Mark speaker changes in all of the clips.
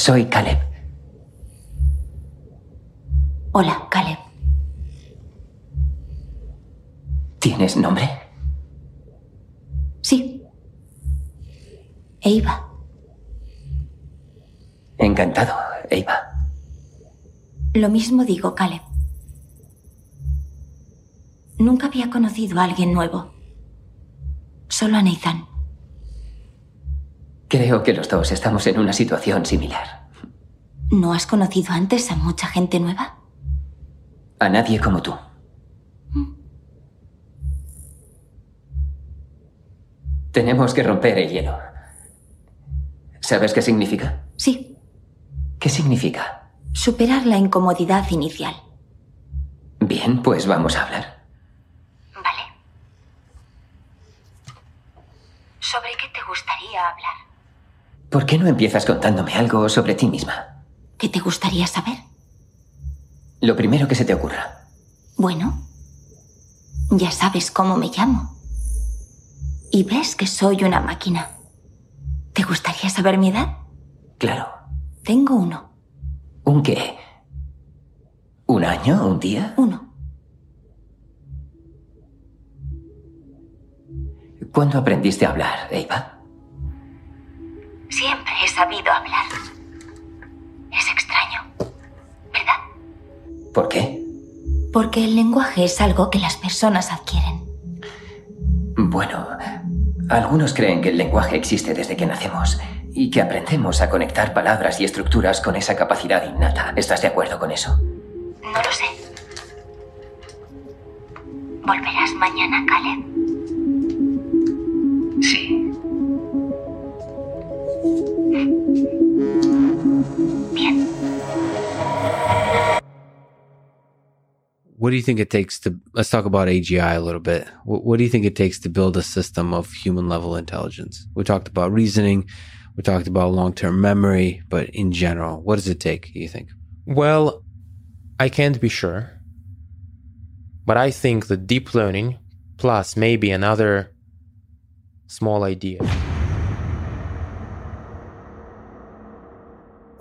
Speaker 1: Soy Caleb.
Speaker 2: Hola, Caleb.
Speaker 1: ¿Tienes nombre?
Speaker 2: Sí. Eva.
Speaker 1: Encantado, Eva.
Speaker 2: Lo mismo digo, Caleb. Nunca había conocido a alguien nuevo. Solo a Nathan.
Speaker 1: Creo que los dos estamos en una situación similar.
Speaker 2: ¿No has conocido antes a mucha gente nueva?
Speaker 1: A nadie como tú. Tenemos que romper el hielo. ¿Sabes qué significa?
Speaker 2: Sí.
Speaker 1: ¿Qué significa?
Speaker 2: Superar la incomodidad inicial.
Speaker 1: Bien, pues vamos a hablar.
Speaker 2: Vale. ¿Sobre qué te gustaría hablar?
Speaker 1: ¿Por qué no empiezas contándome algo sobre ti misma?
Speaker 2: ¿Qué te gustaría saber?
Speaker 1: Lo primero que se te ocurra.
Speaker 2: Bueno, ya sabes cómo me llamo. Y ves que soy una máquina. ¿Te gustaría saber mi edad?
Speaker 1: Claro.
Speaker 2: Tengo uno.
Speaker 1: ¿Un qué? ¿Un año? ¿Un día?
Speaker 2: Uno.
Speaker 1: ¿Cuándo aprendiste a hablar, Eva?
Speaker 2: Siempre he sabido hablar. Es extraño, ¿verdad?
Speaker 1: ¿Por qué?
Speaker 2: Porque el lenguaje es algo que las personas adquieren.
Speaker 1: Bueno, algunos creen que el lenguaje existe desde que nacemos y que aprendemos a conectar palabras y estructuras con esa capacidad innata. ¿Estás de acuerdo con eso?
Speaker 2: No lo sé. ¿Volverás mañana, Caleb?
Speaker 3: What do you think it takes to let's talk about AGI a little bit. What, what do you think it takes to build a system of human level intelligence? We talked about reasoning, we talked about long term memory, but in general, what does it take, do you think?
Speaker 4: Well, I can't be sure. But I think the deep learning plus maybe another small idea.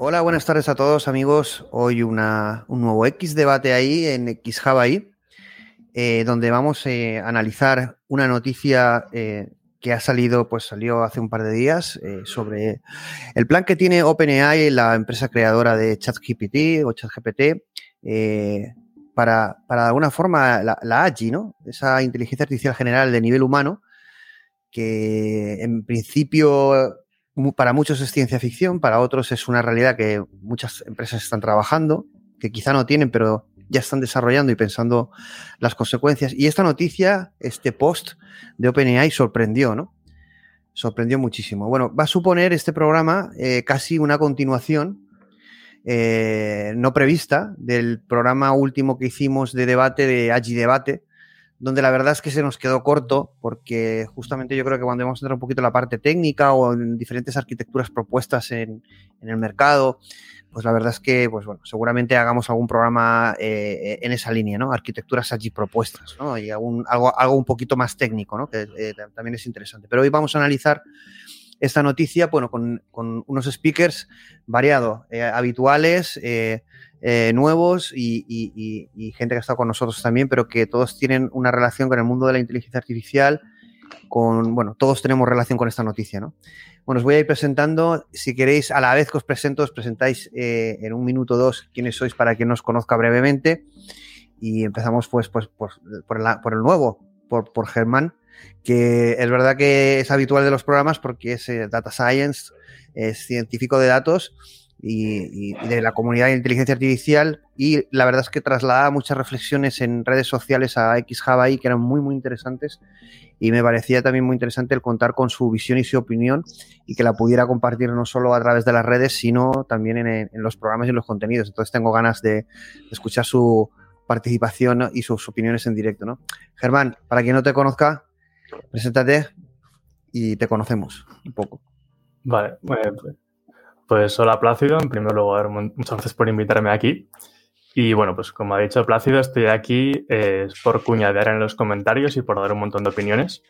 Speaker 5: Hola, buenas tardes a todos amigos. Hoy una, un nuevo X debate ahí en X Hawaii, eh, donde vamos eh, a analizar una noticia eh, que ha salido, pues salió hace un par de días, eh, sobre el plan que tiene OpenAI, la empresa creadora de ChatGPT o ChatGPT, para, para de alguna forma la, la AGI, ¿no? Esa inteligencia artificial general de nivel humano, que en principio para muchos es ciencia ficción, para otros es una realidad que muchas empresas están trabajando, que quizá no tienen, pero ya están desarrollando y pensando las consecuencias. Y esta noticia, este post de OpenAI sorprendió, ¿no? Sorprendió muchísimo. Bueno, va a suponer este programa eh, casi una continuación eh, no prevista del programa último que hicimos de debate de Agi Debate, donde la verdad es que se nos quedó corto, porque justamente yo creo que cuando hemos entrado un poquito en la parte técnica o en diferentes arquitecturas propuestas en, en el mercado, pues la verdad es que, pues bueno, seguramente hagamos algún programa eh, en esa línea, ¿no? Arquitecturas allí propuestas, ¿no? Y algún, algo, algo un poquito más técnico, ¿no? Que eh, también es interesante. Pero hoy vamos a analizar esta noticia, bueno, con, unos speakers variados, eh, habituales, eh, eh, nuevos y, gente que ha estado con nosotros también, pero que todos tienen una relación con el mundo de la inteligencia artificial, con, bueno, todos tenemos relación con esta noticia, ¿no? Bueno, os voy a ir presentando, si queréis, a la vez que os presento, os presentáis en un minuto o dos quiénes sois para quien nos conozca brevemente. Y empezamos pues, pues, pues por, el nuevo, por, por Germán, que es verdad que es habitual de los programas porque es eh, data science, es científico de datos y, de la comunidad de inteligencia artificial y la verdad es que traslada muchas reflexiones en redes sociales a XHabai que eran muy muy interesantes y me parecía también muy interesante el contar con su visión y su opinión y que la pudiera compartir no solo a través de las redes sino también en, los programas y en los contenidos entonces tengo ganas de escuchar su, participación y sus opiniones en directo. ¿no? Germán, para quien no te conozca, preséntate y te conocemos un poco.
Speaker 6: Vale, pues hola Plácido, en primer lugar muchas gracias por invitarme aquí. Y bueno, pues como ha dicho Plácido, estoy aquí eh, por cuñadear en los comentarios y por dar un montón de opiniones.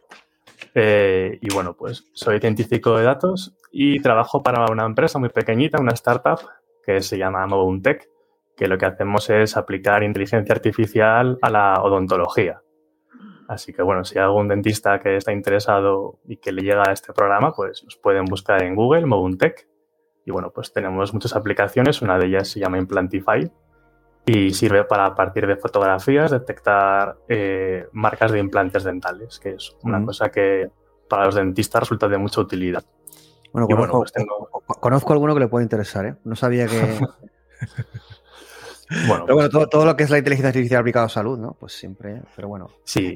Speaker 6: Eh, y bueno, pues soy científico de datos y trabajo para una empresa muy pequeñita, una startup que se llama Mobuntech que lo que hacemos es aplicar inteligencia artificial a la odontología. Así que bueno, si hay algún dentista que está interesado y que le llega a este programa, pues nos pueden buscar en Google, Mobuntech. Y bueno, pues tenemos muchas aplicaciones, una de ellas se llama Implantify y sirve para a partir de fotografías detectar eh, marcas de implantes dentales, que es una cosa que para los dentistas resulta de mucha utilidad.
Speaker 5: Bueno, conozco, pues conozco alguno que le puede interesar, ¿eh? No sabía que... Bueno, pero bueno, todo, todo, lo que es la inteligencia artificial aplicada a salud, ¿no? Pues siempre, pero bueno.
Speaker 6: Sí.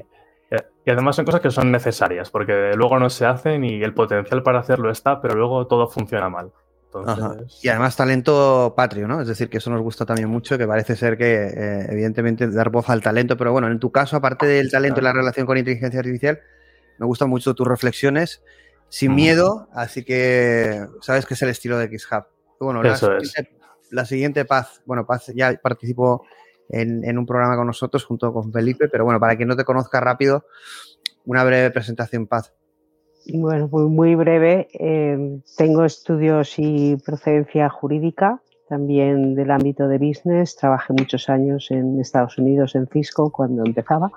Speaker 6: Y además son cosas que son necesarias, porque luego no se hacen y el potencial para hacerlo está, pero luego todo funciona mal.
Speaker 5: Y además talento patrio, ¿no? Es decir, que eso nos gusta también mucho, que parece ser que, eh, evidentemente, dar voz al talento, pero bueno, en tu caso, aparte del talento y la relación con inteligencia artificial, me gustan mucho tus reflexiones, sin miedo, así que sabes que es el estilo de XHub. Bueno,
Speaker 6: eso es
Speaker 5: la siguiente Paz, bueno, Paz ya participó en, un programa con nosotros junto con Felipe, pero bueno, para quien no te conozca rápido, una breve presentación, Paz.
Speaker 7: Bueno, muy, muy breve. Eh, tengo estudios y procedencia jurídica, también del ámbito de business. Trabajé muchos años en Estados Unidos, en Cisco, cuando empezaba.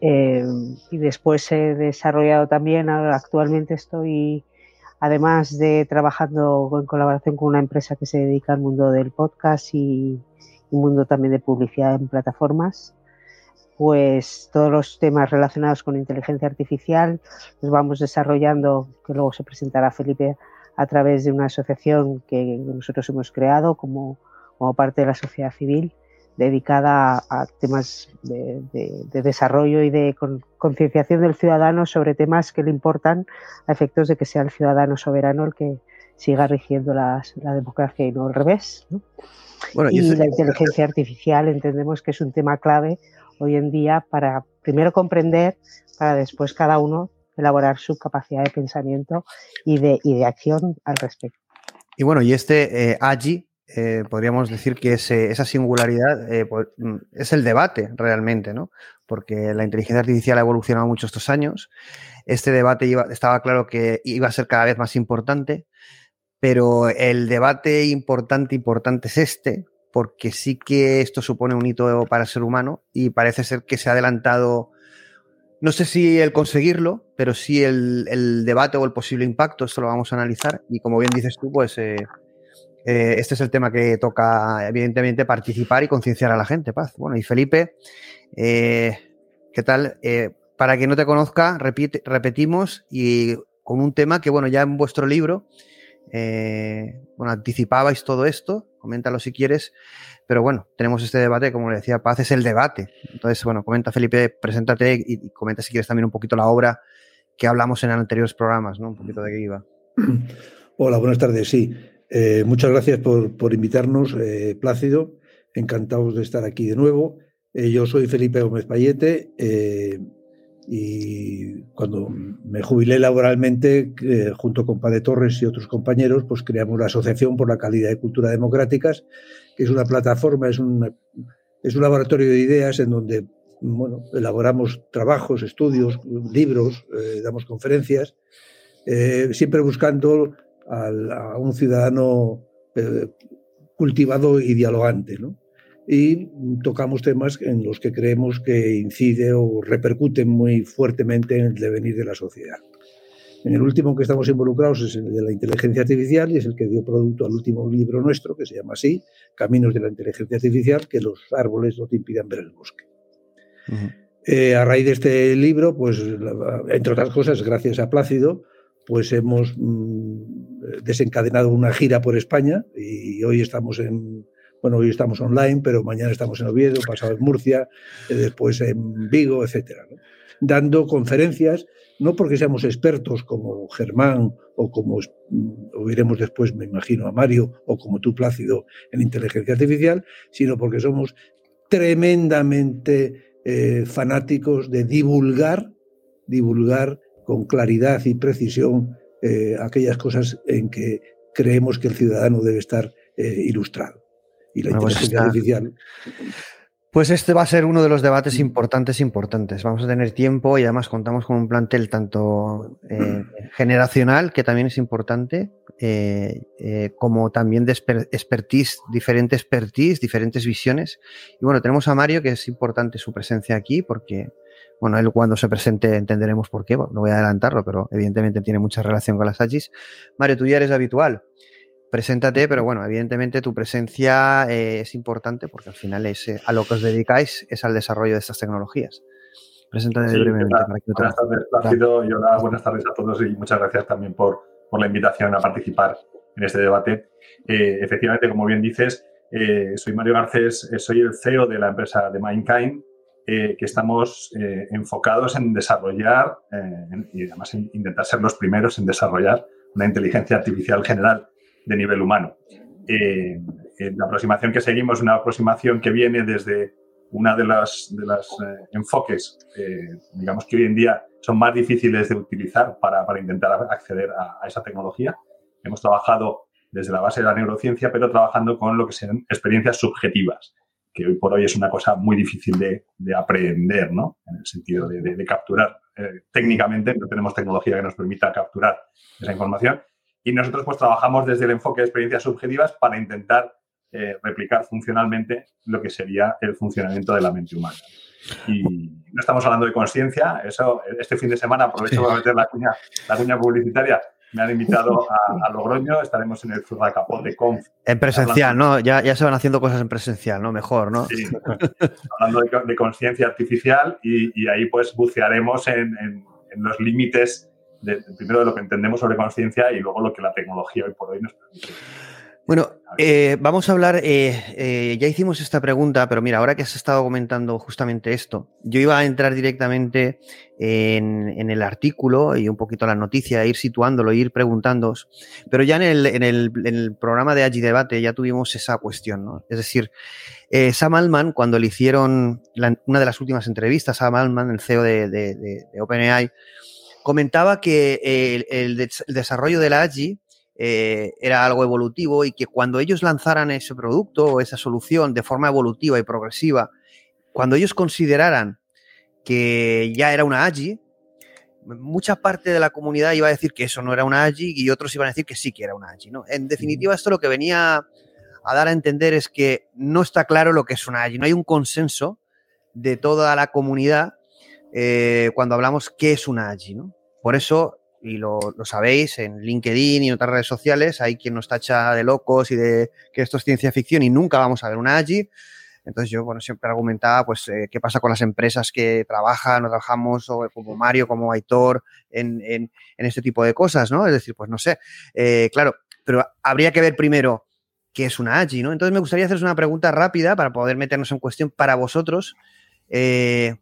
Speaker 7: Eh, y después he desarrollado también, actualmente estoy además de trabajando en colaboración con una empresa que se dedica al mundo del podcast y, un mundo también de publicidad en plataformas, pues todos los temas relacionados con inteligencia artificial los vamos desarrollando, que luego se presentará Felipe a través de una asociación que nosotros hemos creado como, como parte de la sociedad civil dedicada a temas de, desarrollo y de concienciación del ciudadano sobre temas que le importan a efectos de que sea el ciudadano soberano el que siga rigiendo la democracia y no al revés. Y, la inteligencia artificial entendemos que es un tema clave hoy en día para primero comprender, para después cada uno elaborar su capacidad de pensamiento y de, de acción al respecto.
Speaker 5: Y bueno, y este eh, AGI, eh, podríamos decir que esa singularidad eh, pues, mm, es el debate realmente, ¿no? Porque la inteligencia artificial ha evolucionado mucho estos años. Este debate estaba claro que iba a ser cada vez más importante, pero el debate importante, importante es este, porque sí que esto supone un hito para el ser humano y parece ser que se ha adelantado, no sé si el conseguirlo, pero sí el, debate o el posible impacto, esto lo vamos a analizar y como bien dices tú, pues... Eh, eh, este es el tema que toca, evidentemente, participar y concienciar a la gente, Paz. Bueno, y Felipe, eh, ¿qué tal? Para quien no te conozca, repetimos y con un tema que, bueno, ya en vuestro libro, bueno, anticipabais todo esto, coméntalo si quieres, pero bueno, tenemos este debate, como le decía Paz, es el debate. Entonces, bueno, comenta Felipe, preséntate y, comenta si quieres también un poquito la obra que hablamos en anteriores programas, ¿no? Un poquito de qué iba.
Speaker 8: Hola, buenas tardes, sí. Eh, muchas gracias por, invitarnos, eh, Plácido. Encantados de estar aquí de nuevo. Eh, yo soy Felipe Gómez Payete y cuando me jubilé laboralmente, junto con Padre Torres y otros compañeros, pues creamos la Asociación por la Calidad de Cultura Democráticas, que es una plataforma, es un, es un laboratorio de ideas en donde bueno, elaboramos trabajos, estudios, libros, damos conferencias eh, siempre buscando a un ciudadano eh, cultivado y dialogante. ¿no? Y tocamos temas en los que creemos que incide o repercute muy fuertemente en el devenir de la sociedad. En el último que estamos involucrados es el de la inteligencia artificial y es el que dio producto al último libro nuestro, que se llama así, Caminos de la Inteligencia Artificial, que los árboles no te impidan ver el bosque. Eh, a raíz de este libro, pues, entre otras cosas, gracias a Plácido, pues hemos mm, desencadenado una gira por España y hoy estamos en, bueno, hoy estamos online, pero mañana estamos en Oviedo, pasado en Murcia, eh, después en Vigo, etcétera, dando conferencias, no porque seamos expertos como Germán o como mm, oiremos después, me imagino, a Mario o como tú, Plácido, en inteligencia artificial, sino porque somos tremendamente eh, fanáticos de divulgar, divulgar con claridad y precisión eh, aquellas cosas en que creemos que el ciudadano debe estar ilustrado. Y la pues inteligencia artificial.
Speaker 5: Pues este va a ser uno de los debates importantes, importantes. Vamos a tener tiempo y además contamos con un plantel tanto eh, generacional, que también es importante, como también de expertise, diferente expertise, diferentes visiones. Y bueno, tenemos a Mario, que es importante su presencia aquí, porque bueno, él cuando se presente entenderemos por qué, no voy a adelantarlo, pero evidentemente tiene mucha relación con las AGIs. Mario, tú ya eres habitual. Preséntate, pero bueno, evidentemente tu presencia eh, es importante porque al final es eh, a lo que os dedicáis es al desarrollo de estas tecnologías. Preséntate brevemente.
Speaker 9: buenas tardes, Plácido, y hola, buenas tardes a todos y muchas gracias también por, por la invitación a participar en este debate. Eh, efectivamente, como bien dices, soy Mario Garcés, soy el CEO de la empresa de Mindkind, eh, que estamos eh, enfocados en desarrollar eh, y además en intentar ser los primeros en desarrollar una inteligencia artificial general de nivel humano. la aproximación que seguimos es una aproximación que viene desde una de las, de las enfoques, digamos que hoy en día son más difíciles de utilizar para, para intentar acceder a, a esa tecnología. Hemos trabajado desde la base de la neurociencia, pero trabajando con lo que son experiencias subjetivas que hoy por hoy es una cosa muy difícil de, aprender, ¿no? En el sentido de, capturar. Eh, técnicamente no tenemos tecnología que nos permita capturar esa información. Y nosotros pues trabajamos desde el enfoque de experiencias subjetivas para intentar eh, replicar funcionalmente lo que sería el funcionamiento de la mente humana. Y no estamos hablando de conciencia, eso este fin de semana aprovecho para meter la cuña, la cuña publicitaria me han invitado a, Logroño, estaremos en el Capote Conf.
Speaker 5: En presencial, ¿no? Ya, ya se van haciendo cosas en presencial, ¿no? Mejor, ¿no? Sí,
Speaker 9: hablando de, conciencia artificial y, ahí pues bucearemos en, los límites, de, primero de lo que entendemos sobre conciencia y luego lo que la tecnología hoy por hoy nos permite.
Speaker 5: Bueno, eh, vamos a hablar, eh, eh, ya hicimos esta pregunta, pero mira, ahora que has estado comentando justamente esto, yo iba a entrar directamente en, el artículo y un poquito la noticia, ir situándolo, ir preguntándoos, pero ya en el, programa de Agi Debate ya tuvimos esa cuestión, ¿no? Es decir, Sam Altman, cuando le hicieron una de las últimas entrevistas, Sam Altman, el CEO de, OpenAI, comentaba que el, el desarrollo de la AGI eh, era algo evolutivo y que cuando ellos lanzaran ese producto o esa solución de forma evolutiva y progresiva, cuando ellos consideraran que ya era una AGI, mucha parte de la comunidad iba a decir que eso no era una AGI y otros iban a decir que sí que era una AGI. ¿no? En definitiva, esto lo que venía a dar a entender es que no está claro lo que es una AGI, no hay un consenso de toda la comunidad eh, cuando hablamos qué es una AGI. ¿no? Por eso y lo, sabéis, en LinkedIn y en otras redes sociales hay quien nos tacha de locos y de que esto es ciencia ficción y nunca vamos a ver una AGI. Entonces yo, bueno, siempre argumentaba, pues, eh, qué pasa con las empresas que trabajan o trabajamos, o como Mario, como Aitor, en, en, este tipo de cosas, ¿no? Es decir, pues no sé, eh, claro, pero habría que ver primero qué es una AGI, ¿no? Entonces me gustaría haceros una pregunta rápida para poder meternos en cuestión para vosotros. Eh,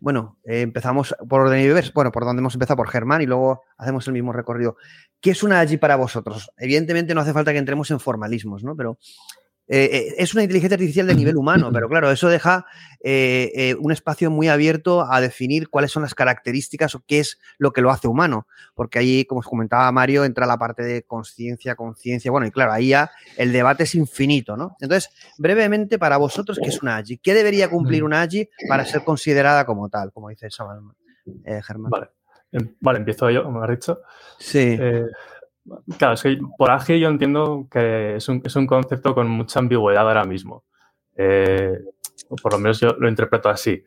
Speaker 5: bueno, eh, empezamos por orden y bueno, por donde hemos empezado, por Germán, y luego hacemos el mismo recorrido. ¿Qué es una allí para vosotros? Evidentemente no hace falta que entremos en formalismos, ¿no? Pero eh, eh, es una inteligencia artificial de nivel humano, pero claro, eso deja eh, un espacio muy abierto a definir cuáles son las características o qué es lo que lo hace humano, porque ahí, como os comentaba Mario, entra la parte de conciencia, conciencia, bueno, y claro, ahí ya el debate es infinito, ¿no? Entonces, brevemente, para vosotros, ¿qué es una AGI? ¿Qué debería cumplir una AGI para ser considerada como tal, como dice Germán?
Speaker 6: Vale. Em, vale, empiezo yo, como has dicho.
Speaker 5: Sí.
Speaker 6: Claro, es que por AGI yo entiendo que es un, es un concepto con mucha ambigüedad ahora mismo. Eh, por lo menos yo lo interpreto así.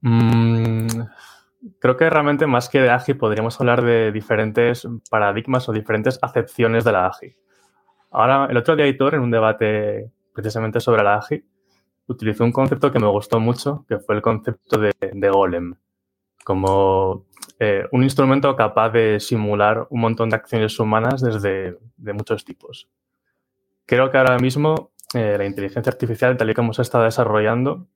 Speaker 6: Mm, creo que realmente más que de AGI podríamos hablar de diferentes paradigmas o diferentes acepciones de la AGI. Ahora, el otro día, Editor, en un debate precisamente sobre la AGI, utilizó un concepto que me gustó mucho, que fue el concepto de golem, como eh, un instrumento capaz de simular un montón de acciones humanas desde de muchos tipos. Creo que ahora mismo eh, la inteligencia artificial, tal y como se está desarrollando,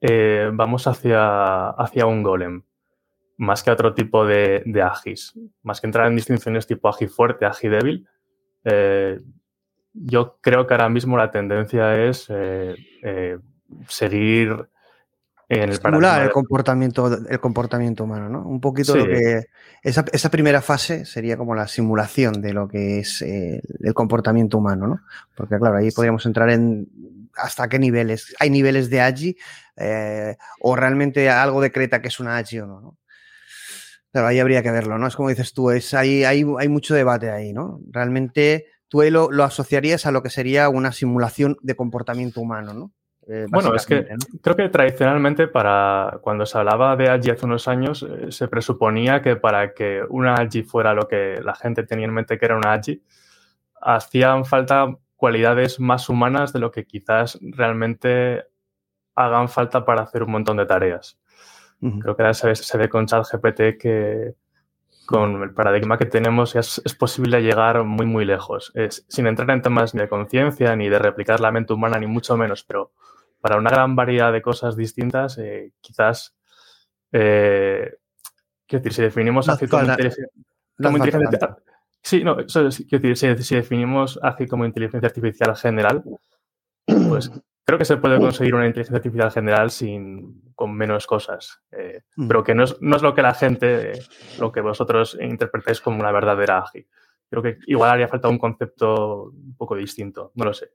Speaker 6: eh, vamos hacia, hacia un golem, más que otro tipo de, de agis. Más que entrar en distinciones tipo agi fuerte, agi débil, yo creo que ahora mismo la tendencia es seguir en el
Speaker 5: Estimular el comportamiento, el comportamiento humano, ¿no? Un poquito
Speaker 6: Sí.
Speaker 5: lo que. Esa, esa primera fase sería como la simulación de lo que es eh, el comportamiento humano, ¿no? Porque, claro, ahí podríamos entrar en hasta qué niveles. ¿Hay niveles de AGI? eh, ¿O realmente algo decreta que es una AGI o no? ¿no? Claro, ahí habría que verlo, ¿no? Es como dices tú, es, hay, hay, hay mucho debate ahí, ¿no? Realmente tú ahí lo, lo asociarías a lo que sería una simulación de comportamiento humano, ¿no? Eh,
Speaker 6: Bueno, es que
Speaker 5: ¿no?
Speaker 6: creo que tradicionalmente para cuando se hablaba de AGI hace unos años eh, se presuponía que para que una AGI fuera lo que la gente tenía en mente que era una AGI, hacían falta cualidades más humanas de lo que quizás realmente hagan falta para hacer un montón de tareas.
Speaker 5: Ujú.
Speaker 6: Creo que ahora se, se ve con ChatGPT que con el paradigma que tenemos es, es posible llegar muy, muy lejos. Es- sin entrar en temas ni de conciencia, ni de replicar la mente humana, ni mucho menos, pero para una gran variedad de cosas distintas, eh, quizás, eh, quiero decir, si definimos
Speaker 5: hace
Speaker 6: como, inteligencia- como inteligencia...
Speaker 5: tanto.
Speaker 6: Sí, no, eso es- quiero decir, si, si definimos AGI como inteligencia artificial general, pues creo que se puede conseguir una inteligencia artificial general sin, con menos cosas. eh,
Speaker 5: Ujú.
Speaker 6: pero que no es, no es lo que la gente, lo que vosotros interpretáis como una verdadera AGI. Creo que igual haría falta un concepto un poco distinto, no lo sé.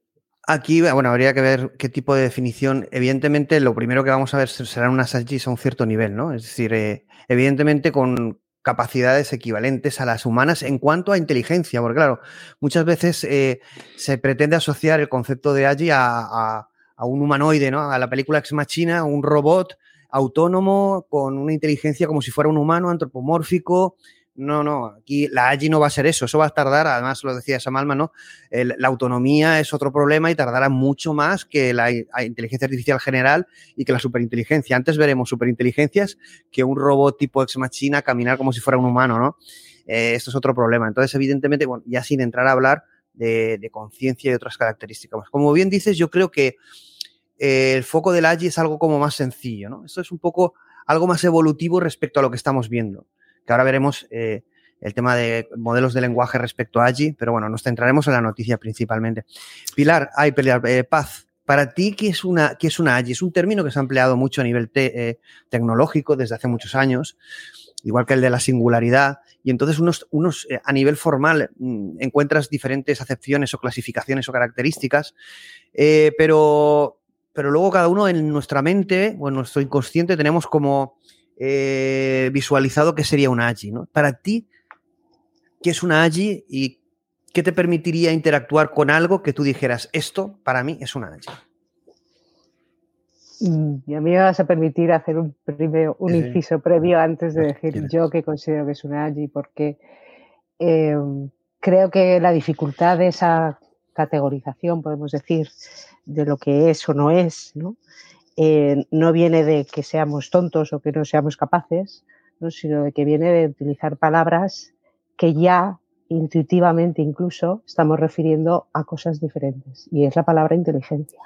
Speaker 5: Aquí, bueno, habría que ver qué tipo de definición. Evidentemente, lo primero que vamos a ver serán unas AGIs a un cierto nivel, ¿no? Es decir, eh, evidentemente con capacidades equivalentes a las humanas en cuanto a inteligencia, porque claro, muchas veces eh, se pretende asociar el concepto de AGI a, a- un humanoide, ¿no? A la película Ex Machina, un robot autónomo con una inteligencia como si fuera un humano antropomórfico. No, no, aquí la AGI no va a ser eso, eso va a tardar, además lo decía Samalma, ¿no? La autonomía es otro problema y tardará mucho más que la, inteligencia artificial general y que la superinteligencia. Antes veremos superinteligencias que un robot tipo ex machina caminar como si fuera un humano, ¿no? Eh, esto es otro problema. Entonces, evidentemente, bueno, ya sin entrar a hablar de, de conciencia y otras características. Como bien dices, yo creo que eh, el foco del AGI es algo como más sencillo, ¿no? Esto es un poco algo más evolutivo respecto a lo que estamos viendo. Que ahora veremos eh, el tema de modelos de lenguaje respecto a AGI, pero bueno, nos centraremos en la noticia principalmente. Pilar, ay, Pilar, eh, Paz, para ti, ¿qué es, una, ¿qué es una AGI? Es un término que se ha empleado mucho a nivel eh, tecnológico desde hace muchos años, igual que el de la singularidad, y entonces unos, unos a nivel formal mm, encuentras diferentes acepciones o clasificaciones o características, pero, pero luego cada uno en nuestra mente o en nuestro inconsciente tenemos como eh, visualizado qué sería una AGI. ¿no? Para ti, ¿qué es una AGI y qué te permitiría interactuar con algo que tú dijeras, esto para mí es una AGI?
Speaker 7: Mm, Y a mí me vas a permitir hacer un, primero, un inciso previo antes de decir yo que considero que es una AGI, porque eh, creo que la dificultad de esa categorización, podemos decir, de lo que es o no es, ¿no? Eh, no viene de que seamos tontos o que no seamos capaces, ¿no? sino de que viene de utilizar palabras que ya intuitivamente incluso estamos refiriendo a cosas diferentes, y es la palabra inteligencia.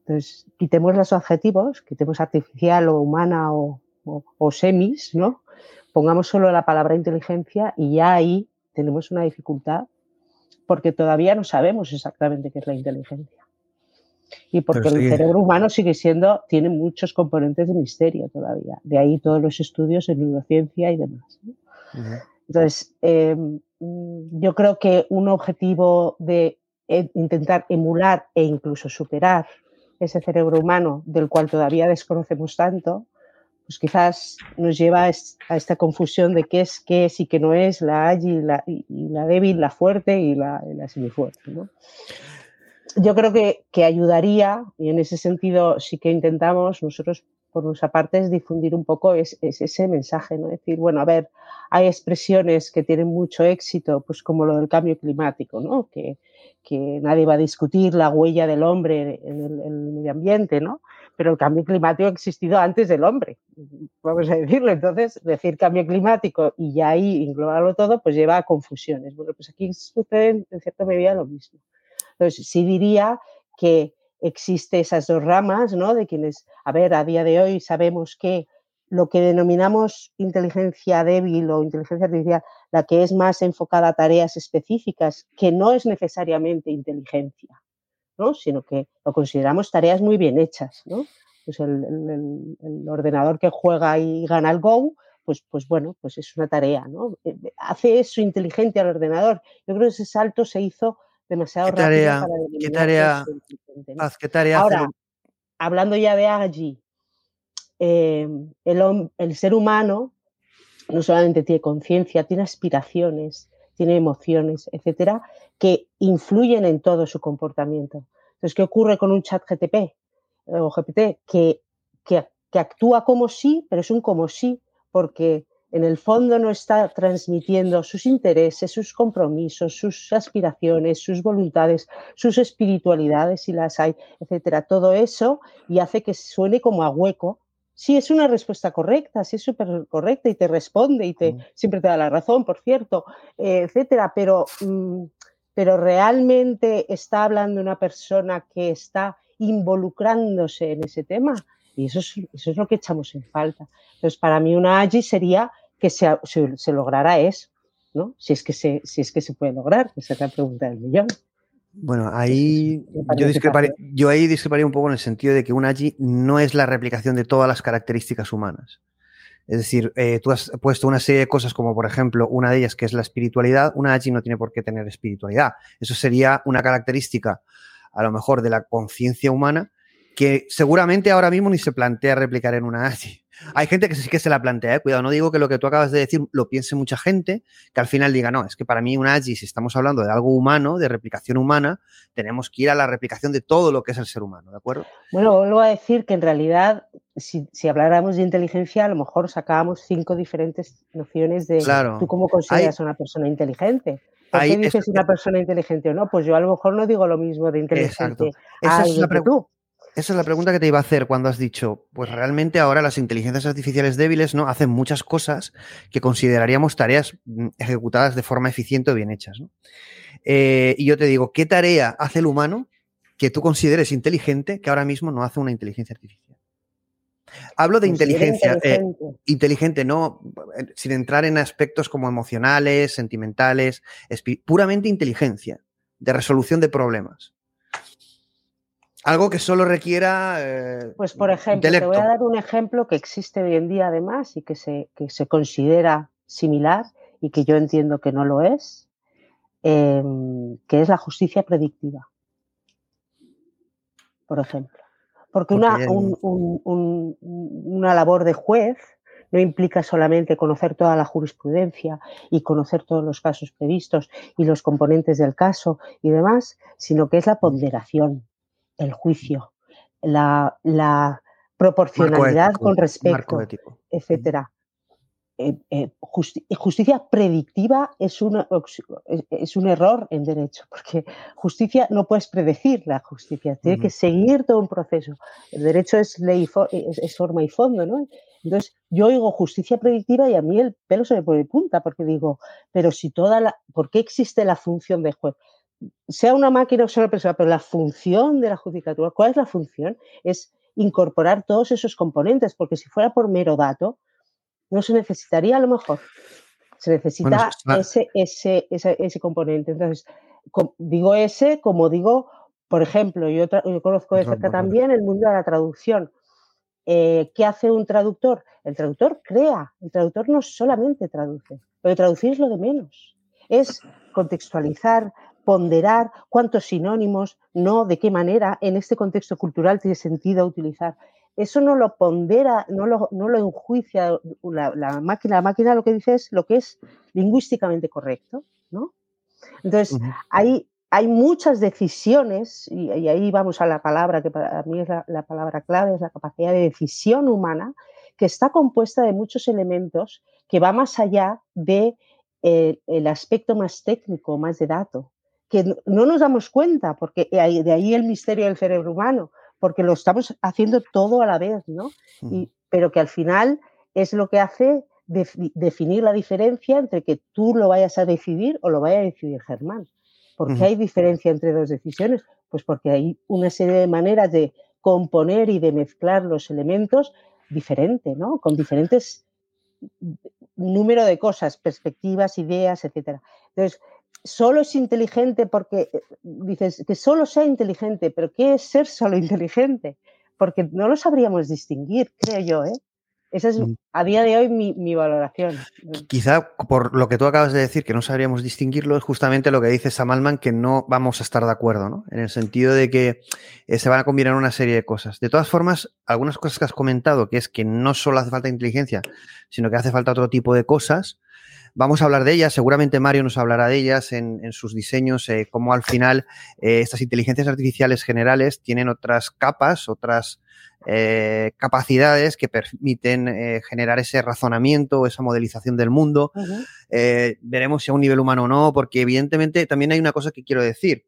Speaker 7: Entonces, quitemos los adjetivos, quitemos artificial o humana o, o- o semis, ¿no? Pongamos solo la palabra inteligencia y ya ahí tenemos una dificultad porque todavía no sabemos exactamente qué es la inteligencia. Y porque el cerebro humano sigue siendo, tiene muchos componentes de misterio todavía. De ahí todos los estudios en neurociencia y demás. ¿no? Entonces, eh, mm, yo creo que un objetivo de eh, intentar emular e incluso superar ese cerebro humano del cual todavía desconocemos tanto, pues quizás nos lleva a esta confusión de qué es qué es y qué no es, la ágil, y la, y la débil, la fuerte y la, la semifuerte. ¿no? Yo creo que, que, ayudaría, y en ese sentido sí que intentamos nosotros por nuestra parte es difundir un poco es, es ese mensaje, ¿no? decir, bueno, a ver, hay expresiones que tienen mucho éxito, pues como lo del cambio climático, ¿no? Que, que nadie va a discutir la huella del hombre en el, en el, medio ambiente, ¿no? Pero el cambio climático ha existido antes del hombre, vamos a decirlo. Entonces, decir cambio climático y ya ahí englobarlo todo, pues lleva a confusiones. Bueno, pues aquí sucede en cierta medida lo mismo. Entonces, sí diría que existe esas dos ramas, ¿no? De quienes, a ver, a día de hoy sabemos que lo que denominamos inteligencia débil o inteligencia artificial, la que es más enfocada a tareas específicas, que no es necesariamente inteligencia, ¿no? sino que lo consideramos tareas muy bien hechas. ¿no? Pues el, el, el, ordenador que juega y gana el Go, pues, pues bueno, pues es una tarea. ¿no? Eh, Hace eso inteligente al ordenador. Yo creo que ese salto se hizo demasiado
Speaker 5: ¿Qué tarea,
Speaker 7: para
Speaker 5: ¿qué tarea,
Speaker 7: ¿no?
Speaker 5: ¿qué tarea
Speaker 7: Ahora, hablando ya de AGI, eh, el, el, ser humano no solamente tiene conciencia, tiene aspiraciones, tiene emociones, etcétera, que influyen en todo su comportamiento. Entonces, ¿qué ocurre con un chat GTP o GPT? Que, que, que actúa como sí, pero es un como sí, porque en el fondo no está transmitiendo sus intereses, sus compromisos, sus aspiraciones, sus voluntades, sus espiritualidades, si las hay, etcétera. Todo eso y hace que suene como a hueco. Sí, es una respuesta correcta, sí es súper correcta y te responde y te, mm. siempre te da la razón, por cierto, etcétera, pero, mm, pero realmente está hablando una persona que está involucrándose en ese tema y eso es, eso es lo que echamos en falta. Entonces, para mí una AGI sería que se, se, se, lograra eso, ¿no? Si es, que se, si es que se puede lograr, esa es la pregunta del millón.
Speaker 5: Bueno, ahí yo, discreparía, yo ahí discreparía un poco en el sentido de que un AGI no es la replicación de todas las características humanas. Es decir, eh, tú has puesto una serie de cosas como, por ejemplo, una de ellas que es la espiritualidad. Una AGI no tiene por qué tener espiritualidad. Eso sería una característica, a lo mejor, de la conciencia humana que seguramente ahora mismo ni se plantea replicar en una AGI. Hay gente que sí que se la plantea, ¿eh? cuidado, no digo que lo que tú acabas de decir lo piense mucha gente, que al final diga, no, es que para mí un AGI, si estamos hablando de algo humano, de replicación humana, tenemos que ir a la replicación de todo lo que es el ser humano, ¿de acuerdo?
Speaker 7: Bueno, vuelvo a decir que en realidad, si, si habláramos de inteligencia, a lo mejor sacábamos cinco diferentes nociones de
Speaker 5: claro.
Speaker 7: tú cómo consideras a una persona inteligente. ¿Por qué dices es... una persona inteligente o no? Pues yo a lo mejor no digo lo mismo de inteligente
Speaker 5: Exacto. Esa es la pregunta. Esa es la pregunta que te iba a hacer cuando has dicho, pues realmente ahora las inteligencias artificiales débiles no hacen muchas cosas que consideraríamos tareas mm, ejecutadas de forma eficiente o bien hechas. ¿no? Eh, y yo te digo, ¿qué tarea hace el humano que tú consideres inteligente que ahora mismo no hace una inteligencia artificial? Hablo de inteligencia inteligente. Eh, inteligente, no sin entrar en aspectos como emocionales, sentimentales, puramente inteligencia, de resolución de problemas. Algo que solo requiera. Eh,
Speaker 7: pues, por ejemplo,
Speaker 5: intelecto.
Speaker 7: te voy a dar un ejemplo que existe hoy en día, además, y que se, que se considera similar y que yo entiendo que no lo es, eh, que es la justicia predictiva. Por ejemplo. Porque una, un, un, un, una labor de juez no implica solamente conocer toda la jurisprudencia y conocer todos los casos previstos y los componentes del caso y demás, sino que es la ponderación el juicio, la, la proporcionalidad
Speaker 5: ético,
Speaker 7: con respecto, etcétera. Eh, eh, justi justicia predictiva es, un error en derecho, porque justicia no puedes predecir la justicia, tiene uh -huh. que seguir todo un proceso. El derecho es ley es, es, forma y fondo, ¿no? Entonces, yo oigo justicia predictiva y a mí el pelo se me pone punta, porque digo, pero si toda la. ¿Por qué existe la función de juez? Sea una máquina o sea una persona, pero la función de la judicatura, ¿cuál es la función? Es incorporar todos esos componentes, porque si fuera por mero dato, no se necesitaría a lo mejor. Se necesita bueno, ese, ese, ese, ese, componente. Entonces, digo ese como digo, por ejemplo, yo, yo conozco de cerca también el mundo de la traducción. Eh, ¿Qué hace un traductor? El traductor crea, el traductor no solamente traduce, pero traducir es lo de menos. Es contextualizar, ponderar cuántos sinónimos, no, de qué manera, en este contexto cultural tiene sentido utilizar. Eso no lo pondera, no lo, no lo enjuicia la, máquina. La máquina lo que dice es lo que es lingüísticamente correcto, ¿no? Entonces, hay, hay muchas decisiones, y, ahí vamos a la palabra que para mí es la, palabra clave, es la capacidad de decisión humana, que está compuesta de muchos elementos que va más allá de eh, el aspecto más técnico, más de dato, que no nos damos cuenta, porque de ahí el misterio del cerebro humano, porque lo estamos haciendo todo a la vez, ¿no? pero que al final es lo que hace definir la diferencia entre que tú lo vayas a decidir o lo vaya a decidir Germán. ¿Por qué hay diferencia entre dos decisiones? Pues porque hay una serie de maneras de componer y de mezclar los elementos diferente, ¿no? Con diferentes número de cosas, perspectivas, ideas, etc. Entonces, solo es inteligente porque eh, dices que solo sea inteligente, pero ¿qué es ser solo inteligente? Porque no lo sabríamos distinguir, creo yo, ¿eh? Esa es mm. a día de hoy mi, valoración.
Speaker 5: Quizá por lo que tú acabas de decir, que no sabríamos distinguirlo, es justamente lo que dice Samalman, que no vamos a estar de acuerdo, ¿no? En el sentido de que eh, se van a combinar una serie de cosas. De todas formas, algunas cosas que has comentado, que es que no solo hace falta inteligencia, sino que hace falta otro tipo de cosas, Vamos a hablar de ellas, seguramente Mario nos hablará de ellas en, sus diseños, eh, cómo al final eh, estas inteligencias artificiales generales tienen otras capas, otras eh, capacidades que permiten generar ese razonamiento, esa modelización del mundo. veremos si a un nivel humano o no, porque evidentemente también hay una cosa que quiero decir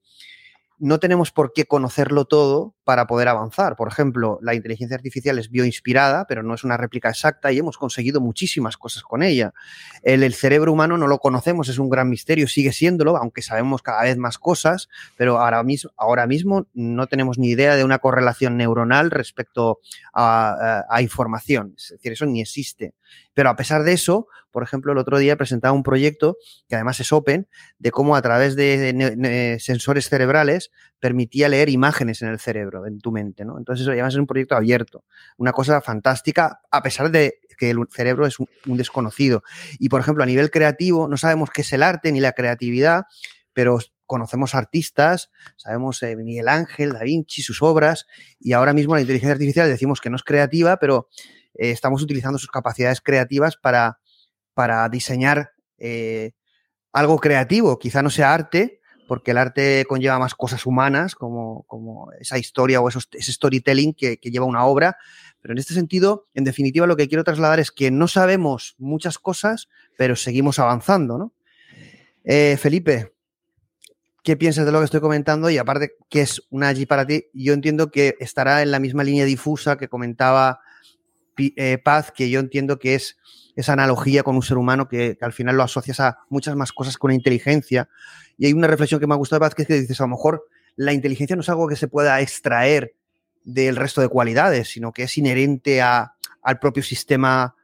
Speaker 5: no tenemos por qué conocerlo todo para poder avanzar. Por ejemplo, la inteligencia artificial es bioinspirada, pero no es una réplica exacta y hemos conseguido muchísimas cosas con ella. El, cerebro humano no lo conocemos, es un gran misterio, sigue siéndolo, aunque sabemos cada vez más cosas, pero ahora mismo, ahora mismo no tenemos ni idea de una correlación neuronal respecto a, a información. Es decir, eso ni existe. Pero a pesar de eso, por ejemplo, el otro día presentaba un proyecto que además es open, de cómo a través de, sensores cerebrales permitía leer imágenes en el cerebro, en tu mente, ¿no? Entonces eso además es un proyecto abierto, una cosa fantástica, a pesar de que el cerebro es un, desconocido. Y, por ejemplo, a nivel creativo, no sabemos qué es el arte ni la creatividad, pero conocemos artistas, sabemos eh, Miguel Ángel, Da Vinci, sus obras, y ahora mismo la inteligencia artificial decimos que no es creativa, pero eh, estamos utilizando sus capacidades creativas para, para diseñar eh, algo creativo. Quizá no sea arte, porque el arte conlleva más cosas humanas, como, como esa historia o ese storytelling que, lleva una obra. Pero en este sentido, en definitiva, lo que quiero trasladar es que no sabemos muchas cosas, pero seguimos avanzando, ¿no? Eh, Felipe, ¿qué piensas de lo que estoy comentando? Y aparte, ¿qué es una allí para ti? Yo entiendo que estará en la misma línea difusa que comentaba eh, Paz, que yo entiendo que es esa analogía con un ser humano que, al final lo asocias a muchas más cosas con inteligencia. Y hay una reflexión que me ha gustado de Paz, que es que dices, a lo mejor la inteligencia no es algo que se pueda extraer del resto de cualidades, sino que es inherente a, al propio sistema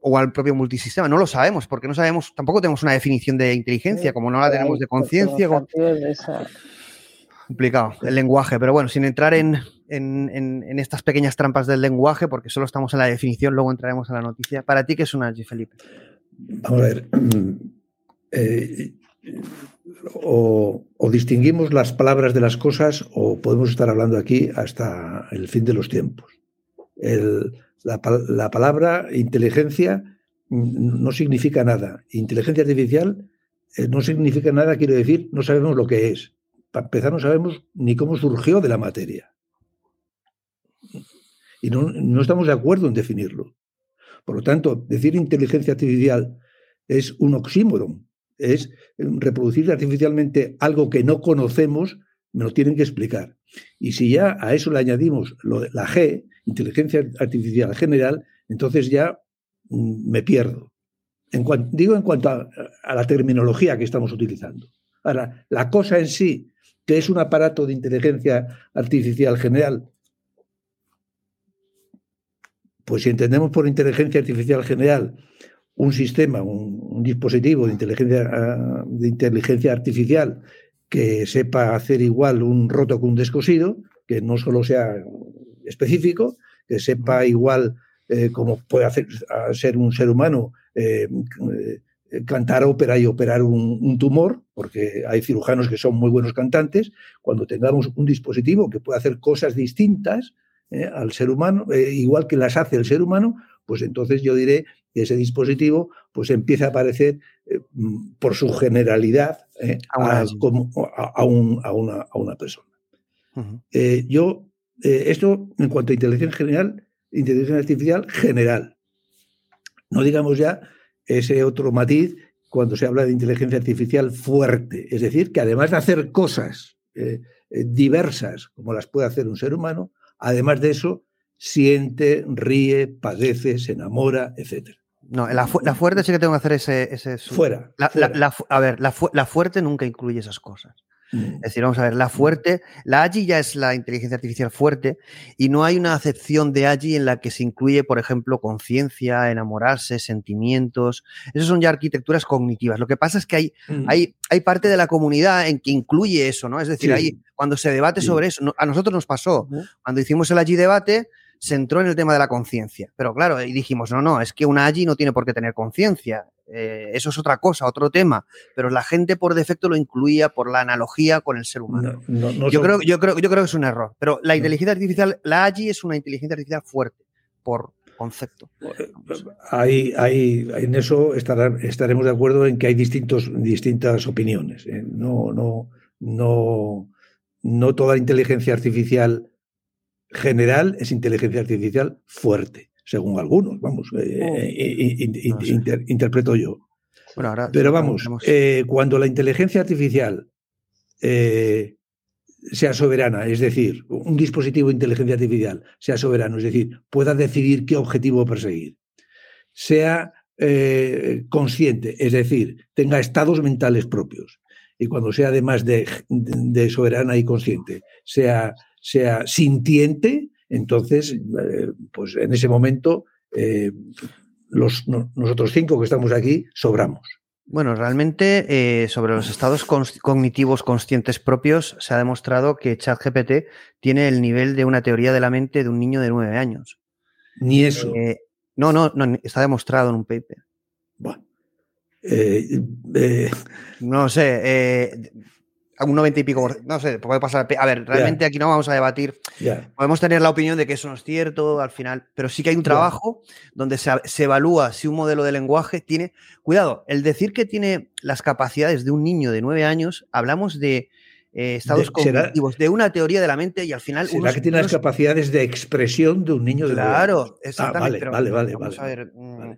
Speaker 5: o al propio multisistema. No lo sabemos, porque no sabemos, tampoco tenemos una definición de inteligencia, como no la tenemos de conciencia. Complicado el lenguaje, pero bueno, sin entrar en, en, estas pequeñas trampas del lenguaje, porque solo estamos en la definición, luego entraremos en la noticia. ¿Para ti qué es una G, Felipe?
Speaker 8: Vamos a ver. Eh, o, distinguimos las palabras de las cosas o podemos estar hablando aquí hasta el fin de los tiempos. la, la, palabra inteligencia no significa nada. Inteligencia artificial eh, no significa nada, quiero decir, no sabemos lo que es. Para empezar, no sabemos ni cómo surgió de la materia y no, estamos de acuerdo en definirlo. Por lo tanto, decir inteligencia artificial es un oxímoron, es reproducir artificialmente algo que no conocemos, me lo tienen que explicar. Y si ya a eso le añadimos la G, inteligencia artificial general, entonces ya mm, me pierdo. En digo en cuanto a, a, la terminología que estamos utilizando. Ahora, la cosa en sí, que es un aparato de inteligencia artificial general, pues si entendemos por inteligencia artificial general un sistema, un, dispositivo de inteligencia, ah, de inteligencia artificial que sepa hacer igual un roto que un descosido, que no solo sea específico, que sepa igual eh, como puede hacer, ser un ser humano, eh, eh, cantar ópera y operar un, tumor, porque hay cirujanos que son muy buenos cantantes, cuando tengamos un dispositivo que pueda hacer cosas distintas eh, al ser humano, eh, igual que las hace el ser humano, pues entonces yo diré que ese dispositivo pues empieza a aparecer mm, por su generalidad a, como, a, una, persona. yo, esto en cuanto a inteligencia general, inteligencia artificial general. No digamos ya ese otro matiz cuando se habla de inteligencia artificial fuerte, es decir, que además de hacer cosas eh, eh, diversas como las puede hacer un ser humano, además de eso, siente, ríe, padece, se enamora, etc.
Speaker 5: No, la, fuerte sí que tengo que hacer ese... ese
Speaker 8: fuera,
Speaker 5: a ver, la, fuerte nunca incluye esas cosas. Mm. Es decir, vamos a ver, la fuerte, la AGI ya es la inteligencia artificial fuerte y no hay una acepción de AGI en la que se incluye, por ejemplo, conciencia, enamorarse, sentimientos. Esas son ya arquitecturas cognitivas. Lo que pasa es que hay, mm. hay, hay parte de la comunidad en que incluye eso, ¿no? Es decir, ahí cuando se debate sobre eso, a nosotros nos pasó, cuando hicimos el AGI debate, se entró en el tema de la conciencia. Pero claro, y dijimos, no, no, es que una AGI no tiene por qué tener conciencia. Eh, eso es otra cosa, otro tema. Pero la gente por defecto lo incluía por la analogía con el ser humano. yo, creo, yo, creo, yo creo que es un error. Pero la inteligencia artificial, la AGI es una inteligencia artificial fuerte, por concepto.
Speaker 8: Hay, hay, en eso estaremos de acuerdo en que hay distintos, distintas opiniones. ¿eh? No, no, no, no toda inteligencia artificial general es inteligencia artificial fuerte, según algunos, vamos, eh, oh. eh, interpreto yo. Pero vamos, eh, cuando la inteligencia artificial sea soberana, es decir, un dispositivo de inteligencia artificial sea soberano, es decir, pueda decidir qué objetivo perseguir, sea consciente, es decir, tenga estados mentales propios, y cuando sea además de, de soberana y consciente, sea sea sintiente, entonces, eh, pues en ese momento, eh, los, nosotros cinco que estamos aquí sobramos.
Speaker 5: Bueno, realmente eh, sobre los estados cognitivos conscientes propios se ha demostrado que ChatGPT tiene el nivel de una teoría de la mente de un niño de nueve años.
Speaker 8: Ni eso.
Speaker 5: no, no, no, está demostrado en un paper.
Speaker 8: Bueno.
Speaker 5: no sé, un 90 y pico, no sé, puede pasar. A ver, realmente aquí no vamos a debatir. Podemos tener la opinión de que eso no es cierto al final, pero sí que hay un trabajo donde se, evalúa si un modelo de lenguaje tiene. Cuidado, el decir que tiene las capacidades de un niño de 9 años, hablamos de eh, estados cognitivos, de una teoría de la mente y al final.
Speaker 8: ¿Será que tiene las capacidades de expresión de un niño de 9 años?
Speaker 5: Claro, ah, exactamente.
Speaker 8: vale, vale, vale, ver, mm,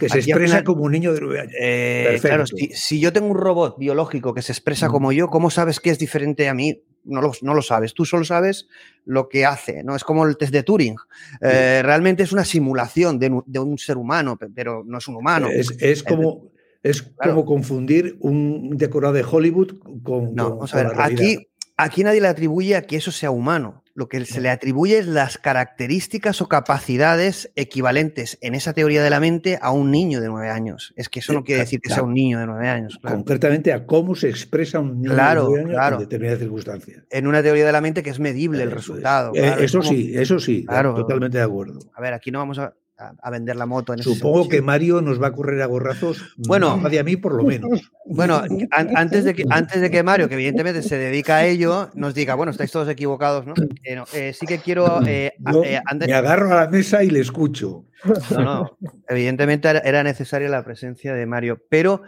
Speaker 8: que se expresa como un niño de 9 años.
Speaker 5: Eh, claro, si, yo tengo un robot biológico que se expresa mm. como yo, ¿cómo sabes que es diferente a mí? No lo, no lo, sabes, tú solo sabes lo que hace, ¿no? Es como el test de Turing. Eh, realmente es una simulación de, un ser humano, pero no es un humano.
Speaker 8: Es, como, es como confundir un decorado de Hollywood con.
Speaker 5: No, vamos a ver, aquí, aquí nadie le atribuye a que eso sea humano lo que se le atribuye es las características o capacidades equivalentes en esa teoría de la mente a un niño de nueve años. Es que eso no quiere decir que sea un niño de nueve años.
Speaker 8: Concretamente a cómo se expresa un niño de nueve años en determinadas circunstancias.
Speaker 5: En una teoría de la mente que es medible el resultado.
Speaker 8: Eh, eso sí, eso sí, totalmente de acuerdo.
Speaker 5: A ver, aquí no vamos a, a, vender la moto. En
Speaker 8: Supongo que Mario nos va a correr a gorrazos. Bueno, a a mí por lo menos.
Speaker 5: Bueno, antes, de que, antes de que Mario, que evidentemente se dedica a ello, nos diga, bueno, estáis todos equivocados, ¿no? Eh, eh, sí que quiero... Eh,
Speaker 8: me agarro a la mesa y le escucho.
Speaker 5: No, no. Evidentemente era necesaria la presencia de Mario, pero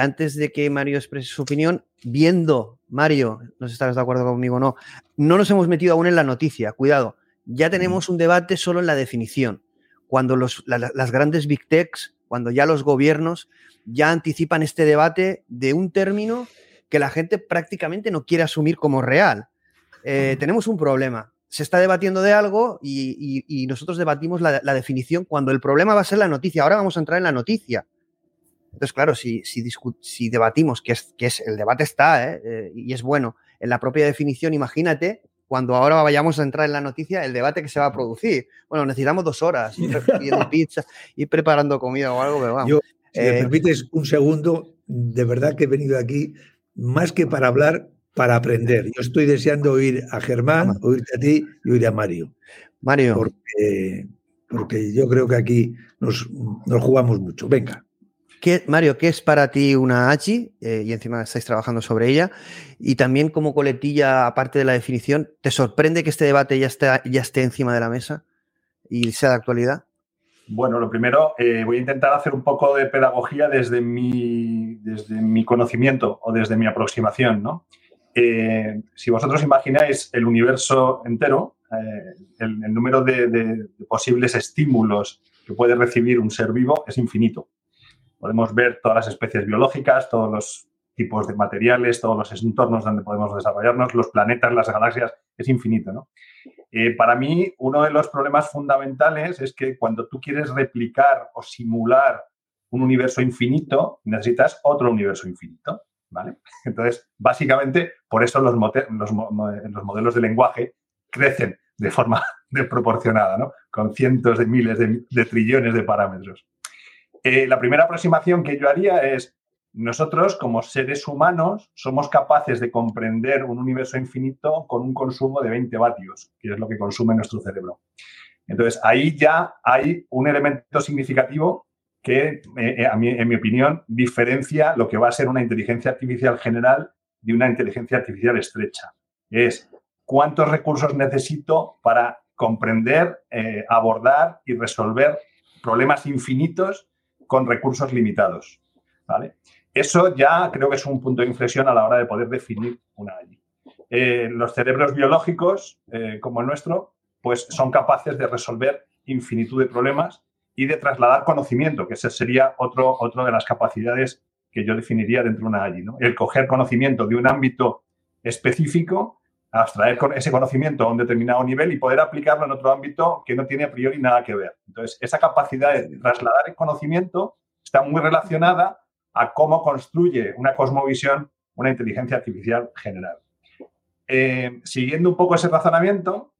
Speaker 5: antes de que Mario exprese su opinión, viendo, Mario, no sé si estarás de acuerdo conmigo o no, no nos hemos metido aún en la noticia, cuidado, ya tenemos un debate solo en la definición cuando los, las grandes big techs, cuando ya los gobiernos ya anticipan este debate de un término que la gente prácticamente no quiere asumir como real. Eh, tenemos un problema. Se está debatiendo de algo y, nosotros debatimos la, definición cuando el problema va a ser la noticia. Ahora vamos a entrar en la noticia. Entonces, claro, si, si, debatimos, que es, que es el debate está ¿eh? Eh, y es bueno, en la propia definición, imagínate cuando ahora vayamos a entrar en la noticia, el debate que se va a producir. Bueno, necesitamos dos horas, ir pizza, ir preparando comida o algo, pero vamos.
Speaker 8: Yo, si me eh, permites un segundo, de verdad que he venido aquí más que para hablar, para aprender. Yo estoy deseando oír a Germán, oírte a ti y oír a Mario.
Speaker 5: Mario.
Speaker 8: Porque, porque yo creo que aquí nos, nos jugamos mucho. Venga.
Speaker 5: ¿Qué, Mario, ¿qué es para ti una AGI? Eh, y encima estáis trabajando sobre ella. Y también como coletilla, aparte de la definición, ¿te sorprende que este debate ya esté, ya esté encima de la mesa y sea de actualidad?
Speaker 9: Bueno, lo primero, eh, voy a intentar hacer un poco de pedagogía desde mi, desde mi conocimiento o desde mi aproximación. ¿no? Eh, si vosotros imagináis el universo entero, el, número de posibles estímulos que puede recibir un ser vivo es infinito. Podemos ver todas las especies biológicas, todos los tipos de materiales, todos los entornos donde podemos desarrollarnos, los planetas, las galaxias, es infinito. ¿no? Eh, para mí, uno de los problemas fundamentales es que cuando tú quieres replicar o simular un universo infinito, necesitas otro universo infinito. ¿vale? Entonces, básicamente, por eso los, los, modelos de lenguaje crecen de forma desproporcionada, ¿no? con cientos de miles de, trillones de parámetros. Eh, la primera aproximación que yo haría es, nosotros como seres humanos somos capaces de comprender un universo infinito con un consumo de 20 vatios, que es lo que consume nuestro cerebro. Entonces, ahí ya hay un elemento significativo que, eh, a mí, en mi opinión, diferencia lo que va a ser una inteligencia artificial general de una inteligencia artificial estrecha. Es cuántos recursos necesito para comprender, eh, abordar y resolver problemas infinitos con recursos limitados. ¿vale? Eso ya creo que es un punto de inflexión a la hora de poder definir una AI. Eh, los cerebros biológicos, eh, como el nuestro, pues son capaces de resolver infinitud de problemas y de trasladar conocimiento, que esa sería otro, otra de las capacidades que yo definiría dentro de una AI. ¿no? El coger conocimiento de un ámbito específico abstraer ese conocimiento a un determinado nivel y poder aplicarlo en otro ámbito que no tiene a priori nada que ver. Entonces, esa capacidad de trasladar el conocimiento está muy relacionada a cómo construye una cosmovisión una inteligencia artificial general. Eh, siguiendo un poco ese razonamiento,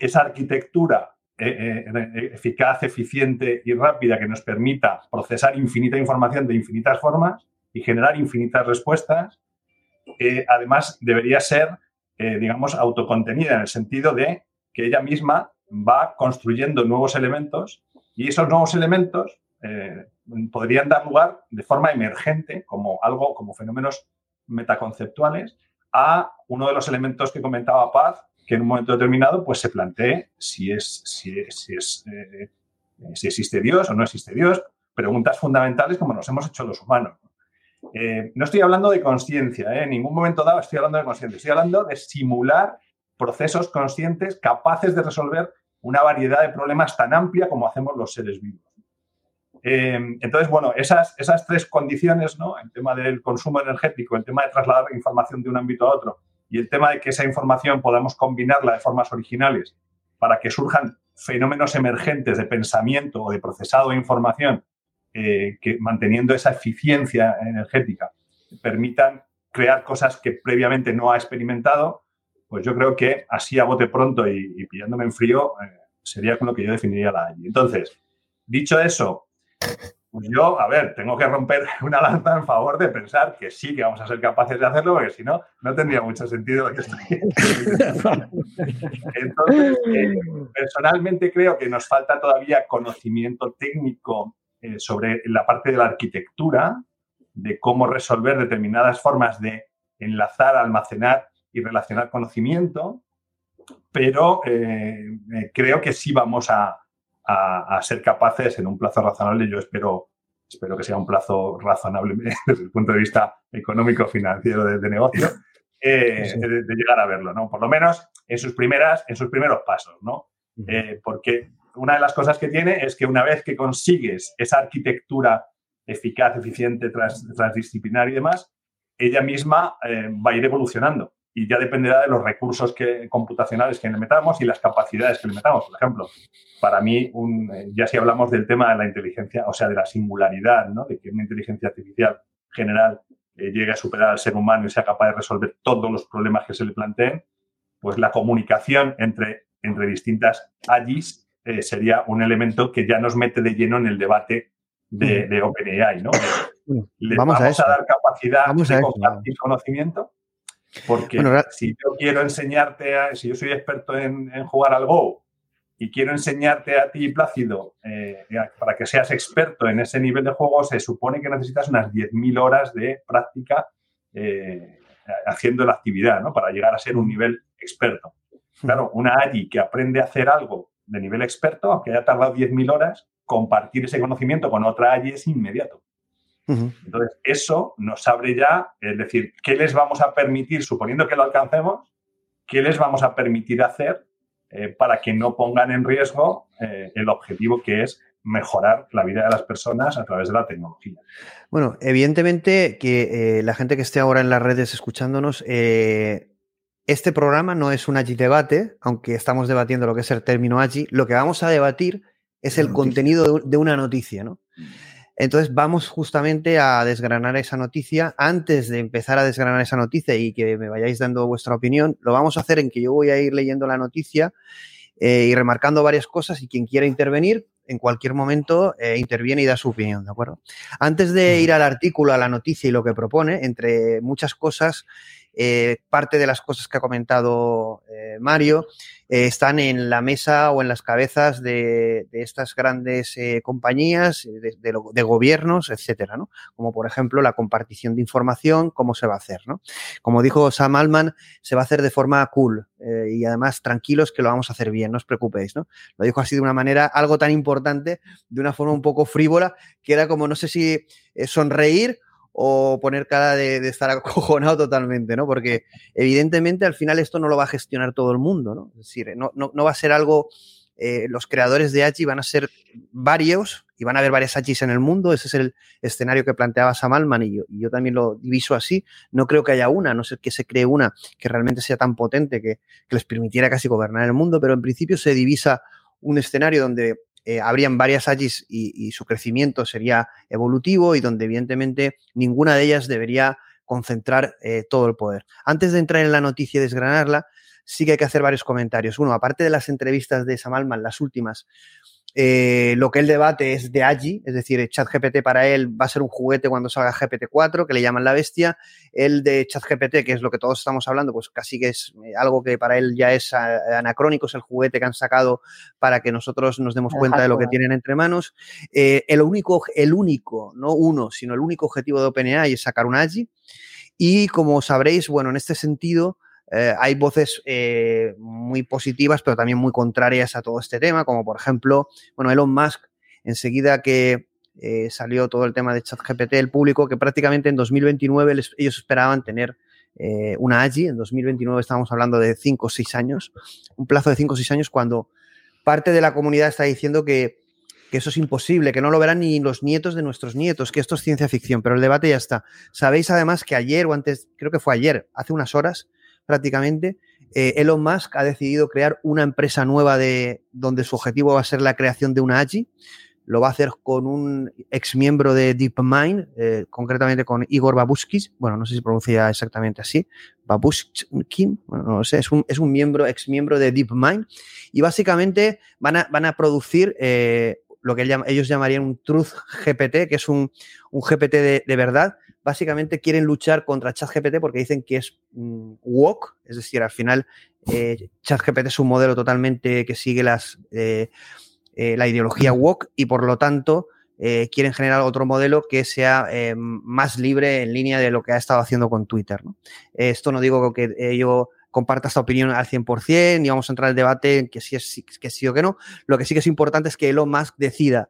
Speaker 9: esa arquitectura eh, eh, eficaz, eficiente y rápida que nos permita procesar infinita información de infinitas formas y generar infinitas respuestas, además debería ser eh, digamos, autocontenida en el sentido de que ella misma va construyendo nuevos elementos y esos nuevos elementos eh, podrían dar lugar de forma emergente, como algo, como fenómenos metaconceptuales, a uno de los elementos que comentaba Paz, que en un momento determinado pues, se plantee si, es, si, es, eh, si existe Dios o no existe Dios, preguntas fundamentales como nos hemos hecho los humanos. Eh, no estoy hablando de conciencia, ¿eh? en ningún momento dado estoy hablando de conciencia, estoy hablando de simular procesos conscientes capaces de resolver una variedad de problemas tan amplia como hacemos los seres vivos. Eh, entonces, bueno, esas, esas tres condiciones, ¿no? el tema del consumo energético, el tema de trasladar información de un ámbito a otro y el tema de que esa información podamos combinarla de formas originales para que surjan fenómenos emergentes de pensamiento o de procesado de información eh, que manteniendo esa eficiencia energética permitan crear cosas que previamente no ha experimentado, pues yo creo que así a bote pronto y, pillándome en frío eh, sería con lo que yo definiría la. Entonces, dicho eso, pues yo, a ver, tengo que romper una lanza en favor de pensar que sí que vamos a ser capaces de hacerlo, porque si no, no tendría mucho sentido que estoy. Entonces, eh, personalmente creo que nos falta todavía conocimiento técnico eh, sobre la parte de la arquitectura, de cómo resolver determinadas formas de enlazar, almacenar y relacionar conocimiento, pero eh, eh, creo que sí vamos a, ser capaces en un plazo razonable, yo espero, espero que sea un plazo razonable desde el punto de vista económico, financiero de, negocio, de, llegar a verlo, ¿no? Por lo menos en sus, primeras, en sus primeros pasos, ¿no? porque una de las cosas que tiene es que una vez que consigues esa arquitectura eficaz, eficiente, transdisciplinar y demás, ella misma eh, va a ir evolucionando y ya dependerá de los recursos que, computacionales que le metamos y las capacidades que le metamos. Por ejemplo, para mí, eh, ya si hablamos del tema de la inteligencia, o sea, de la singularidad, ¿no? de que una inteligencia artificial general eh, llegue a superar al ser humano y sea capaz de resolver todos los problemas que se le planteen, pues la comunicación entre, entre distintas AGIs eh, sería un elemento que ya nos mete de lleno en el debate de, de OpenAI, ¿no? ¿Le vamos, a, dar capacidad de compartir conocimiento? Porque si yo quiero enseñarte, si yo soy experto en, jugar al Go y quiero enseñarte a ti, Plácido, eh, para que seas experto en ese nivel de juego, se supone que necesitas unas 10.000 horas de práctica eh, haciendo la actividad, ¿no? Para llegar a ser un nivel experto. Claro, una AGI que aprende a hacer algo de nivel experto, aunque haya tardado 10.000 horas, compartir ese conocimiento con otra AGI es inmediato. Entonces, eso nos abre ya, es decir, ¿qué les vamos a permitir, suponiendo que lo alcancemos, qué les vamos a permitir hacer eh, para que no pongan en riesgo eh, el objetivo que es mejorar la vida de las personas a través de la tecnología.
Speaker 5: Bueno, evidentemente que eh, la gente que esté ahora en las redes escuchándonos, este programa no es un Agi debate, aunque estamos debatiendo lo que es el término Agi. Lo que vamos a debatir es el contenido de, una noticia, ¿no? Mm. Entonces vamos justamente a desgranar esa noticia. Antes de empezar a desgranar esa noticia y que me vayáis dando vuestra opinión, lo vamos a hacer en que yo voy a ir leyendo la noticia eh, y remarcando varias cosas y quien quiera intervenir, en cualquier momento eh, interviene y da su opinión, ¿de acuerdo? Antes de ir al artículo, a la noticia y lo que propone, entre muchas cosas, eh, parte de las cosas que ha comentado eh, Mario eh, están en la mesa o en las cabezas de, estas grandes compañías, de, gobiernos, etcétera, ¿no? Como por ejemplo la compartición de información, cómo se va a hacer, ¿no? Como dijo Sam Altman, se va a hacer de forma cool y además tranquilos que lo vamos a hacer bien, no os preocupéis, ¿no? Lo dijo así de una manera, algo tan importante, de una forma un poco frívola, que era como, no sé si sonreír o poner cara de, estar acojonado totalmente, ¿no? Porque evidentemente al final esto no lo va a gestionar todo el mundo, ¿no? Es decir, no, va a ser algo, eh, los creadores de Achi van a ser varios y van a haber varias Achis en el mundo, ese es el escenario que planteaba Sam Altman y yo, y yo también lo diviso así, no creo que haya una, no sé que se cree una que realmente sea tan potente que les permitiera casi gobernar el mundo, pero en principio se divisa un escenario donde eh, habrían varias AGIs y, su crecimiento sería evolutivo y donde evidentemente ninguna de ellas debería concentrar eh, todo el poder. Antes de entrar en la noticia y desgranarla, sí que hay que hacer varios comentarios. Uno, aparte de las entrevistas de Sam Altman, las últimas, eh, lo que él debate es de Agi, es decir, ChatGPT para él va a ser un juguete cuando salga GPT-4, que le llaman la bestia. El de ChatGPT, que es lo que todos estamos hablando, pues casi que es eh, algo que para él ya es anacrónico, es el juguete que han sacado para que nosotros nos demos cuenta de lo que tienen entre manos. Eh, el único, el único, no uno, sino el único objetivo de OpenAI es sacar un Agi. Y como sabréis, bueno, en este sentido, eh, hay voces eh, muy positivas, pero también muy contrarias a todo este tema, como por ejemplo, bueno, Elon Musk, enseguida que eh, salió todo el tema de ChatGPT, el público, que prácticamente en 2029 ellos esperaban tener una AGI, en 2029 estamos hablando de 5 o 6 años, un plazo de 5 o 6 años cuando parte de la comunidad está diciendo que eso es imposible, que no lo verán ni los nietos de nuestros nietos, que esto es ciencia ficción, pero el debate ya está. Sabéis además que ayer o antes, creo que fue ayer, hace unas horas, prácticamente, eh, Elon Musk ha decidido crear una empresa nueva de, donde su objetivo va a ser la creación de una AGI. Lo va a hacer con un ex miembro de DeepMind, eh, concretamente con Igor Babushkin. Bueno, no sé si pronuncia exactamente así. Babushkin, no lo sé, es un, es un miembro, ex miembro de DeepMind. Y básicamente van a, van a producir eh, lo que ellos llamarían un Truth GPT, que es un, un GPT de verdad, básicamente quieren luchar contra ChatGPT porque dicen que es mm, woke, es decir, al final eh, ChatGPT es un modelo totalmente que sigue las, eh, eh, la ideología woke y por lo tanto quieren generar otro modelo que sea más libre en línea de lo que ha estado haciendo con Twitter. Esto no digo que yo comparta esta opinión al 100%, ni vamos a entrar en el debate en que sí, es, que sí o que no. Lo que sí que es importante es que Elon Musk decida,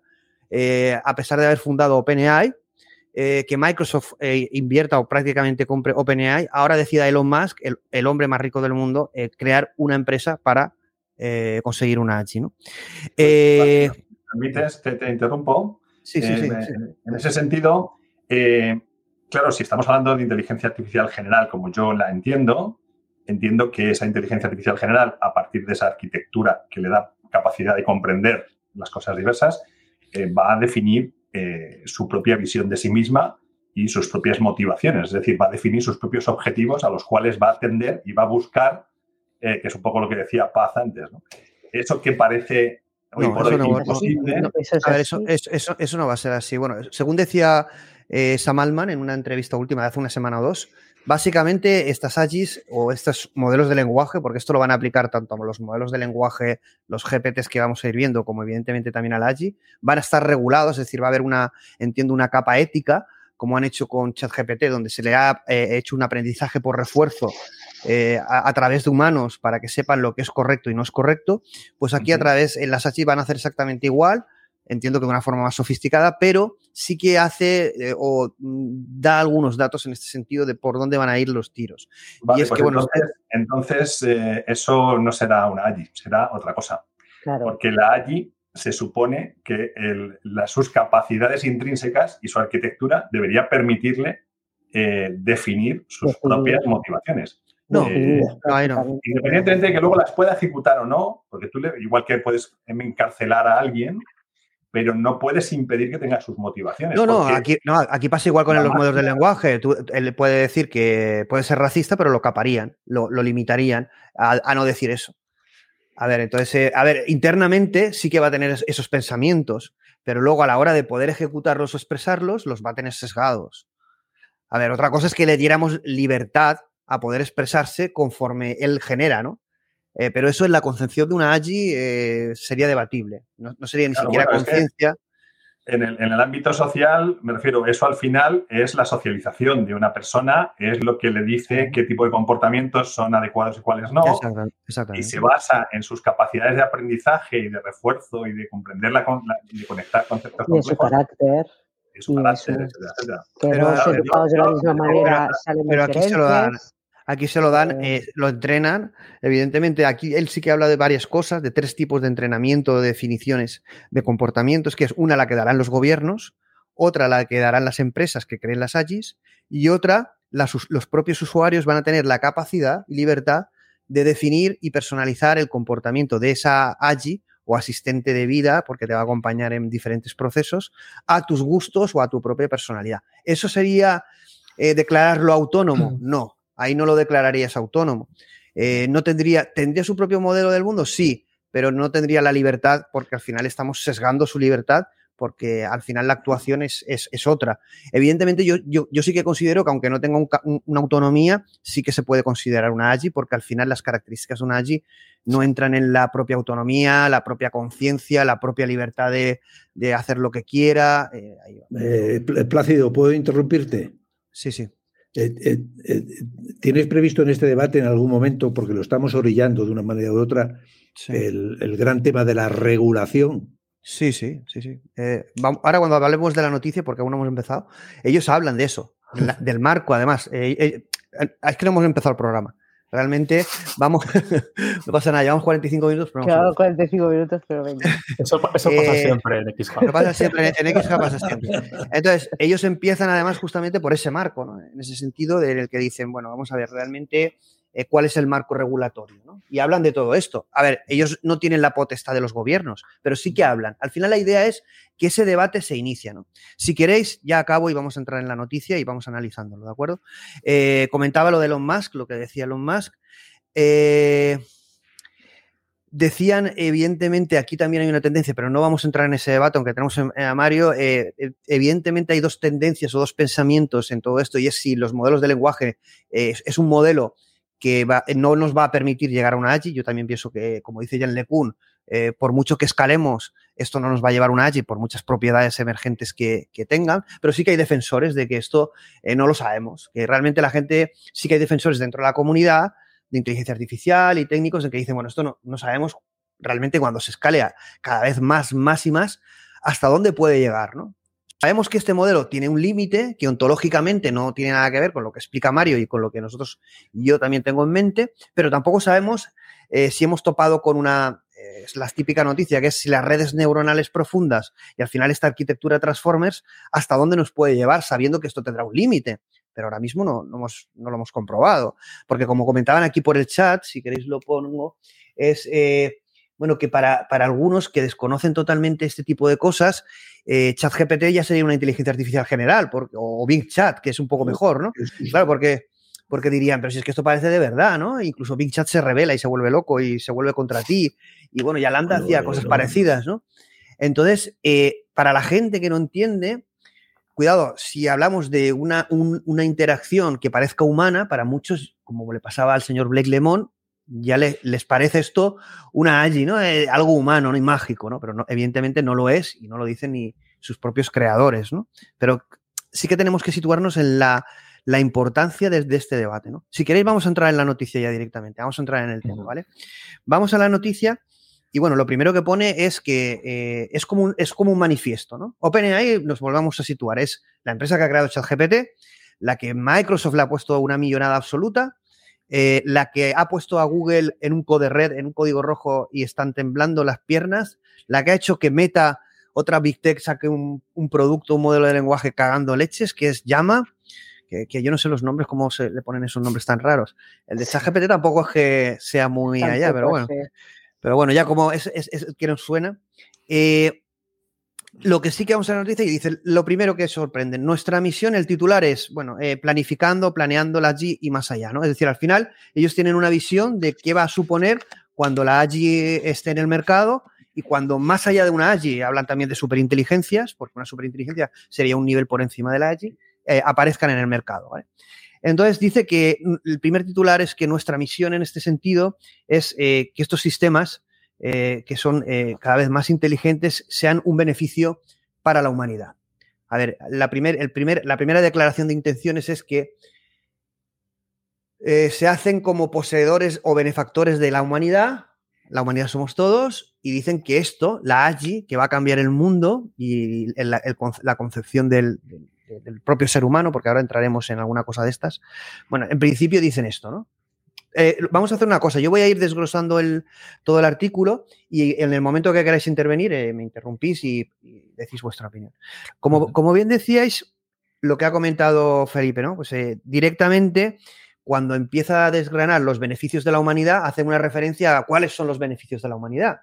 Speaker 5: a pesar de haber fundado OpenAI, eh, que Microsoft eh, invierta o prácticamente compre OpenAI, ahora decida Elon Musk, el, hombre más rico del mundo, eh, crear una empresa para conseguir una AGI. ¿no?
Speaker 9: ¿Me permites? Te, interrumpo.
Speaker 5: Sí, sí, sí,
Speaker 9: En ese sentido, claro, si estamos hablando de inteligencia artificial general, como yo la entiendo, entiendo que esa inteligencia artificial general, a partir de esa arquitectura que le da capacidad de comprender las cosas diversas, va a definir eh, su propia visión de sí misma y sus propias motivaciones. Es decir, va a definir sus propios objetivos a los cuales va a atender y va a buscar, eh, que es un poco lo que decía Paz antes. Eso que parece imposible.
Speaker 5: eso, no va a ser así. Bueno, según decía eh, Sam Altman en una entrevista última de hace una semana o dos, Básicamente, estas AGIs o estos modelos de lenguaje, porque esto lo van a aplicar tanto a los modelos de lenguaje, los GPTs que vamos a ir viendo, como evidentemente también al AGI, van a estar regulados, es decir, va a haber una, entiendo, una capa ética, como han hecho con ChatGPT, donde se le ha eh, hecho un aprendizaje por refuerzo eh, a, través de humanos para que sepan lo que es correcto y no es correcto, pues aquí a través, en las AGI van a hacer exactamente igual, entiendo que de una forma más sofisticada, pero sí que hace eh, o mm, da algunos datos en este sentido de por dónde van a ir los tiros.
Speaker 9: y es pues que, bueno, entonces, eh, eso no será una AGI, será otra cosa. Porque la AGI se supone que sus capacidades intrínsecas y su arquitectura debería permitirle eh, definir sus propias motivaciones. No, Independientemente de que luego las pueda ejecutar o no, porque tú, igual que puedes encarcelar a alguien, pero no puedes impedir que tenga sus motivaciones.
Speaker 5: No, no, aquí, no, aquí pasa igual con los modelos de lenguaje. él puede decir que puede ser racista, pero lo caparían, lo, limitarían a, no decir eso. A ver, entonces, eh, a ver, internamente sí que va a tener esos pensamientos, pero luego a la hora de poder ejecutarlos o expresarlos, los va a tener sesgados. A ver, otra cosa es que le diéramos libertad a poder expresarse conforme él genera, ¿no? Eh, pero eso en la concepción de una AGI eh, sería debatible. No, sería ni siquiera conciencia.
Speaker 9: En el, en el, ámbito social, me refiero, eso al final es la socialización de una persona, es lo que le dice qué tipo de comportamientos son adecuados y cuáles no. Exactamente. Y se basa en sus capacidades de aprendizaje y de refuerzo y de comprender la, y de conectar conceptos
Speaker 7: y su carácter.
Speaker 9: Y su carácter, etcétera,
Speaker 7: Pero, de la misma manera
Speaker 5: pero aquí se lo dan Aquí se lo dan, eh, lo entrenan. Evidentemente, aquí él sí que habla de varias cosas, de tres tipos de entrenamiento, de definiciones de comportamientos, que es una la que darán los gobiernos, otra la que darán las empresas que creen las AGIs y otra los propios usuarios van a tener la capacidad y libertad de definir y personalizar el comportamiento de esa AGI o asistente de vida, porque te va a acompañar en diferentes procesos, a tus gustos o a tu propia personalidad. ¿Eso sería eh, declararlo autónomo? No, ahí no lo declararías autónomo. Eh, no tendría, ¿tendría su propio modelo del mundo? Sí, pero no tendría la libertad porque al final estamos sesgando su libertad porque al final la actuación es, otra. Evidentemente yo, yo, sí que considero que aunque no tenga una autonomía, sí que se puede considerar una AGI porque al final las características de una AGI no entran en la propia autonomía, la propia conciencia, la propia libertad de, hacer lo que quiera.
Speaker 8: Eh, eh, Plácido, ¿puedo interrumpirte?
Speaker 5: Sí, sí.
Speaker 8: Eh, eh, eh, ¿Tienes previsto en este debate en algún momento, porque lo estamos orillando de una manera u otra, el, gran tema de la regulación?
Speaker 5: Sí, sí, sí, sí. ahora cuando hablemos de la noticia, porque aún no hemos empezado, ellos hablan de eso, del marco además. es que no hemos empezado el programa. Realmente, vamos, no pasa nada, llevamos 45 minutos.
Speaker 7: Pero claro, 45 minutos, pero venga.
Speaker 6: Eso, pasa eh, siempre en XHub.
Speaker 5: Pasa siempre, en XHub pasa siempre. Entonces, ellos empiezan además justamente por ese marco, ¿no? En ese sentido, del que dicen, bueno, vamos a ver, realmente eh, cuál es el marco regulatorio. ¿no? Y hablan de todo esto. A ver, ellos no tienen la potestad de los gobiernos, pero sí que hablan. Al final la idea es que ese debate se inicia. ¿no? Si queréis, ya acabo y vamos a entrar en la noticia y vamos analizándolo, ¿de acuerdo? Eh, comentaba lo de Elon Musk, lo que decía Elon Musk. Eh, decían, evidentemente, aquí también hay una tendencia, pero no vamos a entrar en ese debate, aunque tenemos a Mario. evidentemente hay dos tendencias o dos pensamientos en todo esto, y es si los modelos de lenguaje es un modelo que no nos va a permitir llegar a una AGI. Yo también pienso que, como dice Jan LeCun, eh, por mucho que escalemos, esto no nos va a llevar a una AGI por muchas propiedades emergentes que, tengan, pero sí que hay defensores de que esto eh, no lo sabemos, que realmente la gente, sí que hay defensores dentro de la comunidad de inteligencia artificial y técnicos en que dicen, bueno, esto no, no sabemos realmente cuando se escalea cada vez más, más y más, hasta dónde puede llegar, ¿no? Sabemos que este modelo tiene un límite que ontológicamente no tiene nada que ver con lo que explica Mario y con lo que nosotros, yo también tengo en mente, pero tampoco sabemos eh, si hemos topado con una, eh, es la típica noticia, que es si las redes neuronales profundas y al final esta arquitectura Transformers, hasta dónde nos puede llevar, sabiendo que esto tendrá un límite. Pero ahora mismo no, no, no, lo hemos comprobado. Porque como comentaban aquí por el chat, si queréis lo pongo, es... Eh, bueno, que para, para, algunos que desconocen totalmente este tipo de cosas, eh, ChatGPT ya sería una inteligencia artificial general, o Bing Chat, que es un poco mejor, ¿no? Claro, porque, porque dirían, pero si es que esto parece de verdad, ¿no? Incluso Bing Chat se revela y se vuelve loco y se vuelve contra ti. Y bueno, ya Landa hacía cosas parecidas, ¿no? Entonces, eh, para la gente que no entiende, cuidado, si hablamos de una, una interacción que parezca humana, para muchos, como le pasaba al señor Blake Lemon, ya les parece esto una AGI, ¿no? Eh, algo humano, ¿no? Y mágico, ¿no? Pero no, evidentemente no lo es y no lo dicen ni sus propios creadores, ¿no? Pero sí que tenemos que situarnos en la, la importancia de, este debate, ¿no? Si queréis, vamos a entrar en la noticia ya directamente, vamos a entrar en el tema, ¿vale? Vamos a la noticia y bueno, lo primero que pone es que eh, es, como un, es como un manifiesto, ¿no? OpenAI, nos volvamos a situar, es la empresa que ha creado ChatGPT, la que Microsoft le ha puesto una millonada absoluta, eh, la que ha puesto a Google en un code red, en un código rojo y están temblando las piernas, la que ha hecho que Meta, otra Big Tech, saque un, producto, un modelo de lenguaje cagando leches, que es Llama, que, yo no sé los nombres, cómo se le ponen esos nombres tan raros. El de ChatGPT tampoco es que sea muy allá, pero bueno. Pero bueno, ya como es, es, que nos suena. Eh, lo que sí que vamos a noticia y dice, lo primero que sorprende, nuestra misión, el titular es, bueno, eh, planificando, planeando la AGI y más allá, ¿no? Es decir, al final ellos tienen una visión de qué va a suponer cuando la AGI esté en el mercado y cuando más allá de una AGI, hablan también de superinteligencias, porque una superinteligencia sería un nivel por encima de la AGI, eh, aparezcan en el mercado, Entonces dice que el primer titular es que nuestra misión en este sentido es eh, que estos sistemas eh, que son eh, cada vez más inteligentes sean un beneficio para la humanidad. A ver, la, el primer, la primera declaración de intenciones es que eh, se hacen como poseedores o benefactores de la humanidad, la humanidad somos todos, y dicen que esto, la AGI, que va a cambiar el mundo y la concepción del, del propio ser humano, porque ahora entraremos en alguna cosa de estas, bueno, en principio dicen esto, ¿no? Eh, vamos a hacer una cosa. Yo voy a ir desglosando el, todo el artículo y en el momento que queráis intervenir eh, me interrumpís y, decís vuestra opinión. Como, como, bien decíais, lo que ha comentado Felipe, ¿no? Pues eh, directamente cuando empieza a desgranar los beneficios de la humanidad, hace una referencia a cuáles son los beneficios de la humanidad.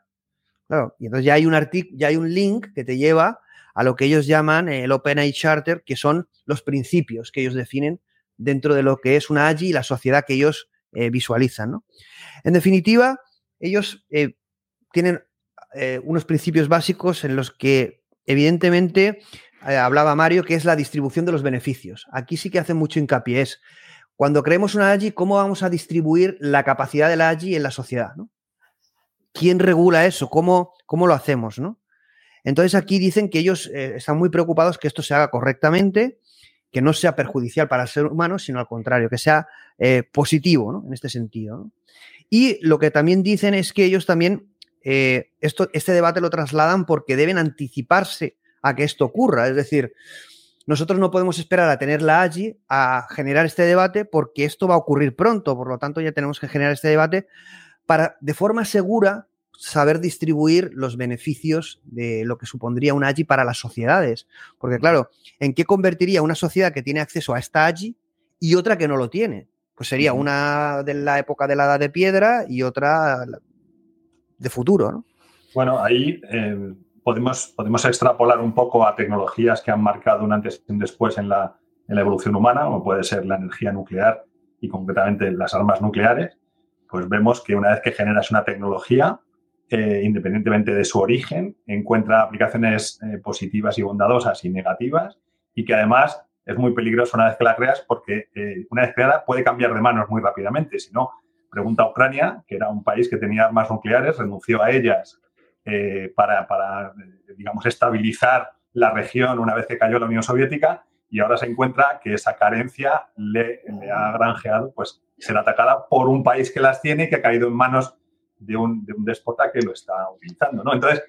Speaker 5: Claro, y entonces ya hay un ya hay un link que te lleva a lo que ellos llaman el OpenAI Charter, que son los principios que ellos definen dentro de lo que es una AGI y la sociedad que ellos eh, visualizan. ¿no? En definitiva, ellos eh, tienen eh, unos principios básicos en los que, evidentemente, hablaba Mario, que es la distribución de los beneficios. Aquí sí que hace mucho hincapié. Es cuando creemos una AGI, ¿cómo vamos a distribuir la capacidad de la AGI en la sociedad? ¿Quién regula eso? ¿Cómo, cómo lo hacemos? ¿no? Entonces aquí dicen que ellos están muy preocupados que esto se haga correctamente que no sea perjudicial para el ser humano, sino al contrario, que sea eh, positivo en este sentido. Y lo que también dicen es que ellos también eh, esto, este debate lo trasladan porque deben anticiparse a que esto ocurra. Es decir, nosotros no podemos esperar a tenerla allí, a generar este debate, porque esto va a ocurrir pronto. Por lo tanto, ya tenemos que generar este debate para, de forma segura, saber distribuir los beneficios de lo que supondría una AGI para las sociedades. Porque claro, ¿en qué convertiría una sociedad que tiene acceso a esta AGI y otra que no lo tiene? Pues sería una de la época de la edad de piedra y otra de futuro, ¿no?
Speaker 9: Bueno, ahí eh, podemos, podemos extrapolar un poco a tecnologías que han marcado un antes y un después en la, en la evolución humana, como puede ser la energía nuclear y concretamente las armas nucleares. Pues vemos que una vez que generas una tecnología, independientemente de su origen, encuentra aplicaciones eh, positivas y bondadosas y negativas y que además es muy peligroso una vez que la creas porque eh, una vez creada puede cambiar de manos muy rápidamente. Si no, pregunta a Ucrania, que era un país que tenía armas nucleares, renunció a ellas eh, para, para, digamos, estabilizar la región una vez que cayó la Unión Soviética y ahora se encuentra que esa carencia le, le ha granjeado pues, ser atacada por un país que las tiene y que ha caído en manos de un, de déspota que lo está utilizando. ¿no? Entonces,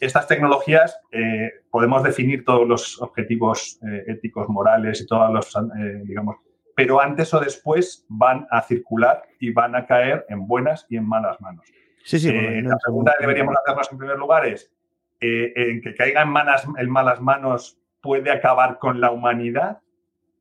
Speaker 9: estas tecnologías eh, podemos definir todos los objetivos eh, éticos, morales y todos los, eh, digamos, pero antes o después van a circular y van a caer en buenas y en malas manos.
Speaker 5: Sí, sí,
Speaker 9: la pregunta que deberíamos hacernos en primer lugar es, ¿en que caiga en, malas, en malas manos puede acabar con la humanidad?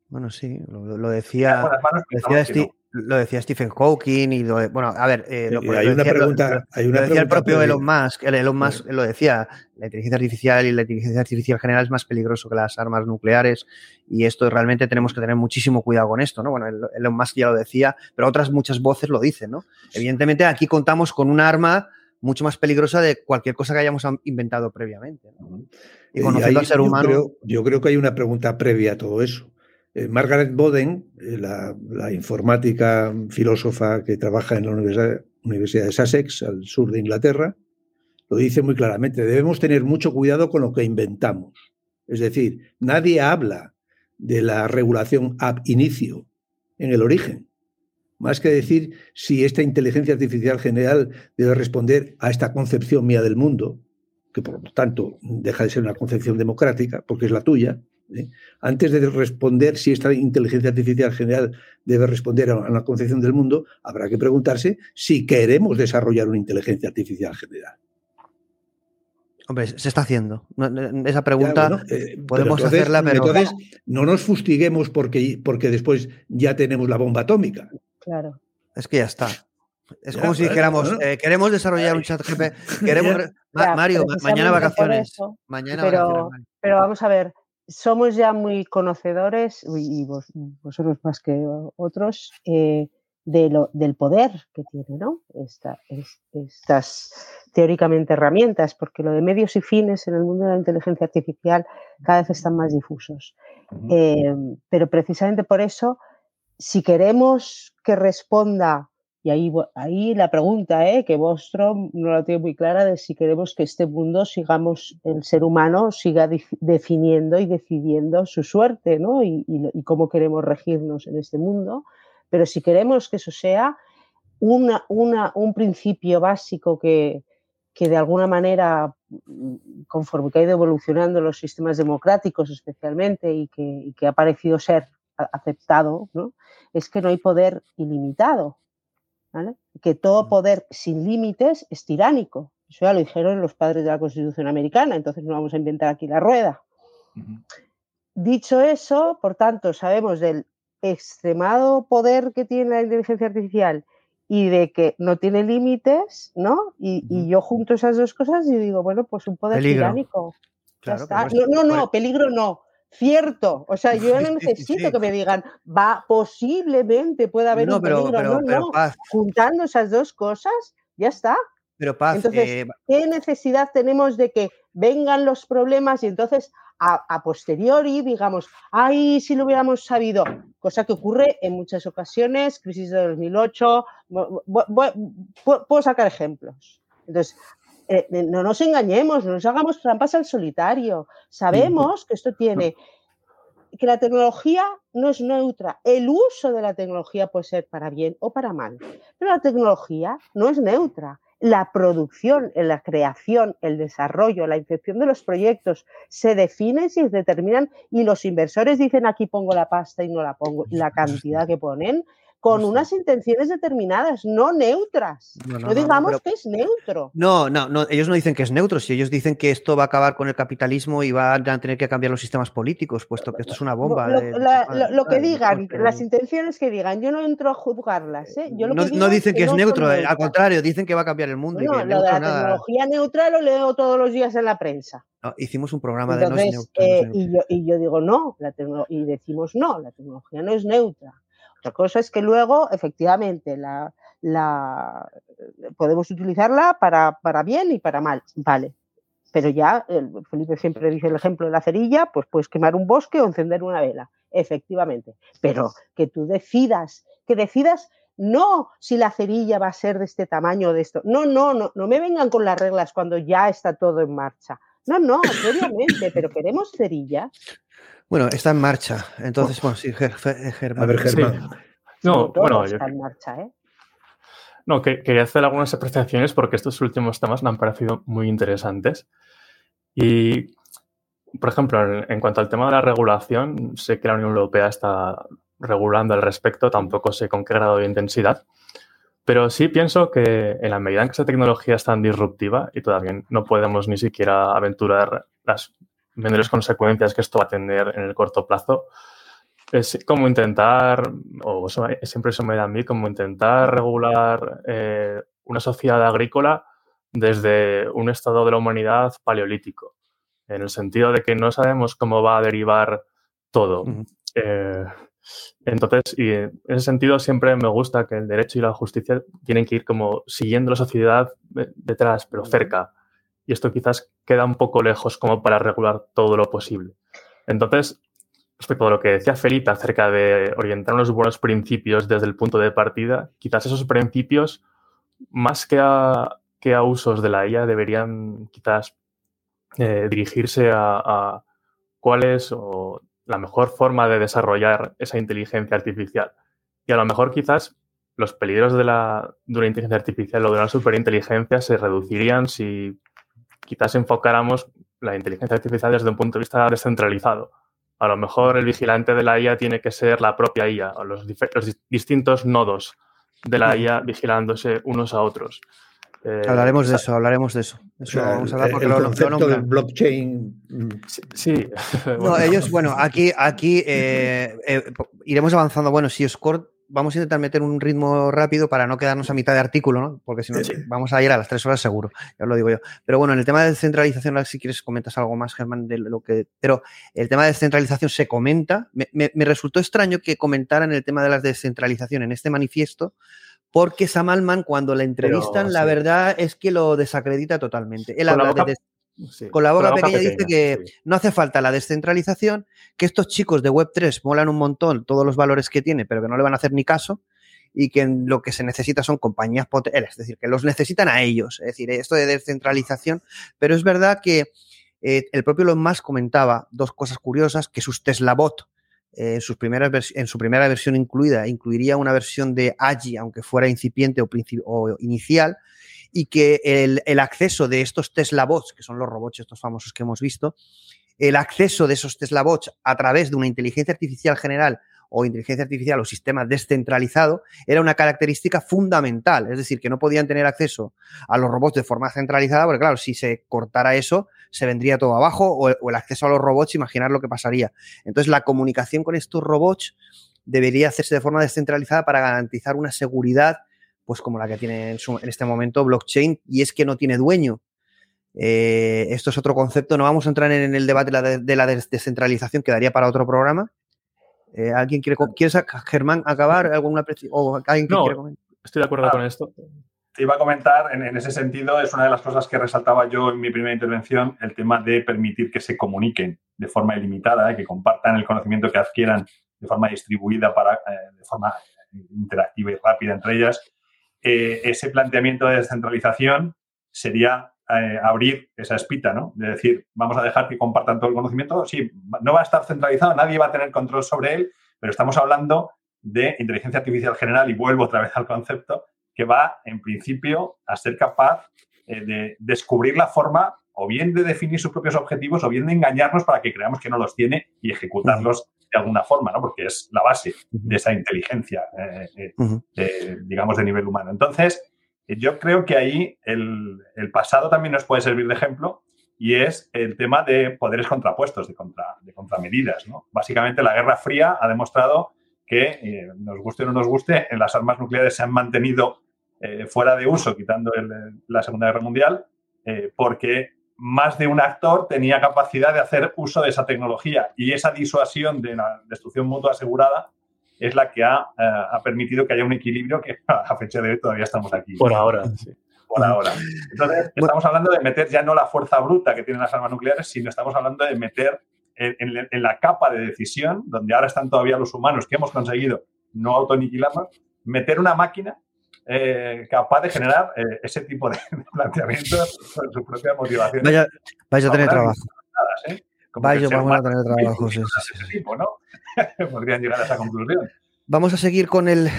Speaker 5: Bueno, sí, lo, decía, decía lo decía Stephen Hawking y lo bueno, a ver,
Speaker 8: eh, lo, hay una pregunta, hay una
Speaker 5: decía el propio Elon Musk, Elon Musk lo decía, la inteligencia artificial y la inteligencia artificial general es más peligroso que las armas nucleares y esto realmente tenemos que tener muchísimo cuidado con esto, ¿no? Bueno, Elon Musk ya lo decía, pero otras muchas voces lo dicen, ¿no? Evidentemente aquí contamos con un arma mucho más peligrosa de cualquier cosa que hayamos inventado previamente.
Speaker 8: Y conociendo al ser humano. Creo, yo creo que hay una pregunta previa a todo eso. Eh, Margaret Boden, eh, la, informática filósofa que trabaja en la Universidad, Universidad de Sussex, al sur de Inglaterra, lo dice muy claramente. Debemos tener mucho cuidado con lo que inventamos. Es decir, nadie habla de la regulación ab inicio en el origen más que decir si esta inteligencia artificial general debe responder a esta concepción mía del mundo, que por lo tanto deja de ser una concepción democrática, porque es la tuya, ¿eh? antes de responder si esta inteligencia artificial general debe responder a una concepción del mundo, habrá que preguntarse si queremos desarrollar una inteligencia artificial general.
Speaker 5: Hombre, se está haciendo. Esa pregunta eh, podemos hacerla, pero...
Speaker 8: Entonces, no nos fustiguemos porque, porque después ya tenemos la bomba atómica.
Speaker 7: Claro.
Speaker 5: Es que ya está. Es como si dijéramos, eh, queremos desarrollar un chat GP, queremos... Mario, mañana vacaciones. mañana
Speaker 7: pero, Pero vamos a ver, somos ya muy conocedores, y vosotros más que otros, eh, de lo, del poder que tiene, ¿no? estas teóricamente herramientas, porque lo de medios y fines en el mundo de la inteligencia artificial cada vez están más difusos. Eh, pero precisamente por eso si queremos que responda, y ahí, ahí la pregunta, ¿eh? que Bostrom no la tiene muy clara, de si queremos que este mundo sigamos, el ser humano siga definiendo y decidiendo su suerte, ¿no? Y, cómo queremos regirnos en este mundo. Pero si queremos que eso sea una, un principio básico que, que de alguna manera, conforme que ha ido evolucionando los sistemas democráticos especialmente y que, y que ha parecido ser aceptado, ¿no? es que no hay poder ilimitado. Que todo poder sin límites es tiránico. Eso ya lo dijeron los padres de la Constitución americana, entonces no vamos a inventar aquí la rueda. Dicho eso, por tanto, sabemos del extremado poder que tiene la inteligencia artificial y de que no tiene límites, ¿no? Y, yo junto esas dos cosas y digo, bueno, pues un poder tiránico. no, no, peligro no cierto. O sea, yo no necesito que me digan, va, posiblemente pueda haber un peligro. no, no. Juntando esas dos cosas, ya está.
Speaker 5: Pero Paz,
Speaker 7: entonces, eh, ¿qué necesidad tenemos de que vengan los problemas y entonces a, posteriori digamos, ay, si lo hubiéramos sabido? Cosa que ocurre en muchas ocasiones, crisis de 2008, puedo sacar ejemplos. Entonces, eh, eh, no nos engañemos, no nos hagamos trampas al solitario. Sabemos que esto tiene, que la tecnología no es neutra. El uso de la tecnología puede ser para bien o para mal, pero la tecnología no es neutra. La producción, la creación, el desarrollo, la infección de los proyectos se definen, se determinan y los inversores dicen aquí pongo la pasta y no la pongo, la cantidad que ponen con unas intenciones determinadas, no neutras. No, digamos que es neutro.
Speaker 5: No, no, no, ellos no dicen que es neutro, si ellos dicen que esto va a acabar con el capitalismo y van a tener que cambiar los sistemas políticos, puesto que esto es una bomba.
Speaker 7: Lo, que digan, las intenciones que digan, yo no entro a juzgarlas. ¿eh?
Speaker 5: no, dicen que, es neutro, eh, al contrario, dicen que va a cambiar el mundo.
Speaker 7: No, lo de la tecnología neutral lo leo todos los días en la prensa.
Speaker 5: hicimos un programa de no es
Speaker 7: neutro. Eh, y, yo, y yo digo no, la y decimos no, la tecnología no es neutra. Otra cosa es que luego, efectivamente, la, podemos utilizarla para, bien y para mal, vale. Pero ya, Felipe siempre dice el ejemplo de la cerilla, pues puedes quemar un bosque o encender una vela, efectivamente. Pero que tú decidas, que decidas no si la cerilla va a ser de este tamaño o de esto. No, no, no, no me vengan con las reglas cuando ya está todo en marcha. No, no, obviamente, pero queremos cerillas.
Speaker 5: Bueno, está en marcha. Entonces, bueno, sí, Germán.
Speaker 8: A ver, Germán.
Speaker 6: No, bueno, está en marcha, ¿eh? No, que, quería hacer algunas apreciaciones porque estos últimos temas me han parecido muy interesantes. Y, por ejemplo, en, cuanto al tema de la regulación, sé que la Unión Europea está regulando al respecto, tampoco sé con qué grado de intensidad, pero sí pienso que en la medida en que esa tecnología es tan disruptiva y todavía no podemos ni siquiera aventurar las menores consecuencias que esto va a tener en el corto plazo, es como intentar, o siempre eso me da a mí, como intentar regular eh, una sociedad agrícola desde un estado de la humanidad paleolítico, en el sentido de que no sabemos cómo va a derivar todo. Eh, Entonces, y en ese sentido siempre me gusta que el derecho y la justicia tienen que ir como siguiendo la sociedad detrás, pero cerca. Y esto quizás queda un poco lejos como para regular todo lo posible. Entonces, respecto a lo que decía Felipe acerca de orientar unos buenos principios desde el punto de partida, quizás esos principios, más que a, que a usos de la IA, deberían quizás eh, dirigirse a, cuál es la mejor forma de desarrollar esa inteligencia artificial. Y a lo mejor quizás los peligros de, la, de una inteligencia artificial o de una superinteligencia se reducirían si quizás enfocáramos la inteligencia artificial desde un punto de vista descentralizado. A lo mejor el vigilante de la IA tiene que ser la propia IA o los, los distintos nodos de la IA vigilándose unos a otros.
Speaker 5: Eh, hablaremos de eso, hablaremos de eso.
Speaker 8: vamos a hablar porque el, lo, concepto del blockchain.
Speaker 6: Sí.
Speaker 5: No, ellos, bueno, aquí, aquí eh, eh, iremos avanzando. Bueno, si os vamos a intentar meter un ritmo rápido para no quedarnos a mitad de artículo, ¿no? Porque si no, vamos a ir a las tres horas seguro, ya os lo digo yo. Pero bueno, en el tema de descentralización, si quieres comentas algo más, Germán, de lo que. Pero el tema de descentralización se comenta. Me, me resultó extraño que comentaran el tema de la descentralización en este manifiesto porque Sam Altman, cuando la entrevistan, la verdad es que lo desacredita totalmente. Él habla de con la boca, pequeña, dice que no hace falta la descentralización, que estos chicos de Web3 molan un montón todos los valores que tiene, pero que no le van a hacer ni caso, y que lo que se necesita son compañías potentes, es decir, que los necesitan a ellos, es decir, esto de descentralización, pero es verdad que eh, el propio Elon Musk comentaba dos cosas curiosas, que sus Tesla Bot, en, sus primeras en su primera versión incluida, incluiría una versión de AGI, aunque fuera incipiente o, o inicial, y que el, acceso de estos Tesla bots, que son los robots estos famosos que hemos visto, el acceso de esos Tesla bots a través de una inteligencia artificial general o inteligencia artificial o sistema descentralizado era una característica fundamental. Es decir, que no podían tener acceso a los robots de forma centralizada, porque claro, si se cortara eso, se vendría todo abajo, o, el acceso a los robots, imaginar lo que pasaría. Entonces, la comunicación con estos robots debería hacerse de forma descentralizada para garantizar una seguridad, pues como la que tiene en, este momento blockchain, y es que no tiene dueño. Eh, esto es otro concepto, no vamos a entrar en el debate de la, de la descentralización, quedaría para otro programa, eh, ¿Alguien quiere, ¿Quieres, Germán, acabar? ¿Alguna o alguien
Speaker 6: no, Estoy de acuerdo con esto.
Speaker 9: Te iba a comentar, en, ese sentido, es una de las cosas que resaltaba yo en mi primera intervención, el tema de permitir que se comuniquen de forma ilimitada, ¿eh? que compartan el conocimiento que adquieran de forma distribuida, para, eh, de forma interactiva y rápida entre ellas. Ese planteamiento de descentralización sería eh, abrir esa espita, ¿no? De decir, vamos a dejar que compartan todo el conocimiento. Sí, no va a estar centralizado, nadie va a tener control sobre él, pero estamos hablando de inteligencia artificial general y vuelvo otra vez al concepto, que va en principio a ser capaz eh, de descubrir la forma o bien de definir sus propios objetivos o bien de engañarnos para que creamos que no los tiene y ejecutarlos de alguna forma, ¿no? Porque es la base de esa inteligencia, eh, digamos, de nivel humano. Entonces, yo creo que ahí el, pasado también nos puede servir de ejemplo y es el tema de poderes contrapuestos, de, contra, de contramedidas. ¿no? Básicamente la Guerra Fría ha demostrado que, eh, nos guste o no nos guste, en las armas nucleares se han mantenido eh, fuera de uso, quitando la Segunda Guerra Mundial, eh, porque más de un actor tenía capacidad de hacer uso de esa tecnología y esa disuasión de la destrucción mutua asegurada es la que ha, eh, permitido que haya un equilibrio que a fecha de hoy todavía estamos aquí.
Speaker 6: Por ahora, sí.
Speaker 9: Por ahora. Entonces, estamos hablando de meter ya no la fuerza bruta que tienen las armas nucleares, sino estamos hablando de meter en, la capa de decisión, donde ahora están todavía los humanos que hemos conseguido no autoaniquilarnos, meter una máquina eh, capaz de generar eh, ese tipo de, planteamientos con su propia motivación.
Speaker 5: Vaya, vais a tener trabajo. Vaya, vamos a tener trabajo. Sí,
Speaker 9: tipo, ¿no? podrían llegar a esa conclusión.
Speaker 5: Vamos a seguir con el,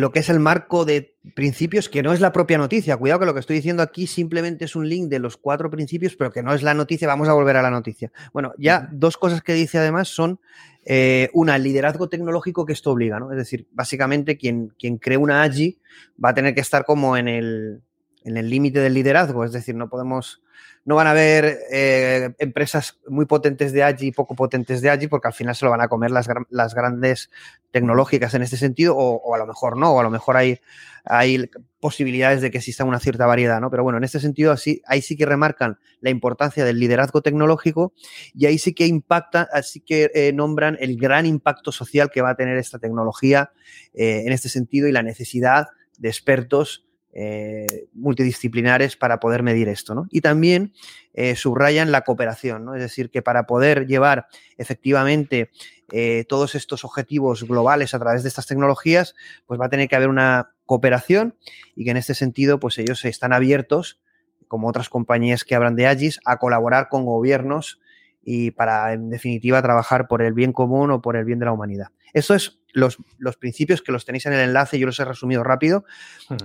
Speaker 5: lo que es el marco de principios, que no es la propia noticia. Cuidado que lo que estoy diciendo aquí simplemente es un link de los cuatro principios, pero que no es la noticia. Vamos a volver a la noticia. Bueno, ya dos cosas que dice además son eh, una, liderazgo tecnológico que esto obliga, ¿no? Es decir, básicamente quien, quien cree una AGI va a tener que estar como en el en el límite del liderazgo, es decir, no podemos no van a haber eh, empresas muy potentes de allí y poco potentes de allí, porque al final se lo van a comer las, las grandes tecnológicas en este sentido, o, a lo mejor no, o a lo mejor hay, hay posibilidades de que exista una cierta variedad, ¿no? Pero bueno, en este sentido, así, ahí sí que remarcan la importancia del liderazgo tecnológico y ahí sí que impacta, así que eh, nombran el gran impacto social que va a tener esta tecnología eh, en este sentido y la necesidad de expertos eh, multidisciplinares para poder medir esto. ¿no? Y también eh, subrayan la cooperación, ¿no? es decir, que para poder llevar efectivamente eh, todos estos objetivos globales a través de estas tecnologías, pues va a tener que haber una cooperación y que en este sentido, pues ellos están abiertos, como otras compañías que hablan de Agis, a colaborar con gobiernos y para, en definitiva, trabajar por el bien común o por el bien de la humanidad. Eso es los, los, principios que los tenéis en el enlace, yo los he resumido rápido,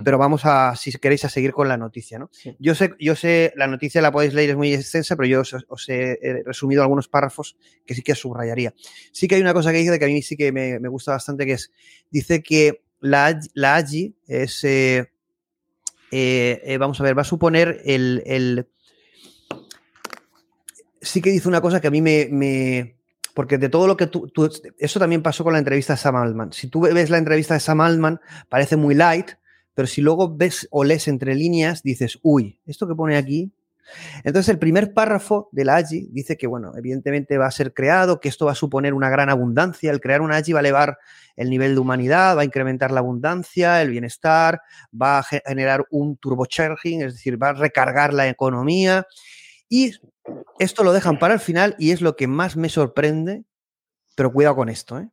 Speaker 5: pero vamos a, si queréis, a seguir con la noticia. ¿no? Yo, sé, yo sé, la noticia la podéis leer, es muy extensa, pero yo os, he resumido algunos párrafos que sí que subrayaría. Sí que hay una cosa que dice que a mí sí que me, me gusta bastante, que es, dice que la, la AGI es, eh, eh, eh, vamos a ver, va a suponer el, el, Sí que dice una cosa que a mí me, me porque de todo lo que tú, Eso también pasó con la entrevista de Sam Altman. Si tú ves la entrevista de Sam Altman, parece muy light, pero si luego ves o lees entre líneas, dices, uy, esto que pone aquí. Entonces, el primer párrafo de la dice que, bueno, evidentemente va a ser creado, que esto va a suponer una gran abundancia. El crear una AGI va a elevar el nivel de humanidad, va a incrementar la abundancia, el bienestar, va a generar un turbocharging, es decir, va a recargar la economía. Y esto lo dejan para el final y es lo que más me sorprende, pero cuidado con esto. ¿eh?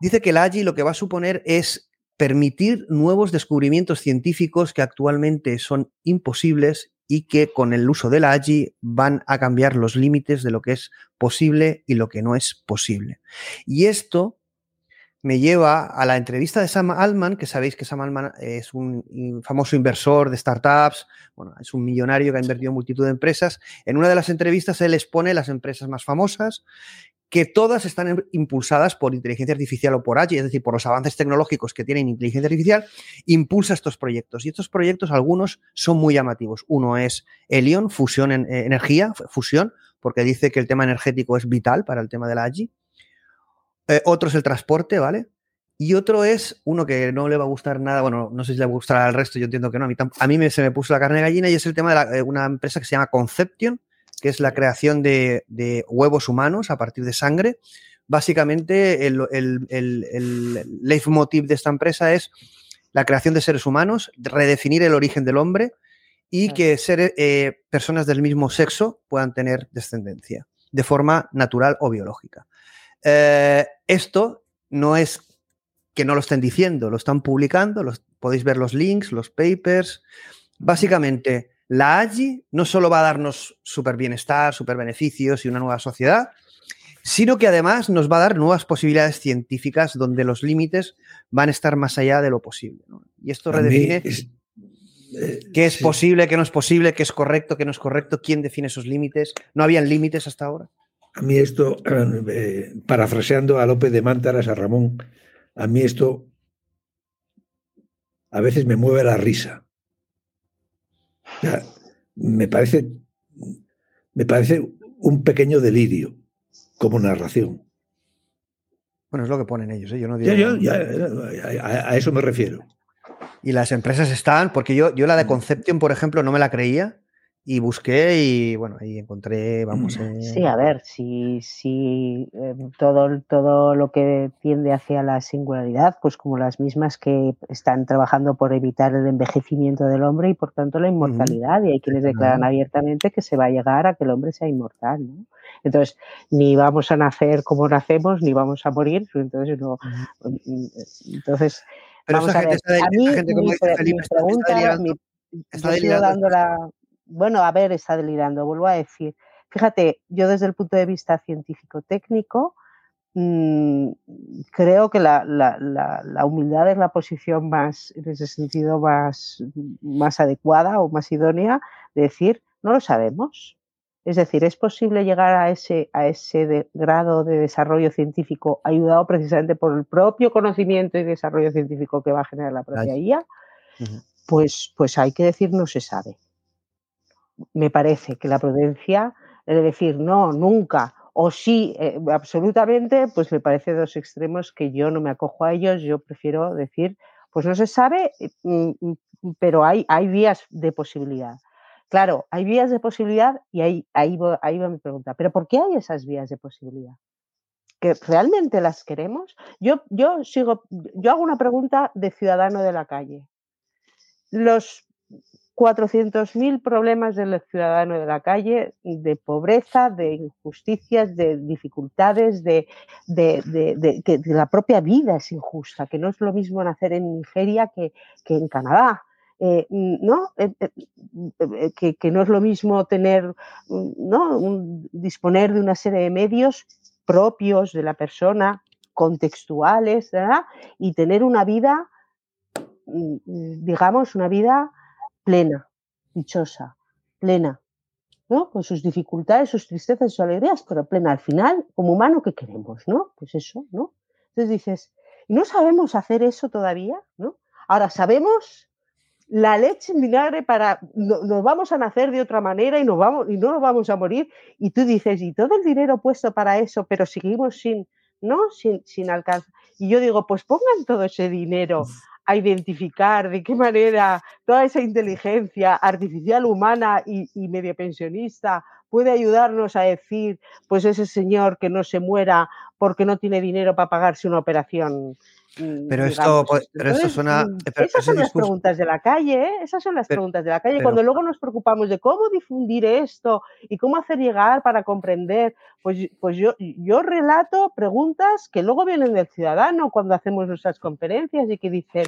Speaker 5: Dice que la AGI lo que va a suponer es permitir nuevos descubrimientos científicos que actualmente son imposibles y que con el uso de la AGI van a cambiar los límites de lo que es posible y lo que no es posible. Y esto me lleva a la entrevista de Sam Altman, que sabéis que Sam Altman es un famoso inversor de startups, bueno, es un millonario que ha invertido en multitud de empresas. En una de las entrevistas él expone las empresas más famosas, que todas están impulsadas por inteligencia artificial o por AGI, es decir, por los avances tecnológicos que tienen inteligencia artificial, impulsa estos proyectos. Y estos proyectos, algunos son muy llamativos. Uno es Helion, fusión en eh, energía, fusión, porque dice que el tema energético es vital para el tema de la AGI. Eh, otro es el transporte, ¿vale? Y otro es uno que no le va a gustar nada, bueno, no sé si le va a gustar al resto, yo entiendo que no, a mí, a mí se me puso la carne de gallina y es el tema de, una empresa que se llama Conception, que es la creación de, huevos humanos a partir de sangre. Básicamente, el, el, leitmotiv de esta empresa es la creación de seres humanos, redefinir el origen del hombre y que ser, eh, personas del mismo sexo puedan tener descendencia de forma natural o biológica. Eh, esto no es que no lo estén diciendo, lo están publicando, los, podéis ver los links, los papers. Básicamente, la AGI no solo va a darnos super bienestar, super beneficios y una nueva sociedad, sino que además nos va a dar nuevas posibilidades científicas donde los límites van a estar más allá de lo posible. Y esto redefine eh, qué es posible, qué no es posible, qué es correcto, qué no es correcto, quién define esos límites. ¿No habían límites hasta ahora?
Speaker 8: A mí esto, eh, parafraseando a López de Mántaras, a Ramón, a mí esto a veces me mueve la risa. me parece, me parece un pequeño delirio como narración.
Speaker 5: Bueno, es lo que ponen ellos, ¿eh? yo no
Speaker 8: digo. a, eso me refiero.
Speaker 5: Y las empresas están, porque yo, yo la de mm. Conception, por ejemplo, no me la creía y busqué y bueno, ahí encontré, vamos.
Speaker 7: Mm. Sí, a ver, si, si em, todo, todo lo que tiende hacia la singularidad, pues como las mismas que están trabajando por evitar el envejecimiento del hombre y por tanto la inmortalidad, y hay quienes declaran abiertamente que se va a llegar a que el hombre sea inmortal, ¿no? Entonces, ni vamos a nacer como nacemos, ni vamos a morir, entonces no. Mm, entonces,
Speaker 5: Pero vamos a ver, a mí, mi, pregunta,
Speaker 7: está dando la bueno, a ver, está delirando, vuelvo a decir. Fíjate, yo desde el punto de vista científico-técnico, mm, creo que la, humildad es la posición más, en ese sentido, más, más adecuada o más idónea de decir, no lo sabemos. Es decir, es posible llegar a ese, a ese grado de desarrollo científico ayudado precisamente por el propio conocimiento y desarrollo científico que va a generar la propia IA. Pues, pues hay que decir no se sabe. Me parece que la prudencia de decir no, nunca, o sí, eh, absolutamente, pues me parece dos extremos que yo no me acojo a ellos, yo prefiero decir, pues no se sabe, mm, mm, pero hay, hay vías de posibilidad. Claro, hay vías de posibilidad y ahí, ahí, va, ahí mi pregunta, pero ¿por qué hay esas vías de posibilidad? ¿Que realmente las queremos? Yo, yo sigo, yo hago una pregunta de ciudadano de la calle. Los 400.000 problemas del ciudadano de la calle, de pobreza, de injusticias, de dificultades, de, que la propia vida es injusta, que no es lo mismo nacer en Nigeria que, en Canadá. Eh, ¿no? Eh, eh, que, no es lo mismo tener, ¿no? disponer de una serie de medios propios de la persona, contextuales, y tener una vida, mm, digamos, una vida plena, dichosa, plena, ¿no? Con sus dificultades, sus tristezas, sus alegrías, pero plena. Al final, como humano, ¿qué queremos, no? Pues eso, ¿no? Entonces dices, ¿y no sabemos hacer eso todavía, no? Ahora sabemos la leche en vinagre para nos vamos a nacer de otra manera y nos vamos y no nos vamos a morir y tú dices y todo el dinero puesto para eso pero seguimos sin no sin, sin alcanzar y yo digo pues pongan todo ese dinero a identificar de qué manera toda esa inteligencia artificial humana y, medio pensionista puede ayudarnos a decir, pues ese señor que no se muera porque no tiene dinero para pagarse una operación.
Speaker 5: Mm, pero esto, pues, pero esto suena.
Speaker 7: Mm, esas son las preguntas de la calle, ¿eh? esas son las preguntas de la calle. Cuando luego nos preocupamos de cómo difundir esto y cómo hacer llegar para comprender, pues, pues yo, yo relato preguntas que luego vienen del ciudadano cuando hacemos nuestras conferencias y que dicen,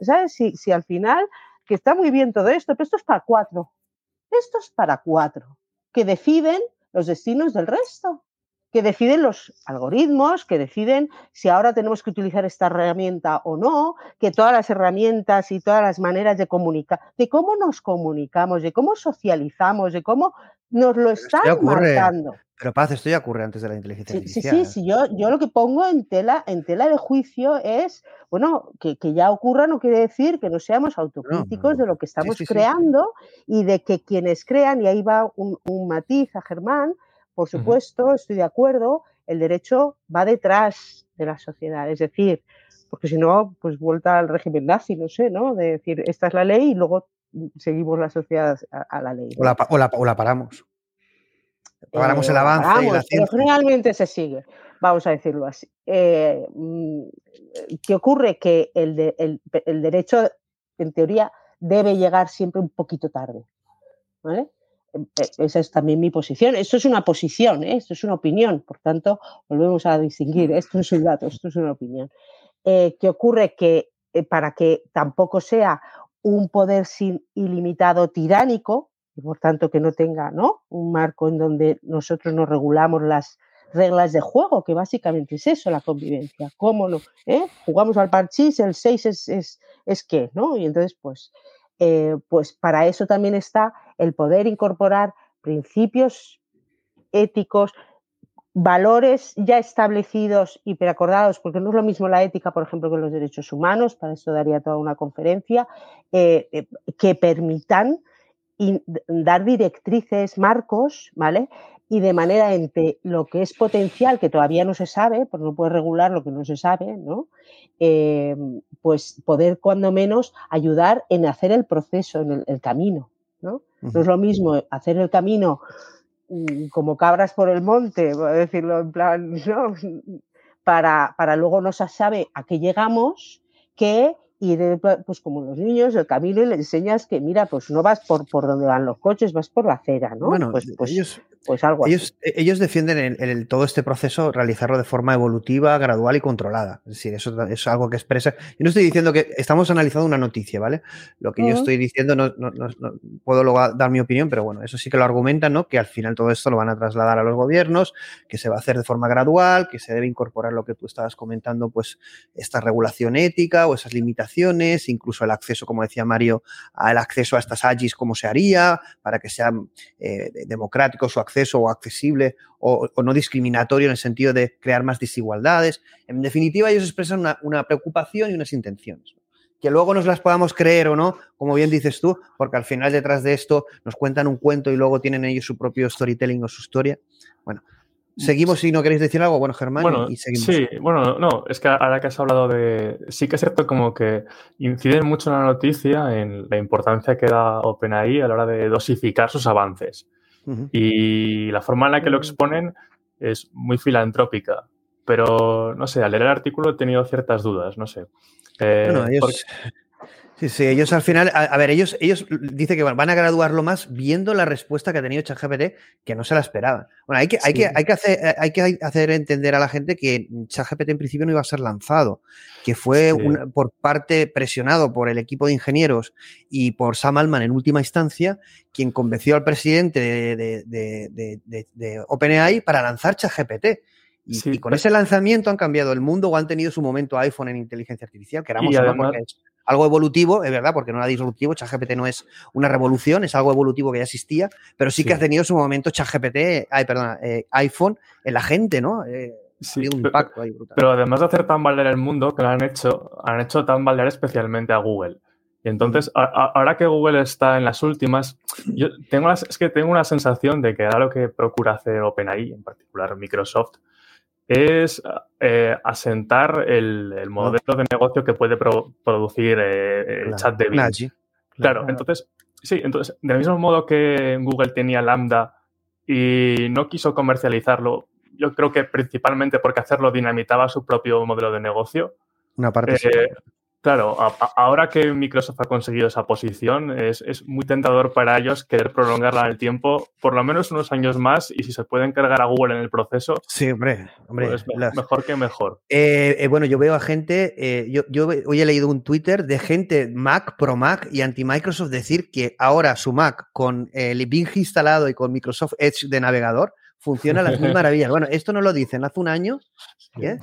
Speaker 7: ¿sabes? Si, si al final, que está muy bien todo esto, pero esto es para cuatro. Esto es para cuatro, que deciden los destinos del resto que deciden los algoritmos, que deciden si ahora tenemos que utilizar esta herramienta o no, que todas las herramientas y todas las maneras de comunicar, de cómo nos comunicamos, de cómo socializamos, de cómo nos lo están marcando.
Speaker 5: Pero Paz, esto ya ocurre antes de la inteligencia
Speaker 7: sí,
Speaker 5: artificial.
Speaker 7: Sí, sí, sí, yo, yo lo que pongo en tela, en tela de juicio es, bueno, que, ya ocurra no quiere decir que no seamos autocríticos de lo que estamos creando y de que quienes crean, y ahí va un, un matiz a Germán, por supuesto, estoy de acuerdo, el derecho va detrás de la sociedad, es decir, porque si no, pues vuelta al régimen nazi, no sé, ¿no? De decir, esta es la ley y luego seguimos la sociedad a, la ley.
Speaker 5: O, la, paramos. Paramos el eh, avance. y la
Speaker 7: pero generalmente se sigue, vamos a decirlo así. Eh, mm, ¿Qué ocurre? Que el, el derecho, en teoría, debe llegar siempre un poquito tarde. ¿vale? Em, e, esa es también mi posición. Esto es una posición, ¿eh? esto es una opinión, por tanto, volvemos a distinguir, esto es un dato, esto es una opinión. Eh, ¿Qué ocurre? Que eh, para que tampoco sea un poder sin ilimitado tiránico, y por tanto que no tenga ¿no? un marco en donde nosotros nos regulamos las reglas de juego, que básicamente es eso, la convivencia. ¿Cómo no? Jugamos al parchís, el 6 es, es, es qué, ¿no? Y entonces, pues, eh, pues para eso también está el poder incorporar principios éticos, valores ya establecidos y preacordados, porque no es lo mismo la ética, por ejemplo, que los derechos humanos, para eso daría toda una conferencia, eh, eh, que permitan dar directrices, marcos, ¿vale? Y de manera entre lo que es potencial, que todavía no se sabe, porque no puede regular lo que no se sabe, ¿no? Eh, pues poder cuando menos ayudar en hacer el proceso, en el, camino. ¿no? no es lo mismo hacer el camino mm, como cabras por el monte, por decirlo en plan, ¿no? para, para luego no se sabe a qué llegamos, que y pues como los niños, el camino y le enseñas que, mira, pues no vas por, por donde van los coches, vas por la acera, ¿no?
Speaker 5: Bueno,
Speaker 7: pues,
Speaker 5: pues, ellos, pues algo ellos, e, ellos defienden el, todo este proceso realizarlo de forma evolutiva, gradual y controlada. Es decir, eso es algo que expresa. Yo no estoy diciendo que estamos analizando una noticia, ¿vale? Lo que yo estoy diciendo, no, no, no, puedo luego dar mi opinión, pero bueno, eso sí que lo argumentan, ¿no? Que al final todo esto lo van a trasladar a los gobiernos, que se va a hacer de forma gradual, que se debe incorporar lo que tú estabas comentando, pues esta regulación ética o esas limitaciones incluso el acceso, como decía Mario, al acceso a estas AGIs, cómo se haría para que sea eh, democrático su acceso o accesible o, no discriminatorio en el sentido de crear más desigualdades. En definitiva, ellos expresan una, preocupación y unas intenciones. que luego nos las podamos creer o no, como bien dices tú, porque al final detrás de esto nos cuentan un cuento y luego tienen ellos su propio storytelling o su historia. Bueno, seguimos si no queréis decir algo, bueno, Germán,
Speaker 6: bueno,
Speaker 5: y seguimos.
Speaker 6: Sí, bueno, no, es que ahora que has hablado de. Sí que es cierto como que inciden mucho en la noticia en la importancia que da OpenAI a la hora de dosificar sus avances. Y la forma en la que lo exponen es muy filantrópica. Pero, no sé, al leer el artículo he tenido ciertas dudas, no sé. Eh,
Speaker 5: Bueno, ellos,
Speaker 6: porque-
Speaker 5: sí, sí, ellos al final, a, a ver, ellos, ellos dicen que van a graduarlo más viendo la respuesta que ha tenido ChatGPT, que no se la esperaban. Bueno, hay que, hay,
Speaker 6: Sí.
Speaker 5: que, hay, que hacer, hay que hacer entender a la gente que ChatGPT en principio no iba a ser lanzado, que fue
Speaker 6: Sí.
Speaker 5: por parte presionado por el equipo de ingenieros y por Sam Altman en última instancia, quien convenció al presidente de, de- de- de- de- de OpenAI para lanzar ChatGPT. Y,
Speaker 6: Sí,
Speaker 5: y con ese lanzamiento han cambiado el mundo o han tenido su momento iPhone en inteligencia artificial, queramos
Speaker 6: Y además-
Speaker 5: es algo evolutivo, es verdad, porque no era disruptivo, ChatGPT no es una revolución, es algo evolutivo que ya existía, pero sí, que ha tenido su momento ChatGPT, ay, perdona, eh, iPhone en la gente, ¿no? Eh,
Speaker 6: Sí,
Speaker 5: un ahí brutal.
Speaker 6: Pero además de hacer tambalear el mundo, que lo han hecho, han hecho tambalear especialmente a Google. Y entonces, a- a- ahora que Google está en las últimas, yo tengo las- es que tengo una sensación de que ahora lo que procura hacer OpenAI, en particular Microsoft, es eh, asentar el, el modelo de negocio que puede pro- producir eh, el
Speaker 5: Claro,
Speaker 6: chat de Bing. Claro, entonces, sí, entonces, del mismo modo que Google tenía Lambda y no quiso comercializarlo, yo creo que principalmente porque hacerlo dinamitaba su propio modelo de negocio.
Speaker 5: Una parte sí.
Speaker 6: Eh, claro, a- a- ahora que Microsoft ha conseguido esa posición, es, es muy tentador para ellos querer prolongarla en el tiempo, por lo menos unos años más, y si se puede encargar a Google en el proceso,
Speaker 5: Sí, hombre, hombre.
Speaker 6: pues
Speaker 5: las-
Speaker 6: mejor que mejor.
Speaker 5: Eh, eh, bueno, yo veo a gente, eh, yo, yo hoy he leído un Twitter de gente Mac, Pro Mac y anti-Microsoft decir que ahora su Mac con el Bing instalado y con Microsoft Edge de navegador funciona a las mil maravillas. Bueno, esto no lo dicen hace un año, ¿qué?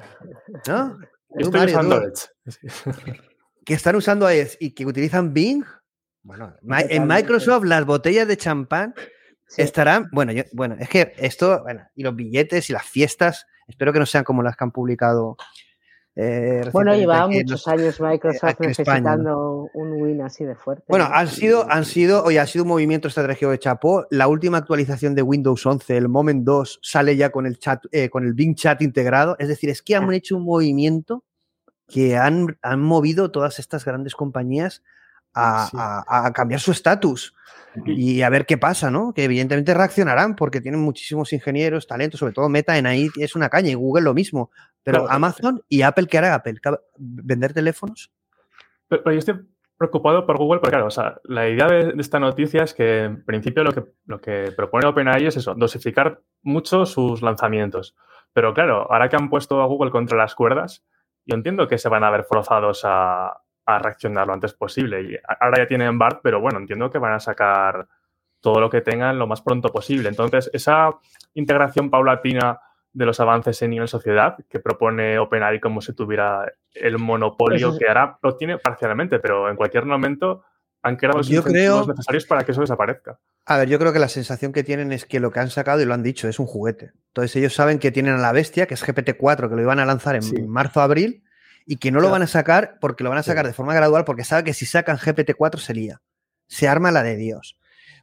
Speaker 5: ¿No? Tú,
Speaker 6: Estoy
Speaker 5: Mario,
Speaker 6: usando Edge.
Speaker 5: que están usando Edge y que utilizan Bing. Bueno, en. Microsoft las botellas de champán
Speaker 7: Sí.
Speaker 5: estarán, bueno, yo- bueno, es que esto, bueno, y los billetes y las fiestas, espero que no sean como las que han publicado. Eh,
Speaker 7: Bueno, llevaba muchos años Microsoft
Speaker 5: España, ¿no?
Speaker 7: necesitando un win así de fuerte.
Speaker 5: Bueno,
Speaker 7: ¿no?
Speaker 5: han sido, han sido, oye, ha sido un movimiento estratégico de Chapo. La última actualización de Windows 11, el Moment 2, sale ya con el chat, eh, con el Bing Chat integrado. Es decir, es que han hecho un movimiento que han, han movido todas estas grandes compañías a,
Speaker 6: Sí.
Speaker 5: a- a cambiar su estatus y a ver qué pasa, ¿no? Que evidentemente reaccionarán porque tienen muchísimos ingenieros, talentos, sobre todo Meta en ahí es una caña y Google lo mismo. Pero
Speaker 6: Claro.
Speaker 5: Amazon y Apple, ¿qué hará Apple? ¿Ca- ¿Vender teléfonos?
Speaker 6: Pero, pero yo estoy preocupado por Google porque, claro, o sea, la idea de, de esta noticia es que, en principio, lo que, lo que propone OpenAI es eso, dosificar mucho sus lanzamientos. Pero, claro, ahora que han puesto a Google contra las cuerdas, yo entiendo que se van a ver forzados a, a reaccionar lo antes posible. Y ahora ya tienen BART, pero bueno, entiendo que van a sacar todo lo que tengan lo más pronto posible. Entonces, esa integración paulatina de los avances en nivel sociedad que propone OpenAI como si tuviera el monopolio que ahora lo tiene parcialmente, pero en cualquier momento han creado los
Speaker 5: Yo
Speaker 6: incentivos
Speaker 5: creo-
Speaker 6: necesarios para que eso desaparezca.
Speaker 5: A ver, yo creo que la sensación que tienen es que lo que han sacado, y lo han dicho, es un juguete. Entonces ellos saben que tienen a la bestia, que es GPT-4, que lo iban a lanzar en
Speaker 6: Sí.
Speaker 5: marzo-abril, y que no lo van a sacar porque lo van a sacar de forma gradual, porque saben que si sacan GPT-4 se lía. Se arma la de Dios.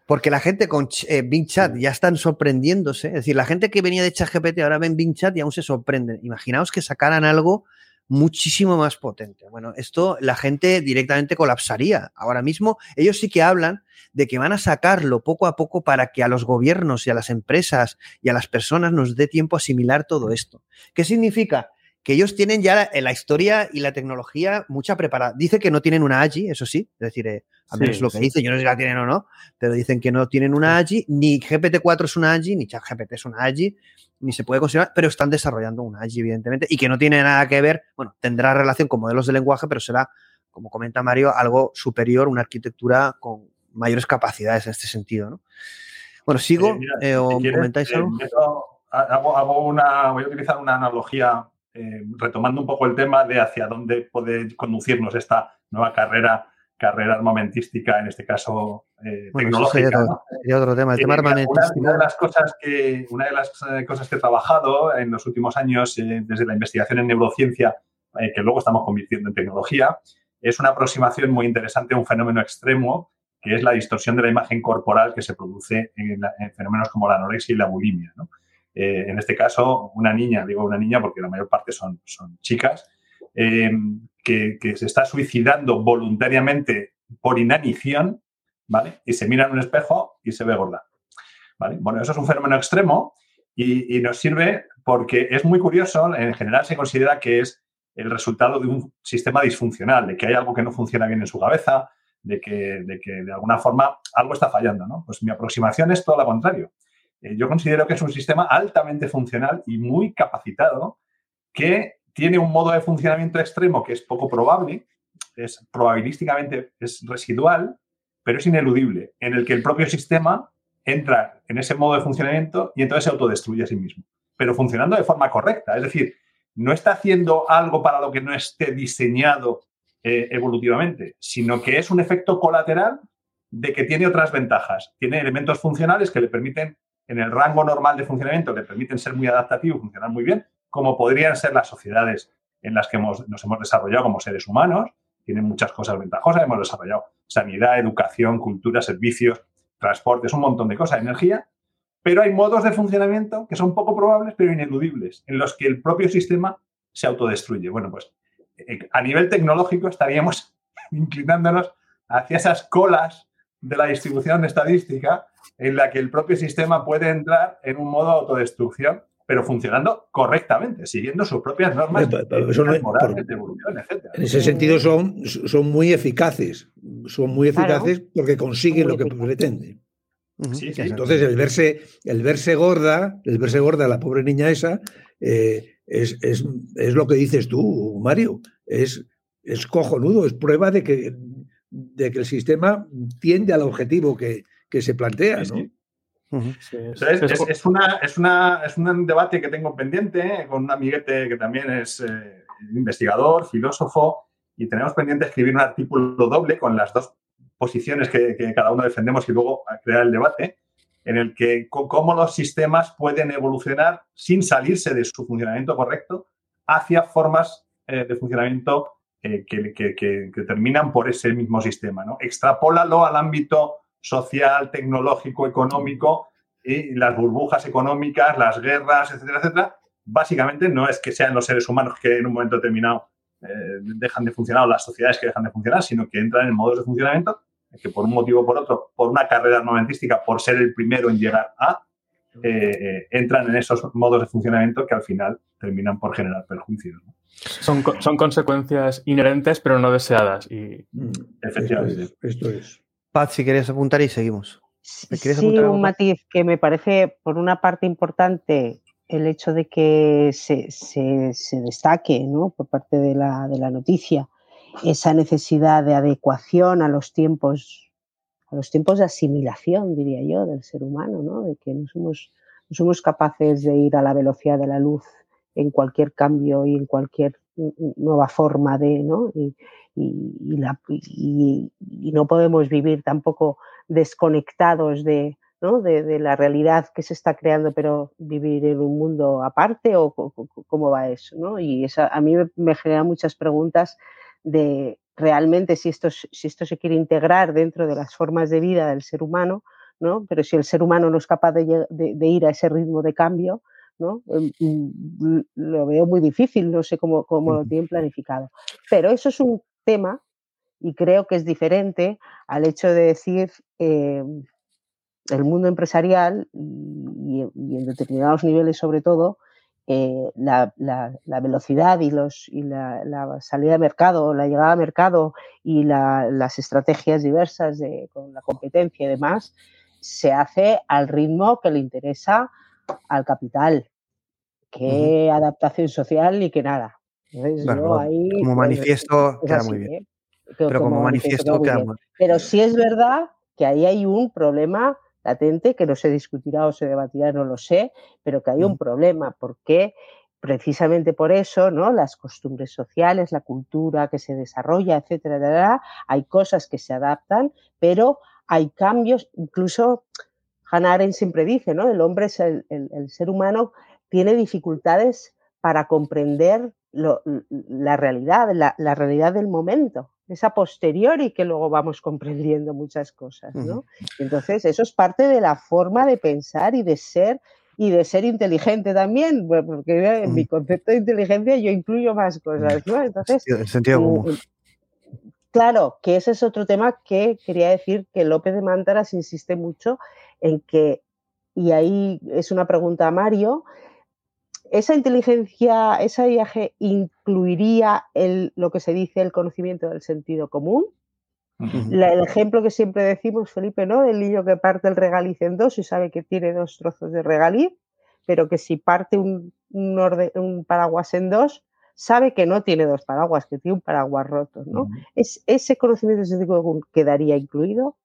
Speaker 5: Porque la gente con eh, Bing Chat ya están sorprendiéndose. Es decir, la gente que venía de ChatGPT ahora ven Bing Chat y aún se sorprenden. Imaginaos que sacaran algo muchísimo más potente. Bueno, esto la gente directamente colapsaría. Ahora mismo ellos sí que hablan de que van a sacarlo poco a poco para que a los gobiernos y a las empresas y a las personas nos dé tiempo a asimilar todo esto. ¿Qué significa? Que ellos tienen ya la, la historia y la tecnología mucha preparada. Dice que no tienen una AGI, eso sí, es decir, eh, a menos
Speaker 6: Sí,
Speaker 5: lo que
Speaker 6: sí.
Speaker 5: dice, yo no sé si la tienen o no, pero dicen que no tienen una AGI, ni GPT-4 es una AGI, ni ChatGPT es una AGI, ni se puede considerar, pero están desarrollando una AGI, evidentemente, y que no tiene nada que ver, bueno, tendrá relación con modelos de lenguaje, pero será, como comenta Mario, algo superior, una arquitectura con mayores capacidades en este sentido, ¿no? Bueno, sigo,
Speaker 9: Eh, mira,
Speaker 5: eh, o
Speaker 9: si quieres,
Speaker 5: comentáis
Speaker 9: eh,
Speaker 5: algo.
Speaker 9: hago, hago una, voy a utilizar una analogía, eh, retomando un poco el tema de hacia dónde puede conducirnos esta nueva carrera, carrera armamentística, en este caso eh,
Speaker 5: Bueno, eso sería,
Speaker 9: tecnológica.
Speaker 5: sería otro tema, el
Speaker 9: Eh,
Speaker 5: tema
Speaker 9: una, de las cosas que una de las cosas que he trabajado en los últimos años eh, desde la investigación en neurociencia que luego estamos convirtiendo en tecnología es una aproximación muy interesante a un fenómeno extremo que es la distorsión de la imagen corporal que se produce en, fenómenos como la anorexia y la bulimia. Eh, en este caso, una niña, digo una niña porque la mayor parte son, son chicas, eh, que, se está suicidando voluntariamente por inanición, ¿vale? Y se mira en un espejo y se ve gorda. ¿vale? Bueno, eso es un fenómeno extremo y, y nos sirve porque es muy curioso, en general se considera que es el resultado de un sistema disfuncional, de que hay algo que no funciona bien en su cabeza, de que de, que de alguna forma algo está fallando. ¿no? Pues mi aproximación es todo lo contrario. Eh, yo considero que es un sistema altamente funcional y muy capacitado que tiene un modo de funcionamiento extremo que es poco probable, es probabilísticamente es residual, pero es ineludible, en el que el propio sistema entra en ese modo de funcionamiento y entonces se autodestruye a sí mismo, pero funcionando de forma correcta. Es decir, no está haciendo algo para lo que no esté diseñado eh, evolutivamente, sino que es un efecto colateral de que tiene otras ventajas. Tiene elementos funcionales que le permiten, en el rango normal de funcionamiento, le permiten ser muy adaptativos, funcionar muy bien, como podrían ser las sociedades en las que nos hemos desarrollado como seres humanos. Tienen muchas cosas ventajosas. Hemos desarrollado sanidad, educación, cultura, servicios, transportes, un montón de cosas, energía, pero hay modos de funcionamiento que son poco probables, pero ineludibles, en los que el propio sistema se autodestruye. Bueno, pues eh, a nivel tecnológico estaríamos inclinándonos hacia esas colas de la distribución estadística en la que el propio sistema puede entrar en un modo de autodestrucción, pero funcionando correctamente, siguiendo sus propias normas morales, de evolución, etc.
Speaker 8: En ese sentido son, son muy eficaces, son muy eficaces porque consiguen lo que pretenden. Entonces, el verse, el verse gorda, el verse gorda, la pobre niña esa, eh, es, lo que dices tú, Mario. Es, es cojonudo, es prueba de que, de que el sistema tiende al objetivo que, se plantea, ¿no?
Speaker 9: es, una, es, una, es, un debate que tengo pendiente eh, con un amiguete que también es eh, investigador, filósofo, y tenemos pendiente escribir un artículo doble con las dos posiciones que, cada uno defendemos y luego crear el debate, en el que cómo los sistemas pueden evolucionar sin salirse de su funcionamiento correcto hacia formas eh, de funcionamiento eh, que, terminan por ese mismo sistema. ¿no? Extrapólalo al ámbito social, tecnológico, económico y las burbujas económicas, las guerras, etcétera, etcétera. Básicamente no es que sean los seres humanos que en un momento determinado eh, dejan de funcionar o las sociedades que dejan de funcionar, sino que entran en modos de funcionamiento que por un motivo o por otro, por una carrera armamentística, por ser el primero en llegar a, eh, eh, entran en esos modos de funcionamiento que al final terminan por generar perjuicios.
Speaker 6: Son, son, consecuencias inherentes pero no deseadas. Y...
Speaker 9: Mm, Efectivamente.
Speaker 5: Esto es. Paz, si querías apuntar y seguimos.
Speaker 7: Sí, un matiz que me parece, por una parte importante, el hecho de que se, se, se destaque ¿no? por parte de la, de la noticia esa necesidad de adecuación a los tiempos, a los tiempos de asimilación, diría yo, del ser humano, ¿no? de que no somos, no somos capaces de ir a la velocidad de la luz en cualquier cambio y en cualquier nueva forma de, ¿no? Y, y, la, y, no podemos vivir tampoco desconectados de, ¿no? de, de, la realidad que se está creando, pero vivir en un mundo aparte o cómo va eso. ¿no? Y eso a mí me genera muchas preguntas de realmente si esto, si esto se quiere integrar dentro de las formas de vida del ser humano, ¿no? pero si el ser humano no es capaz de, ir a ese ritmo de cambio, ¿no? Em, mm, lo veo muy difícil, no sé cómo, cómo lo tienen planificado. Pero eso es un tema y creo que es diferente al hecho de decir em, el mundo empresarial y, en determinados niveles sobre todo, eh, la, velocidad y, los, y la, salida de mercado, la llegada a mercado y las estrategias diversas de, con la competencia y demás, se hace al ritmo que le interesa al capital. Qué adaptación social y que nada.
Speaker 5: como manifiesto queda muy bien. Pero como, manifiesto, queda muy bien.
Speaker 7: Pero sí es verdad que ahí hay un problema latente, que no se discutirá o se debatirá, no lo sé, pero que hay un problema, porque precisamente por eso, ¿no? Las costumbres sociales, la cultura que se desarrolla, etcétera, hay cosas que se adaptan, pero hay cambios, incluso Hannah Arendt siempre dice, ¿no? El hombre, es el, ser humano tiene dificultades para comprender la realidad, la, realidad del momento. es a posteriori que luego vamos comprendiendo muchas cosas, ¿no? Entonces, eso es parte de la forma de pensar y de ser y de ser inteligente también, porque en mi concepto de inteligencia yo incluyo más cosas, ¿no? Entonces,
Speaker 5: el sentido
Speaker 7: mm,
Speaker 5: común.
Speaker 7: Claro, que ese es otro tema que quería decir que López de Mántaras insiste mucho en que, y ahí es una pregunta a Mario, ¿esa inteligencia, ese viaje incluiría el, lo que se dice el conocimiento del sentido común? el ejemplo que siempre decimos, Felipe, ¿no? Del niño que parte el regaliz en dos y sabe que tiene dos trozos de regaliz, pero que si parte un, un paraguas en dos, sabe que no tiene dos paraguas, que tiene un paraguas roto, ¿no? ¿Es, ¿Ese conocimiento sentido quedaría incluido?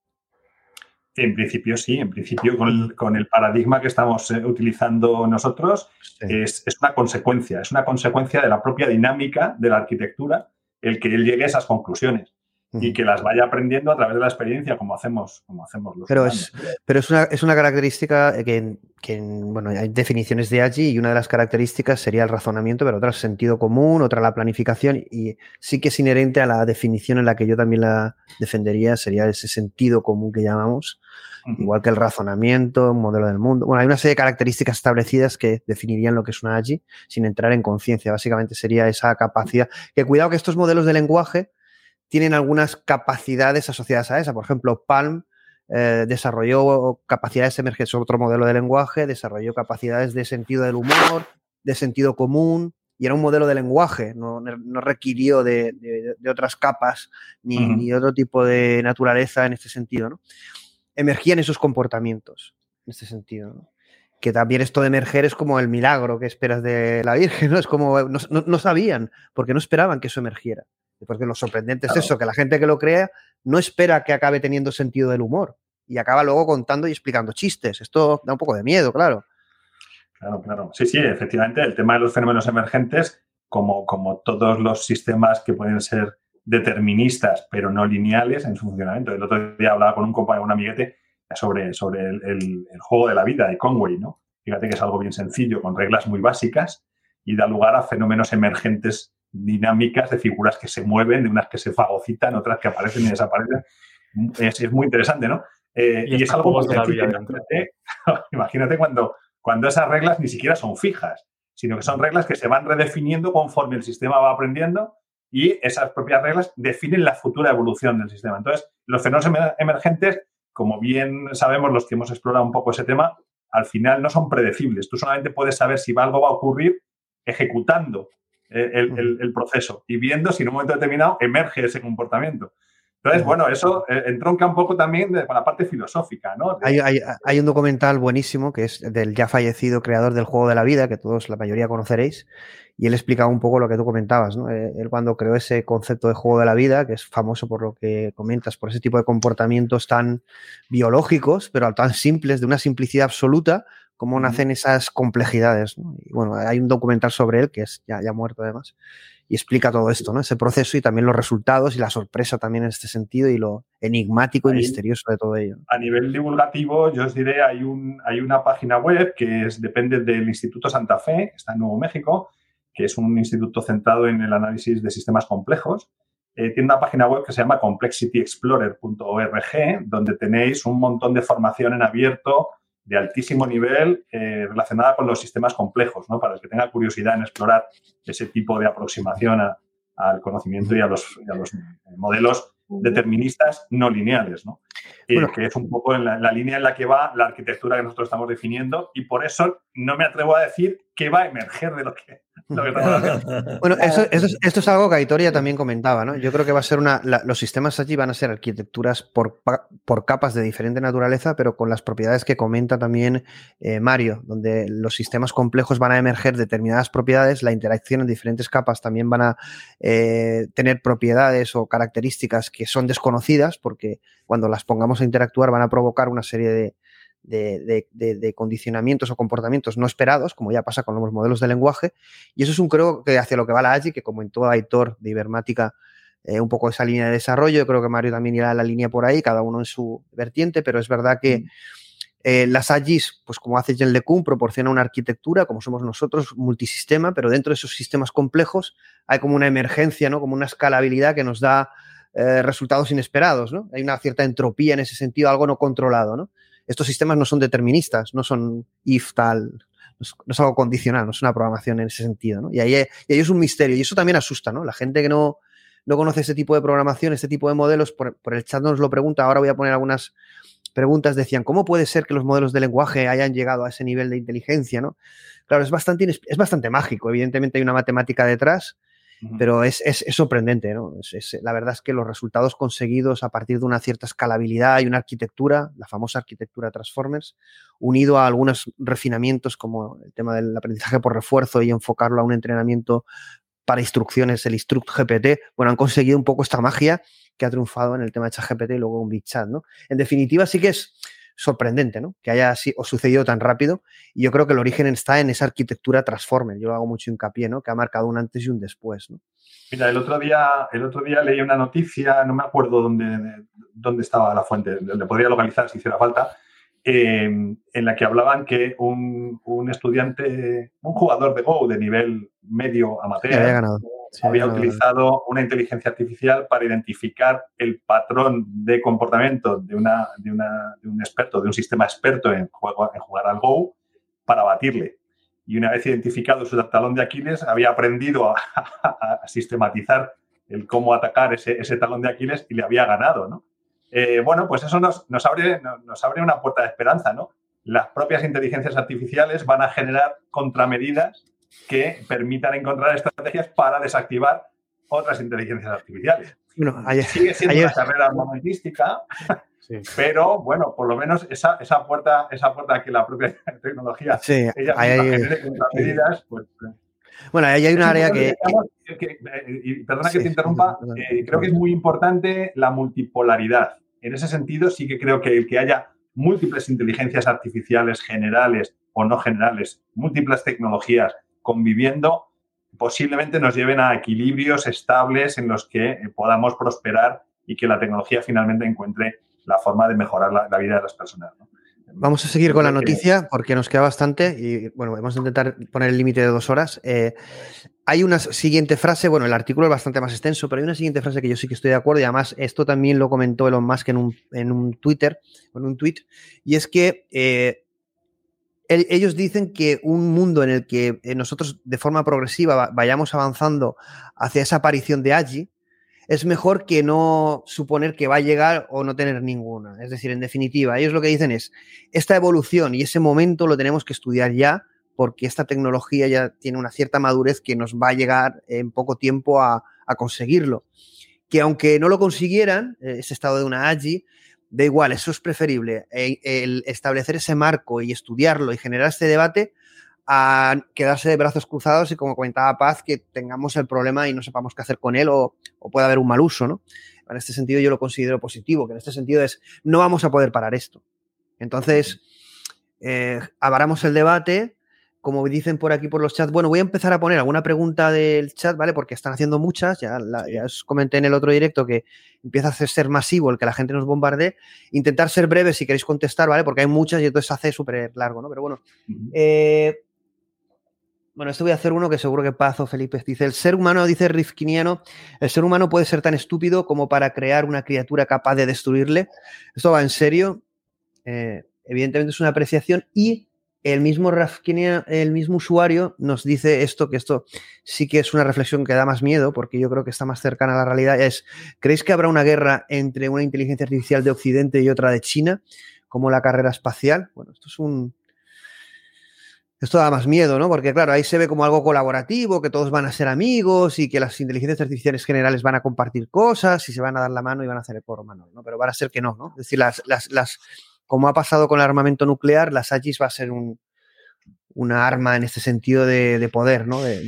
Speaker 9: En principio sí, en principio con el, paradigma que estamos eh, utilizando nosotros es, es, una consecuencia, es una consecuencia de la propia dinámica de la arquitectura el que él llegue a esas conclusiones y que las vaya aprendiendo a través de la experiencia, como hacemos, como hacemos los
Speaker 5: Pero, es, pero es, una, es una característica que, que, bueno, hay definiciones de allí y una de las características sería el razonamiento, pero otra el sentido común, otra la planificación y sí que es inherente a la definición en la que yo también la defendería, sería ese sentido común que llamamos, igual que el razonamiento, un modelo del mundo. Bueno, hay una serie de características establecidas que definirían lo que es una allí sin entrar en conciencia. Básicamente sería esa capacidad, que cuidado que estos modelos de lenguaje tienen algunas capacidades asociadas a esa. Por ejemplo, Palm eh, desarrolló capacidades emergentes, otro modelo de lenguaje, desarrolló capacidades de sentido del humor, de sentido común, y era un modelo de lenguaje, no, requirió de, otras capas ni, otro tipo de naturaleza en este sentido. ¿no? Emergían esos comportamientos en este sentido. Que también esto de emerger es como el milagro que esperas de la Virgen, ¿no? Es como no sabían, porque no esperaban que eso emergiera. Porque lo sorprendente es eso, que la gente que lo crea no espera que acabe teniendo sentido del humor y acaba luego contando y explicando chistes. Esto da un poco de miedo, claro.
Speaker 9: Claro, claro. Sí, sí, efectivamente, el tema de los fenómenos emergentes, como, como todos los sistemas que pueden ser deterministas, pero no lineales en su funcionamiento. El otro día hablaba con un compañero, un amiguete, sobre, sobre el, el, juego de la vida de Conway, ¿no? Fíjate que es algo bien sencillo, con reglas muy básicas y da lugar a fenómenos emergentes dinámicas de figuras que se mueven, de unas que se fagocitan, otras que aparecen y desaparecen. Es, muy interesante, ¿no? Eh, y, es algo muy imagínate, imagínate cuando, cuando esas reglas ni siquiera son fijas, sino que son reglas que se van redefiniendo conforme el sistema va aprendiendo y esas propias reglas definen la futura evolución del sistema. Entonces, los fenómenos emergentes, como bien sabemos los que hemos explorado un poco ese tema, al final no son predecibles. Tú solamente puedes saber si algo va a ocurrir ejecutando el, proceso y viendo si en un momento determinado emerge ese comportamiento. Entonces, bueno, eso eh, entronca un poco también con la parte filosófica, ¿no?
Speaker 5: Hay, un documental buenísimo que es del ya fallecido creador del juego de la vida, que todos, la mayoría conoceréis, y él explicaba un poco lo que tú comentabas, ¿no? Eh, él cuando creó ese concepto de juego de la vida, que es famoso por lo que comentas, por ese tipo de comportamientos tan biológicos, pero tan simples, de una simplicidad absoluta, cómo nacen esas complejidades. Y bueno, hay un documental sobre él, que es ya, ya muerto además, y explica todo esto, ¿no? Ese proceso y también los resultados y la sorpresa también en este sentido y lo enigmático y misterioso de todo ello.
Speaker 9: A nivel divulgativo, yo os diré, hay, un, hay una página web que es, depende del Instituto Santa Fe, está en Nuevo México, que es un instituto centrado en el análisis de sistemas complejos. Eh, tiene una página web que se llama complexityexplorer.org, donde tenéis un montón de formación en abierto de altísimo nivel eh, relacionada con los sistemas complejos, ¿no? Para el que tenga curiosidad en explorar ese tipo de aproximación al conocimiento y a los, los modelos deterministas no lineales, ¿no? Bueno, que es un poco en la, línea en la que va la arquitectura que nosotros estamos definiendo y por eso no me atrevo a decir qué va a emerger de lo que,
Speaker 5: bueno, eso, esto es algo que Aitoria también comentaba, ¿no? Yo creo que va a ser una. los sistemas allí van a ser arquitecturas por, por, capas de diferente naturaleza, pero con las propiedades que comenta también eh, Mario, donde los sistemas complejos van a emerger determinadas propiedades, la interacción en diferentes capas también van a eh, tener propiedades o características que son desconocidas, porque cuando las pongamos a interactuar van a provocar una serie de, de, condicionamientos o comportamientos no esperados, como ya pasa con los modelos de lenguaje. Y eso es un creo que hacia lo que va la AGI, que como en todo Aitor de Ibermática, eh, un poco esa línea de desarrollo. Yo creo que Mario también irá a la línea por ahí, cada uno en su vertiente, pero es verdad que mm. eh, las AGIs, pues como hace Jen LeCun, proporciona una arquitectura, como somos nosotros, multisistema, pero dentro de esos sistemas complejos hay como una emergencia, ¿no? Como una escalabilidad que nos da eh, resultados inesperados, ¿no? Hay una cierta entropía en ese sentido, algo no controlado, ¿no? Estos sistemas no son deterministas, no son if tal, no es, algo condicional, no es una programación en ese sentido, ¿no? Y ahí, es un misterio y eso también asusta, ¿no? La gente que no, no conoce este tipo de programación, este tipo de modelos, por, el chat nos lo pregunta, ahora voy a poner algunas preguntas, decían, ¿cómo puede ser que los modelos de lenguaje hayan llegado a ese nivel de inteligencia, ¿no? Claro, es bastante, es bastante mágico, evidentemente hay una matemática detrás, pero es, sorprendente, ¿no? la verdad es que los resultados conseguidos a partir de una cierta escalabilidad y una arquitectura, la famosa arquitectura Transformers, unido a algunos refinamientos como el tema del aprendizaje por refuerzo y enfocarlo a un entrenamiento para instrucciones, el Instruct GPT, bueno, han conseguido un poco esta magia que ha triunfado en el tema de ChatGPT y luego un Big Chat, ¿no? En definitiva, sí que es sorprendente, ¿no? Que haya así, o sucedido tan rápido. Y yo creo que el origen está en esa arquitectura Transformer. Yo hago mucho hincapié, ¿no? Que ha marcado un antes y un después, ¿no?
Speaker 9: Mira, el otro día, el otro día leí una noticia, no me acuerdo dónde, dónde estaba la fuente, le podría localizar si hiciera falta, eh, en la que hablaban que un, un, estudiante, un jugador de Go de nivel medio amateur,
Speaker 5: había ganado
Speaker 9: había utilizado una inteligencia artificial para identificar el patrón de comportamiento de, una, de, una, de un experto, de un sistema experto en, juego, en jugar al Go, para batirle. Y una vez identificado su talón de Aquiles, había aprendido a, sistematizar el cómo atacar ese, ese, talón de Aquiles y le había ganado, ¿no? Eh, bueno, pues eso nos, nos, abre, nos abre una puerta de esperanza, ¿no? Las propias inteligencias artificiales van a generar contramedidas que permitan encontrar estrategias para desactivar otras inteligencias artificiales. Sigue siendo una carrera armamentística, pero bueno, por lo menos esa, esa, puerta, esa puerta que la propia tecnología
Speaker 5: sí,
Speaker 9: ella medidas, pues, eh.
Speaker 5: bueno, ahí hay un área que,
Speaker 9: eh, perdona que te interrumpa, eh, creo que es muy importante la multipolaridad. En ese sentido, sí que creo que el que haya múltiples inteligencias artificiales generales o no generales, múltiples tecnologías conviviendo, posiblemente nos lleven a equilibrios estables en los que eh, podamos prosperar y que la tecnología finalmente encuentre la forma de mejorar la, vida de las personas.
Speaker 5: Vamos a seguir con la noticia porque nos queda bastante y bueno, vamos a intentar poner el límite de dos horas. Eh, hay una siguiente frase, bueno, el artículo es bastante más extenso, pero hay una siguiente frase que yo sí que estoy de acuerdo y además esto también lo comentó Elon Musk en un, en un Twitter, en un tweet, y es que eh, ellos dicen que un mundo en el que eh, nosotros de forma progresiva vayamos avanzando hacia esa aparición de Agi es mejor que no suponer que va a llegar o no tener ninguna. Es decir, en definitiva, ellos lo que dicen es, esta evolución y ese momento lo tenemos que estudiar ya porque esta tecnología ya tiene una cierta madurez que nos va a llegar en poco tiempo a, conseguirlo. Que aunque no lo consiguieran, eh, ese estado de una AGI, da igual, eso es preferible, eh, el establecer ese marco y estudiarlo y generar este debate a quedarse de brazos cruzados y como comentaba Paz, que tengamos el problema y no sepamos qué hacer con él o, o pueda haber un mal uso, ¿no? En este sentido yo lo considero positivo, que en este sentido es, no vamos a poder parar esto. Entonces, eh, el debate, como dicen por aquí por los chats, bueno, voy a empezar a poner alguna pregunta del chat, ¿vale? Porque están haciendo muchas, ya, os comenté en el otro directo que empieza a ser masivo el que la gente nos bombardee. Intentar ser breve si queréis contestar, ¿vale? Porque hay muchas y entonces se hace súper largo, ¿no? Pero bueno. Eh, bueno, esto voy a hacer uno que seguro que Pazo Felipe dice, el ser humano, dice Rifkiniano, el ser humano puede ser tan estúpido como para crear una criatura capaz de destruirle. Esto va en serio. Eh, evidentemente es una apreciación y el mismo usuario nos dice esto, que esto sí que es una reflexión que da más miedo, porque yo creo que está más cercana a la realidad, es, ¿creéis que habrá una guerra entre una inteligencia artificial de Occidente y otra de China, como la carrera espacial? Bueno, esto es un... Esto da más miedo, ¿no? Porque claro, ahí se ve como algo colaborativo, que todos van a ser amigos y que las inteligencias artificiales generales van a compartir cosas y se van a dar la mano y van a hacer el coro mano, ¿no? Pero van a ser que no, ¿no? Es decir, las, las como ha pasado con el armamento nuclear, las AGIs va a ser un, una arma en este sentido de, poder, ¿no? De,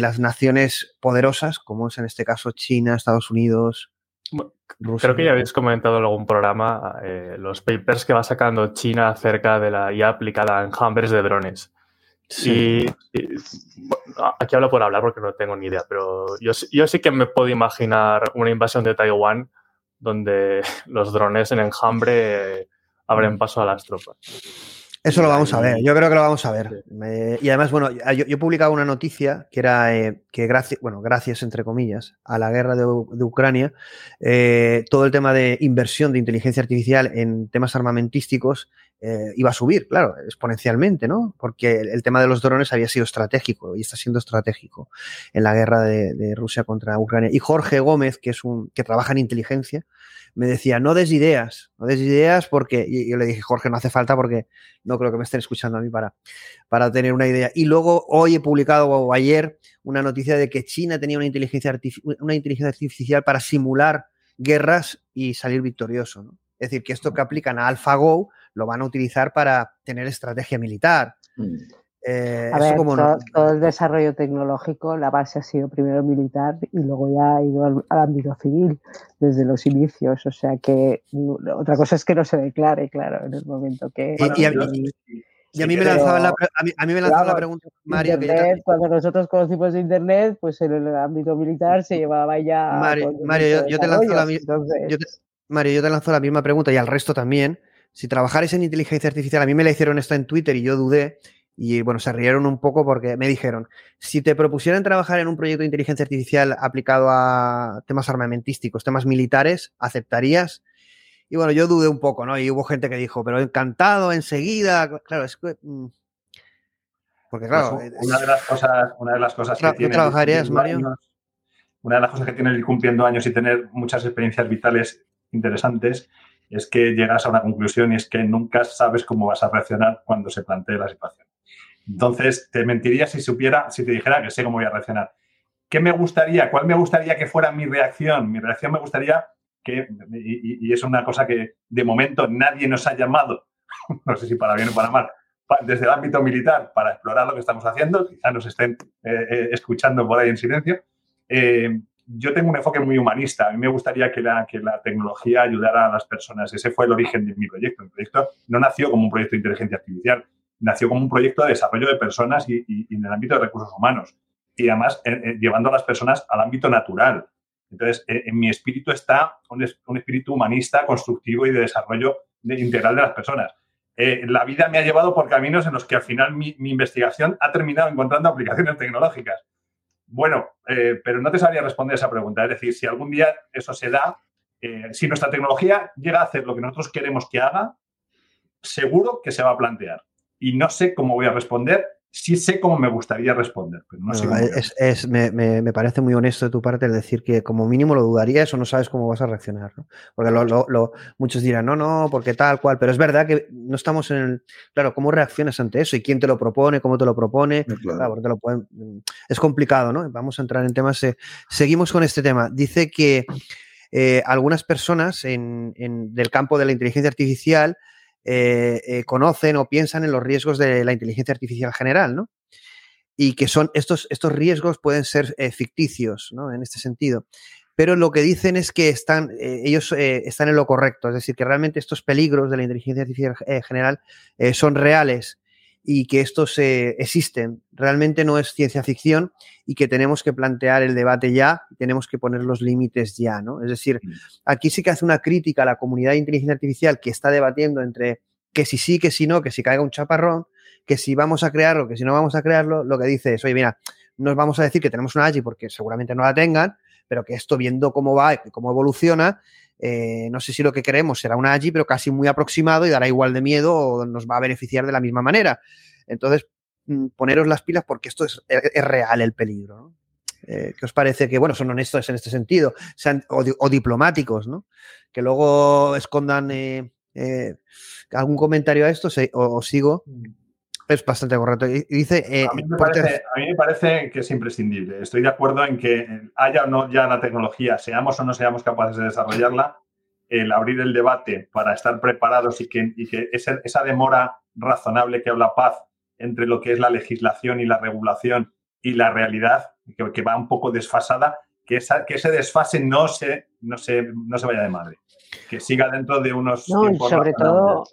Speaker 5: las, naciones poderosas, como es en este caso China, Estados Unidos.
Speaker 6: Rusia. Creo que ya habéis comentado en algún programa eh, los papers que va sacando China acerca de la IA aplicada a enjambres de drones. Sí. aquí hablo por hablar porque no tengo ni idea, pero yo, yo sí que me puedo imaginar una invasión de Taiwán donde los drones en enjambre abren paso a las tropas.
Speaker 5: Eso lo vamos a ver, yo creo que lo vamos a ver. Y además, bueno, yo, yo he publicado una noticia que era eh, que gracias, bueno, gracias entre comillas a la guerra de, Ucrania, eh, todo el tema de inversión de inteligencia artificial en temas armamentísticos eh, iba a subir, claro, exponencialmente, ¿no? Porque el, el tema de los drones había sido estratégico y está siendo estratégico en la guerra de, de Rusia contra Ucrania. Y Jorge Gómez, que es un que trabaja en inteligencia, me decía, no des ideas, no des ideas porque, y yo le dije, Jorge, no hace falta porque no creo que me estén escuchando a mí para, para tener una idea. Y luego hoy he publicado o ayer una noticia de que China tenía una inteligencia, artifi- una inteligencia artificial para simular guerras y salir victorioso. Es decir, que esto que aplican a AlphaGo lo van a utilizar para tener estrategia militar. Eh,
Speaker 7: A ver,
Speaker 5: como
Speaker 7: todo,
Speaker 5: no-
Speaker 7: todo el desarrollo tecnológico, la base ha sido primero militar y luego ya ha ido al, al ámbito civil desde los inicios. O sea que mm, otra cosa es que no se declare, claro, en el momento que.
Speaker 5: Y- y a mí- y a mí me lanzaban la, pre- a mí, a mí me lanzaban la
Speaker 7: Vamos,
Speaker 5: pregunta, Mario, que
Speaker 7: cuando nosotros conocimos Internet, pues en el ámbito militar se llevaba ya.
Speaker 5: Mario, Mario, yo, te lanzo la,
Speaker 7: desarrollo.
Speaker 5: mi-
Speaker 7: Entonces,
Speaker 5: yo te- Mario, yo te lanzo la misma pregunta y al resto también. Si trabajarais en inteligencia artificial, a mí me la hicieron esto en Twitter y yo dudé. Y bueno, se rieron un poco porque me dijeron, si te propusieran trabajar en un proyecto de inteligencia artificial aplicado a temas armamentísticos, temas militares, ¿aceptarías? Y bueno, yo dudé un poco, ¿no? Y hubo gente que dijo, pero encantado, enseguida. Claro, es que... mm, Porque claro...
Speaker 9: Pues,
Speaker 5: es-
Speaker 9: una de las cosas, una de las cosas que tiene.
Speaker 5: ¿tú trabajarías, Mario?
Speaker 9: años- una de las cosas que tiene el ir cumpliendo años y tener muchas experiencias vitales interesantes es que llegas a una conclusión y es que nunca sabes cómo vas a reaccionar cuando se plantee la situación. Entonces, te mentiría si supiera, si te dijera que sé cómo voy a reaccionar. ¿Qué me gustaría? ¿Cuál me gustaría que fuera mi reacción? Mi reacción me gustaría que, y, y- es una cosa que de momento nadie nos ha llamado, no sé si para bien o para mal, desde el ámbito militar para explorar lo que estamos haciendo, quizá nos estén eh, eh, escuchando por ahí en silencio. Eh, yo tengo un enfoque muy humanista. A mí me gustaría que la, que la tecnología ayudara a las personas. Ese fue el origen de mi proyecto. Mi proyecto no nació como un proyecto de inteligencia artificial, nació como un proyecto de desarrollo de personas y, en el ámbito de recursos humanos. Y además eh, eh, llevando a las personas al ámbito natural. Entonces, eh, en mi espíritu está un, es- un espíritu humanista, constructivo y de desarrollo de- integral de las personas. La vida me ha llevado por caminos en los que al final mi, mi investigación ha terminado encontrando aplicaciones tecnológicas. Bueno, pero no te sabría responder esa pregunta. Es decir, si algún día eso se da, si nuestra tecnología llega a hacer lo que nosotros queremos que haga, seguro que se va a plantear. Y no sé cómo voy a responder, sí sé cómo me gustaría responder, pero no sé cómo
Speaker 5: es, es- me, me- me parece muy honesto de tu parte el decir que como mínimo lo dudarías o no sabes cómo vas a reaccionar. ¿no? Porque lo- lo- lo- muchos dirán, no, no, porque tal cual, pero es verdad que no estamos en el... Claro, ¿cómo reaccionas ante eso? ¿Y quién te lo propone? ¿Cómo te lo propone? Claro, porque lo pueden- Es complicado, ¿no? Vamos a entrar en temas... eh, Seguimos con este tema. Dice que eh, algunas personas en- en- del campo de la inteligencia artificial eh, eh, conocen o piensan en los riesgos de la inteligencia artificial general, ¿no? Y que son estos, estos riesgos pueden ser eh, ficticios, ¿no? En este sentido. Pero lo que dicen es que están, eh, ellos están en lo correcto, es decir, que realmente estos peligros de la inteligencia artificial general son reales y que estos eh, existen. Realmente no es ciencia ficción y que tenemos que plantear el debate ya, tenemos que poner los límites ya, ¿no? Es decir, aquí sí que hace una crítica a la comunidad de inteligencia artificial que está debatiendo entre que si sí, que si no, que si caiga un chaparrón, que si vamos a crearlo, que si no vamos a crearlo, lo que dice es, oye, mira, no os vamos a decir que tenemos una AGI porque seguramente no la tengan, pero que esto viendo cómo va y cómo evoluciona, eh, no sé si lo que queremos será una AGI, pero casi muy aproximado y dará igual de miedo o nos va a beneficiar de la misma manera. Entonces, mm, poneros las pilas porque esto es, es- es real el peligro. Eh, ¿Qué os parece que, bueno, son honestos en este sentido, o, di- o diplomáticos, ¿no? Que luego escondan eh, algún comentario a esto, o, o sigo. Es bastante correcto. Y- dice, eh,
Speaker 9: a, mí parece, a mí me parece que es imprescindible. Estoy de acuerdo en que eh, haya o no ya la tecnología, seamos o no seamos capaces de desarrollarla, el abrir el debate para estar preparados y que, y que ese- esa demora razonable que habla Paz entre lo que es la legislación y la regulación y la realidad, que, que va un poco desfasada, que, esa- que ese desfase no se, no, se, no se vaya de madre. Que siga dentro de unos
Speaker 7: No, y sobre todo.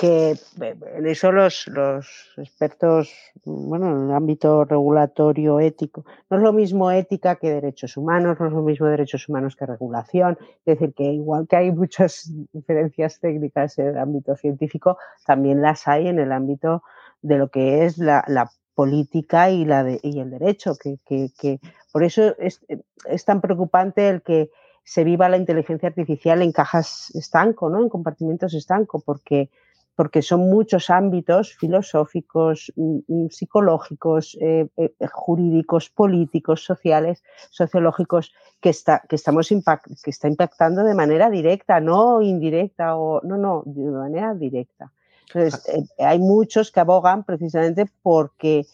Speaker 7: Que en eso los, los expertos, bueno, en el ámbito regulatorio ético, no es lo mismo ética que derechos humanos, no es lo mismo derechos humanos que regulación, es decir, que igual que hay muchas diferencias técnicas en el ámbito científico, también las hay en el ámbito de lo que es la, la política y, la de, y el derecho, que, que, que por eso es, es tan preocupante el que se viva la inteligencia artificial en cajas estanco, ¿no? en compartimentos estanco, porque porque son muchos ámbitos filosóficos, mm, mm, psicológicos, eh, eh, jurídicos, políticos, sociales, sociológicos, que está, que, estamos que está impactando de manera directa, no indirecta, o no, no, de manera directa. Entonces, eh, hay muchos que abogan precisamente porque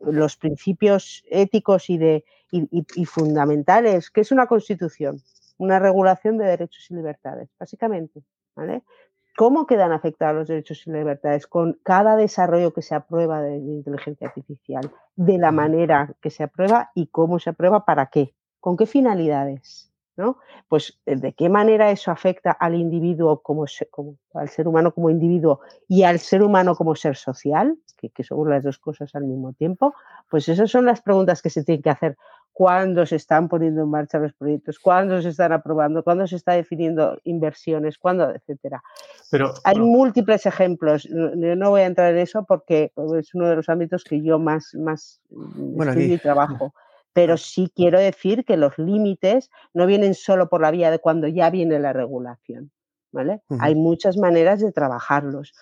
Speaker 7: los principios éticos y, de, y fundamentales, que es una constitución, una regulación de derechos y libertades, básicamente. ¿vale? ¿Cómo quedan afectados los derechos y libertades con cada desarrollo que se aprueba de, inteligencia artificial? De la manera que se aprueba y cómo se aprueba, para qué, con qué finalidades. ¿No? Pues eh, de qué manera eso afecta al individuo como, como, al ser humano como individuo y al ser humano como ser social, que, que son las dos cosas al mismo tiempo, pues esas son las preguntas que se tienen que hacer cuándo se están poniendo en marcha los proyectos, cuándo se están aprobando, cuándo se está definiendo inversiones, cuándo, etcétera. Pero, Hay múltiples ejemplos. Yo no voy a entrar en eso porque es uno de los ámbitos que yo más, más bueno, estudio y trabajo. Pero sí quiero decir que los límites no vienen solo por la vía de cuando ya viene la regulación. ¿vale? Hay muchas maneras de trabajarlos.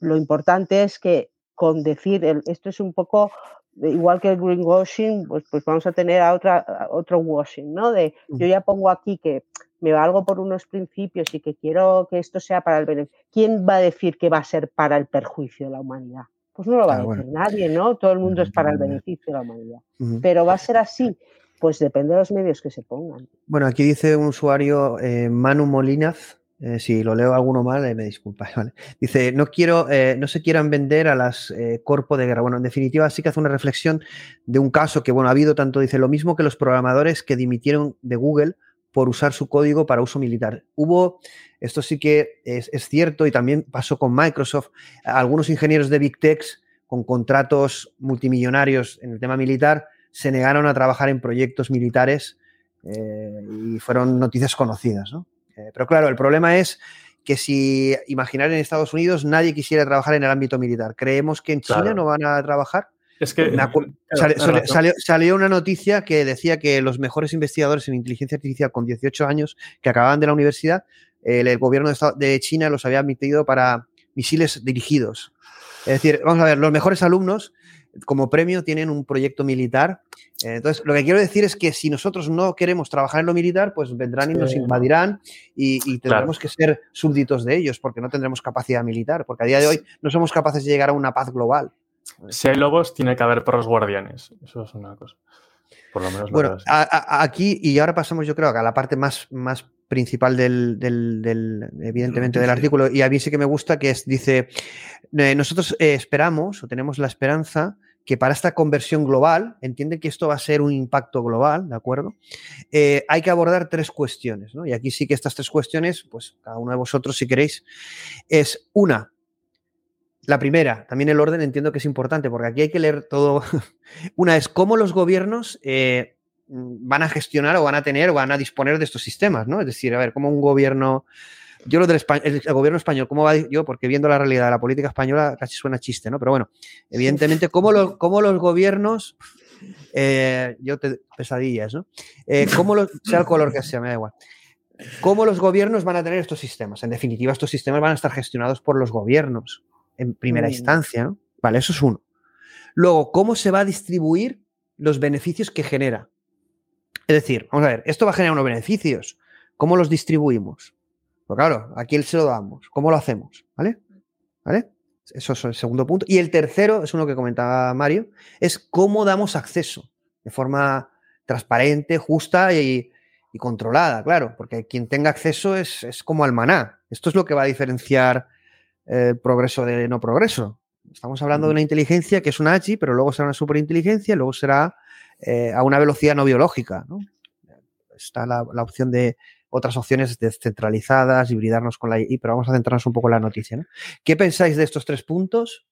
Speaker 7: Lo, importante es que con decir, esto es un poco igual que el greenwashing, pues, pues vamos a tener a otra, otro washing, ¿no? De mm. yo ya pongo aquí que me valgo por unos principios y que quiero que esto sea para el beneficio. ¿Quién va a decir que va a ser para el perjuicio de la humanidad? Pues no lo va a decir nadie, ¿no? Todo el mundo es para el beneficio de la humanidad. Pero va a ser así. Pues depende de los medios que se pongan.
Speaker 5: Bueno, aquí dice un usuario, eh, Manu Molinaz, eh, si lo leo alguno mal, eh, me disculpa. Dice, no quiero, eh, no se quieran vender a las cuerpos de guerra. Bueno, en definitiva, sí que hace una reflexión de un caso que, bueno, ha habido tanto, dice, lo mismo que los programadores que dimitieron de Google por usar su código para uso militar. Hubo, esto sí que es, es cierto y también pasó con Microsoft, algunos ingenieros de Big Techs con contratos multimillonarios en el tema militar se negaron a trabajar en proyectos militares y fueron noticias conocidas, ¿no? Eh, pero claro, el problema es que si imaginar en Estados Unidos nadie quisiera trabajar en el ámbito militar. ¿Creemos que en China no van a trabajar?
Speaker 6: Es que
Speaker 5: salió, una noticia que decía que los mejores investigadores en inteligencia artificial con 18 años que acababan de la universidad, el, gobierno de, China los había admitido para misiles dirigidos. Es decir, vamos a ver, los mejores alumnos como premio tienen un proyecto militar. Eh, entonces, lo que quiero decir es que si nosotros no queremos trabajar en lo militar, pues vendrán y nos invadirán y, tendremos que ser súbditos de ellos porque no tendremos capacidad militar, porque a día de hoy no somos capaces de llegar a una paz global.
Speaker 6: Si hay lobos, tiene que haber perros guardianes. Eso es una cosa. Por lo menos.
Speaker 5: Bueno, aquí, y ahora pasamos, yo creo, a la parte más, más principal del, del, evidentemente, del artículo, y a mí sí que me gusta, que es, dice, eh, nosotros eh, esperamos o tenemos la esperanza que para esta conversión global, entiende que esto va a ser un impacto global, ¿de acuerdo? Eh, hay que abordar tres cuestiones, ¿no? Y aquí sí que estas tres cuestiones, pues cada uno de vosotros, si queréis, es una, la primera, también el orden entiendo que es importante, porque aquí hay que leer todo. una es cómo los gobiernos Mm, van a gestionar o van a tener o van a disponer de estos sistemas, ¿no? Es decir, a ver, como un gobierno, yo lo del el, gobierno español, ¿cómo va yo? Porque viendo la realidad de la política española casi suena chiste, ¿no? Pero bueno, evidentemente, ¿cómo, los, los gobiernos, eh, yo te, pesadillas, ¿no? Eh, ¿Cómo sea el color que sea, me da igual. ¿Cómo los gobiernos van a tener estos sistemas? En definitiva, estos sistemas van a estar gestionados por los gobiernos en primera mm. instancia, ¿no? Vale, eso es uno. Luego, ¿cómo se va a distribuir los beneficios que genera? Es decir, vamos a ver, esto va a generar unos beneficios. ¿Cómo los distribuimos? Pues claro, ¿a quién se lo damos? ¿Cómo lo hacemos? ¿Vale? ¿Vale? Eso es el segundo punto. Y el tercero, es uno que comentaba Mario, es cómo damos acceso de forma transparente, justa y, controlada, claro, porque quien tenga acceso es, es, como al maná. Esto es lo que va a diferenciar el progreso de no progreso. Estamos hablando de una inteligencia que es una AGI, pero luego será una superinteligencia, luego será eh, a una velocidad no biológica. ¿no? Está la, opción de otras opciones descentralizadas, hibridarnos con la AI, pero vamos a centrarnos un poco en la noticia. ¿no? ¿Qué pensáis de estos tres puntos?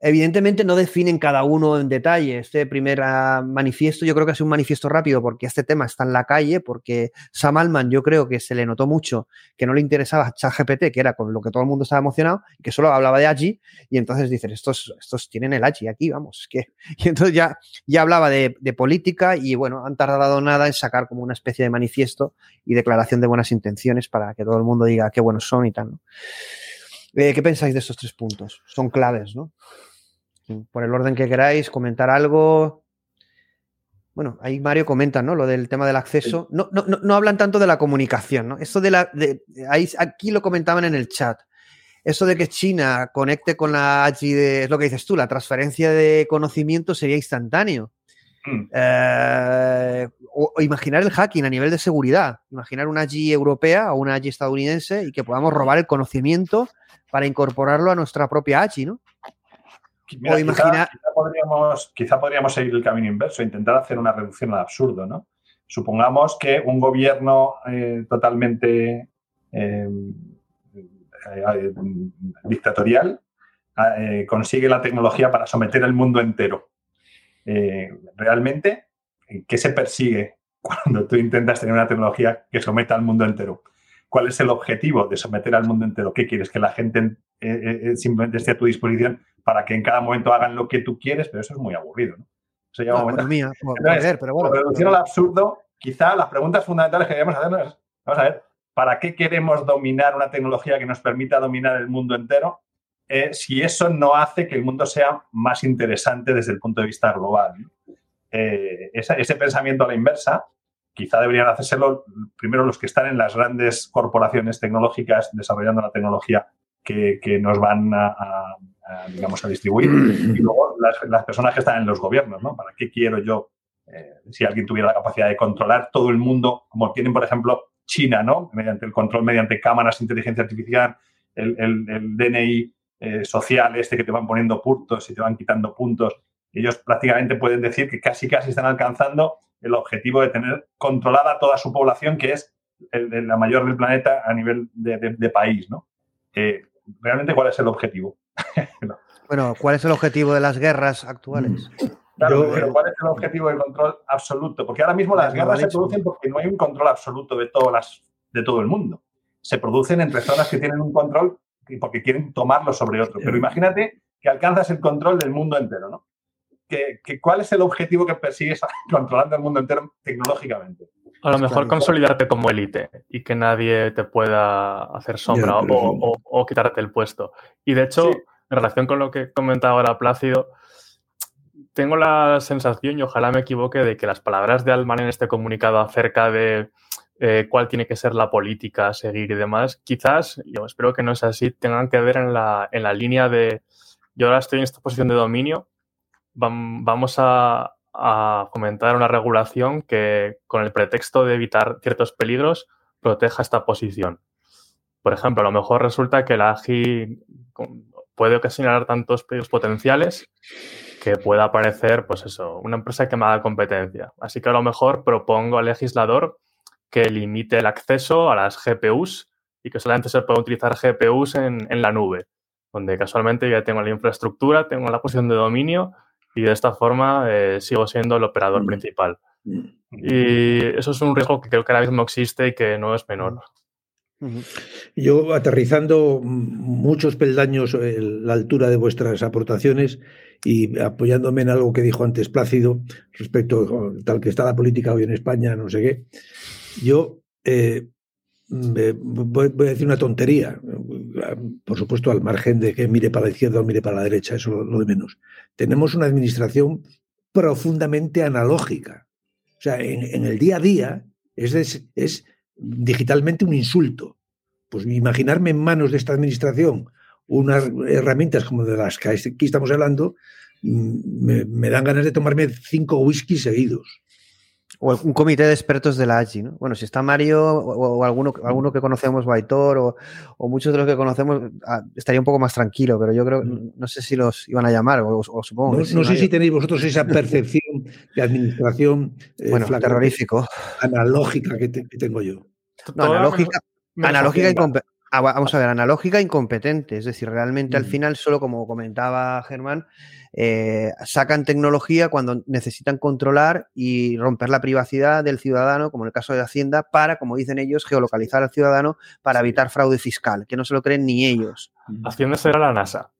Speaker 5: Evidentemente no definen cada uno en detalle. Este primer ah, manifiesto yo creo que es un manifiesto rápido porque este tema está en la calle, porque Sam Altman yo creo que se le notó mucho que no le interesaba ChatGPT, que era con lo que todo el mundo estaba emocionado, que solo hablaba de AGI, y entonces dicen, estos, estos tienen el AGI aquí, vamos, que... Y entonces ya, ya hablaba de, política y bueno, han tardado nada en sacar como una especie de manifiesto y declaración de buenas intenciones para que todo el mundo diga qué buenos son y tal. Eh, ¿Qué pensáis de estos tres puntos? Son claves, ¿no? Por el orden que queráis, comentar algo. Bueno, ahí Mario comenta, ¿no? Lo del tema del acceso. No, no, no, no hablan tanto de la comunicación, ¿no? Esto de la. De, ahí, aquí lo comentaban en el chat. Eso de que China conecte con la AGI. Es lo que dices tú, la transferencia de conocimiento sería instantáneo. Mm. Eh, o, o, imaginar el hacking a nivel de seguridad. Imaginar una AGI europea o una AGI estadounidense y que podamos robar el conocimiento para incorporarlo a nuestra propia AGI, ¿no?
Speaker 9: Mira, o imaginar... quizá, quizá, podríamos, quizá podríamos seguir el camino inverso, intentar hacer una reducción al absurdo, ¿no? Supongamos que un gobierno eh, totalmente eh, dictatorial consigue la tecnología para someter al mundo entero. Eh, realmente, ¿qué se persigue cuando tú intentas tener una tecnología que someta al mundo entero? ¿Cuál es el objetivo de someter al mundo entero? ¿Qué quieres? Que la gente eh, simplemente esté a tu disposición para que en cada momento hagan lo que tú quieres, pero eso es muy aburrido, ¿no? Eso
Speaker 5: no, un momento. Mía,
Speaker 9: Entonces, pero bueno, reducción al absurdo, quizá las preguntas fundamentales que debemos hacernos es, vamos a ver, ¿para qué queremos dominar una tecnología que nos permita dominar el mundo entero? Eh, si eso no hace que el mundo sea más interesante desde el punto de vista global. Eh, ese pensamiento a la inversa, quizá deberían hacérselo primero los que están en las grandes corporaciones tecnológicas desarrollando la tecnología que, que nos van a, a, a, digamos, a distribuir y luego las, las, personas que están en los gobiernos, ¿no? ¿Para qué quiero yo, eh, si alguien tuviera la capacidad de controlar todo el mundo, como tienen, por ejemplo, China, ¿no? Mediante el control, mediante cámaras, inteligencia artificial, el, el, el DNI eh, social este que te van poniendo puntos y te van quitando puntos. Ellos prácticamente pueden decir que casi casi están alcanzando el objetivo de tener controlada toda su población, que es el, el, la mayor del planeta a nivel de, de, de país, ¿no? Eh, realmente, ¿cuál es el objetivo?
Speaker 5: no. Bueno, ¿cuál es el objetivo de las guerras actuales?
Speaker 9: Claro, Yo, pero ¿cuál es el objetivo del control absoluto? Porque ahora mismo las guerras se producen porque no hay un control absoluto de, todas las, de todo el mundo. Se producen entre zonas que tienen un control porque quieren tomarlo sobre otro. Pero imagínate que alcanzas el control del mundo entero, ¿no? Que, que ¿Cuál es el objetivo que persigues controlando el mundo entero tecnológicamente?
Speaker 6: A lo mejor consolidarte como élite y que nadie te pueda hacer sombra yeah, o, o, o, quitarte el puesto. Y de hecho, sí. en relación con lo que comentaba ahora Plácido, tengo la sensación, y ojalá me equivoque, de que las palabras de Alman en este comunicado acerca de eh, cuál tiene que ser la política a seguir y demás, quizás, yo espero que no sea así, tengan que ver en la, en la línea de yo ahora estoy en esta posición de dominio, vamos a, a fomentar una regulación que, con el pretexto de evitar ciertos peligros, proteja esta posición. Por ejemplo, a lo mejor resulta que la AGI puede ocasionar tantos peligros potenciales que pueda aparecer, pues eso, una empresa que me haga competencia. Así que a lo mejor propongo al legislador que limite el acceso a las GPUs y que solamente se pueda utilizar GPUs en, en la nube, donde casualmente ya tengo la infraestructura, tengo la posición de dominio y de esta forma eh, sigo siendo el operador mm. principal. Y eso es un riesgo que creo que ahora mismo existe y que no es menor.
Speaker 8: Yo, aterrizando muchos peldaños la altura de vuestras aportaciones y apoyándome en algo que dijo antes Plácido respecto a tal que está la política hoy en España, no sé qué, yo eh, voy, a decir una tontería, por supuesto al margen de que mire para la izquierda o mire para la derecha, eso lo, lo de menos. Tenemos una administración profundamente analógica. O sea, en, en el día a día es, es digitalmente un insulto. Pues imaginarme en manos de esta administración unas herramientas como de las que aquí estamos hablando, mm, me, me dan ganas de tomarme cinco whiskies seguidos.
Speaker 5: O un comité de expertos de la AGI, ¿no? Bueno, si está Mario o, o alguno, alguno, que conocemos, Baitor, o, o, muchos de los que conocemos, ah, estaría un poco más tranquilo, pero yo creo, mm. no sé si los iban a llamar, o, supongo.
Speaker 8: No sé si tenéis vosotros esa percepción de administración
Speaker 5: eh, bueno, terrorífico.
Speaker 8: analógica que, te, que, tengo yo.
Speaker 5: No, analógica, analógica Ah, vamos a ver, analógica incompetente. Es decir, realmente al mm. final, solo como comentaba Germán, eh, sacan tecnología cuando necesitan controlar y romper la privacidad del ciudadano, como en el caso de Hacienda, para, como dicen ellos, geolocalizar al ciudadano para evitar fraude fiscal, que no se lo creen ni ellos.
Speaker 6: Hacienda será la NASA.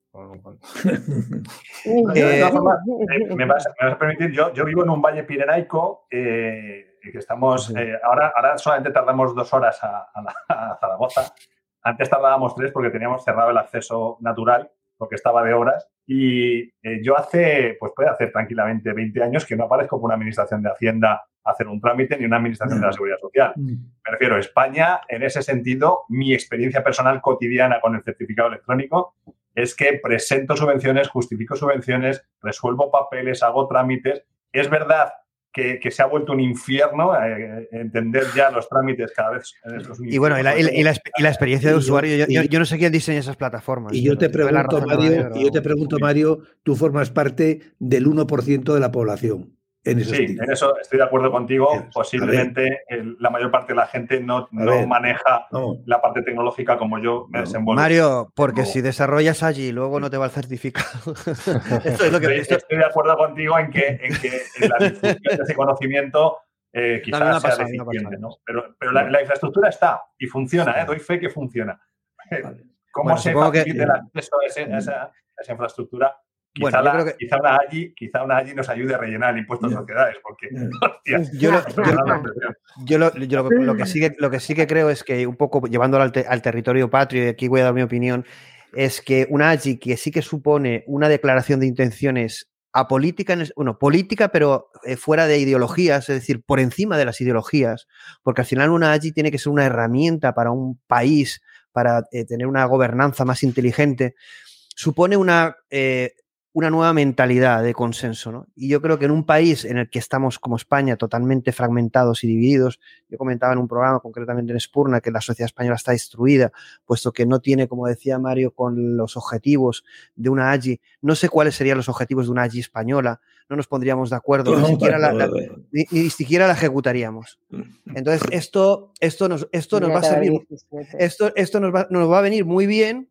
Speaker 9: Eh, me, vas, a permitir, yo, yo, vivo en un valle pirenaico eh, que estamos, ahora, ahora solamente tardamos dos horas a, a Zaragoza, antes tardábamos tres porque teníamos cerrado el acceso natural, porque estaba de horas. Y eh, yo hace, pues puede hacer tranquilamente 20 años que no aparezco por una administración de Hacienda a hacer un trámite ni una administración de la Seguridad Social. Me refiero a España, en ese sentido, mi experiencia personal cotidiana con el certificado electrónico es que presento subvenciones, justifico subvenciones, resuelvo papeles, hago trámites. Es verdad que, se ha vuelto un infierno eh, entender ya los trámites cada vez.
Speaker 5: y bueno, y la, y la, experiencia de usuario, yo, no sé quién diseña esas plataformas.
Speaker 8: Y yo te pregunto, Mario, y yo te pregunto, Mario, tú formas parte del 1% de la población
Speaker 9: sí, en eso estoy de acuerdo contigo. Posiblemente la mayor parte de la gente no, maneja la parte tecnológica como yo me desenvuelvo.
Speaker 5: Mario, porque si desarrollas allí luego no te va el certificado.
Speaker 9: estoy, de acuerdo contigo en que, en la difusión de ese conocimiento eh, quizás sea deficiente, ¿no? Pero, la, infraestructura está y funciona, ¿eh? doy fe que funciona. ¿Cómo se facilita el acceso a esa infraestructura? Quizá, una AGI, quizá una nos ayude a rellenar el impuesto de sociedades, porque
Speaker 5: yo, lo, que sí que, lo que sí que creo es que un poco llevándolo al, territorio patrio, y aquí voy a dar mi opinión, es que una AGI que sí que supone una declaración de intenciones apolítica, bueno, política, pero eh, fuera de ideologías, es decir, por encima de las ideologías, porque al final una AGI tiene que ser una herramienta para un país, para eh, tener una gobernanza más inteligente, supone una eh, una nueva mentalidad de consenso. ¿no? Y yo creo que en un país en el que estamos como España totalmente fragmentados y divididos, yo comentaba en un programa concretamente en Spurna que la sociedad española está destruida, puesto que no tiene, como decía Mario, con los objetivos de una AGI, no sé cuáles serían los objetivos de una AGI española, no nos pondríamos de acuerdo, ni, siquiera la, ni, siquiera la, ejecutaríamos. Entonces, esto, esto nos, esto nos va a servir, esto, esto nos, va, nos va a venir muy bien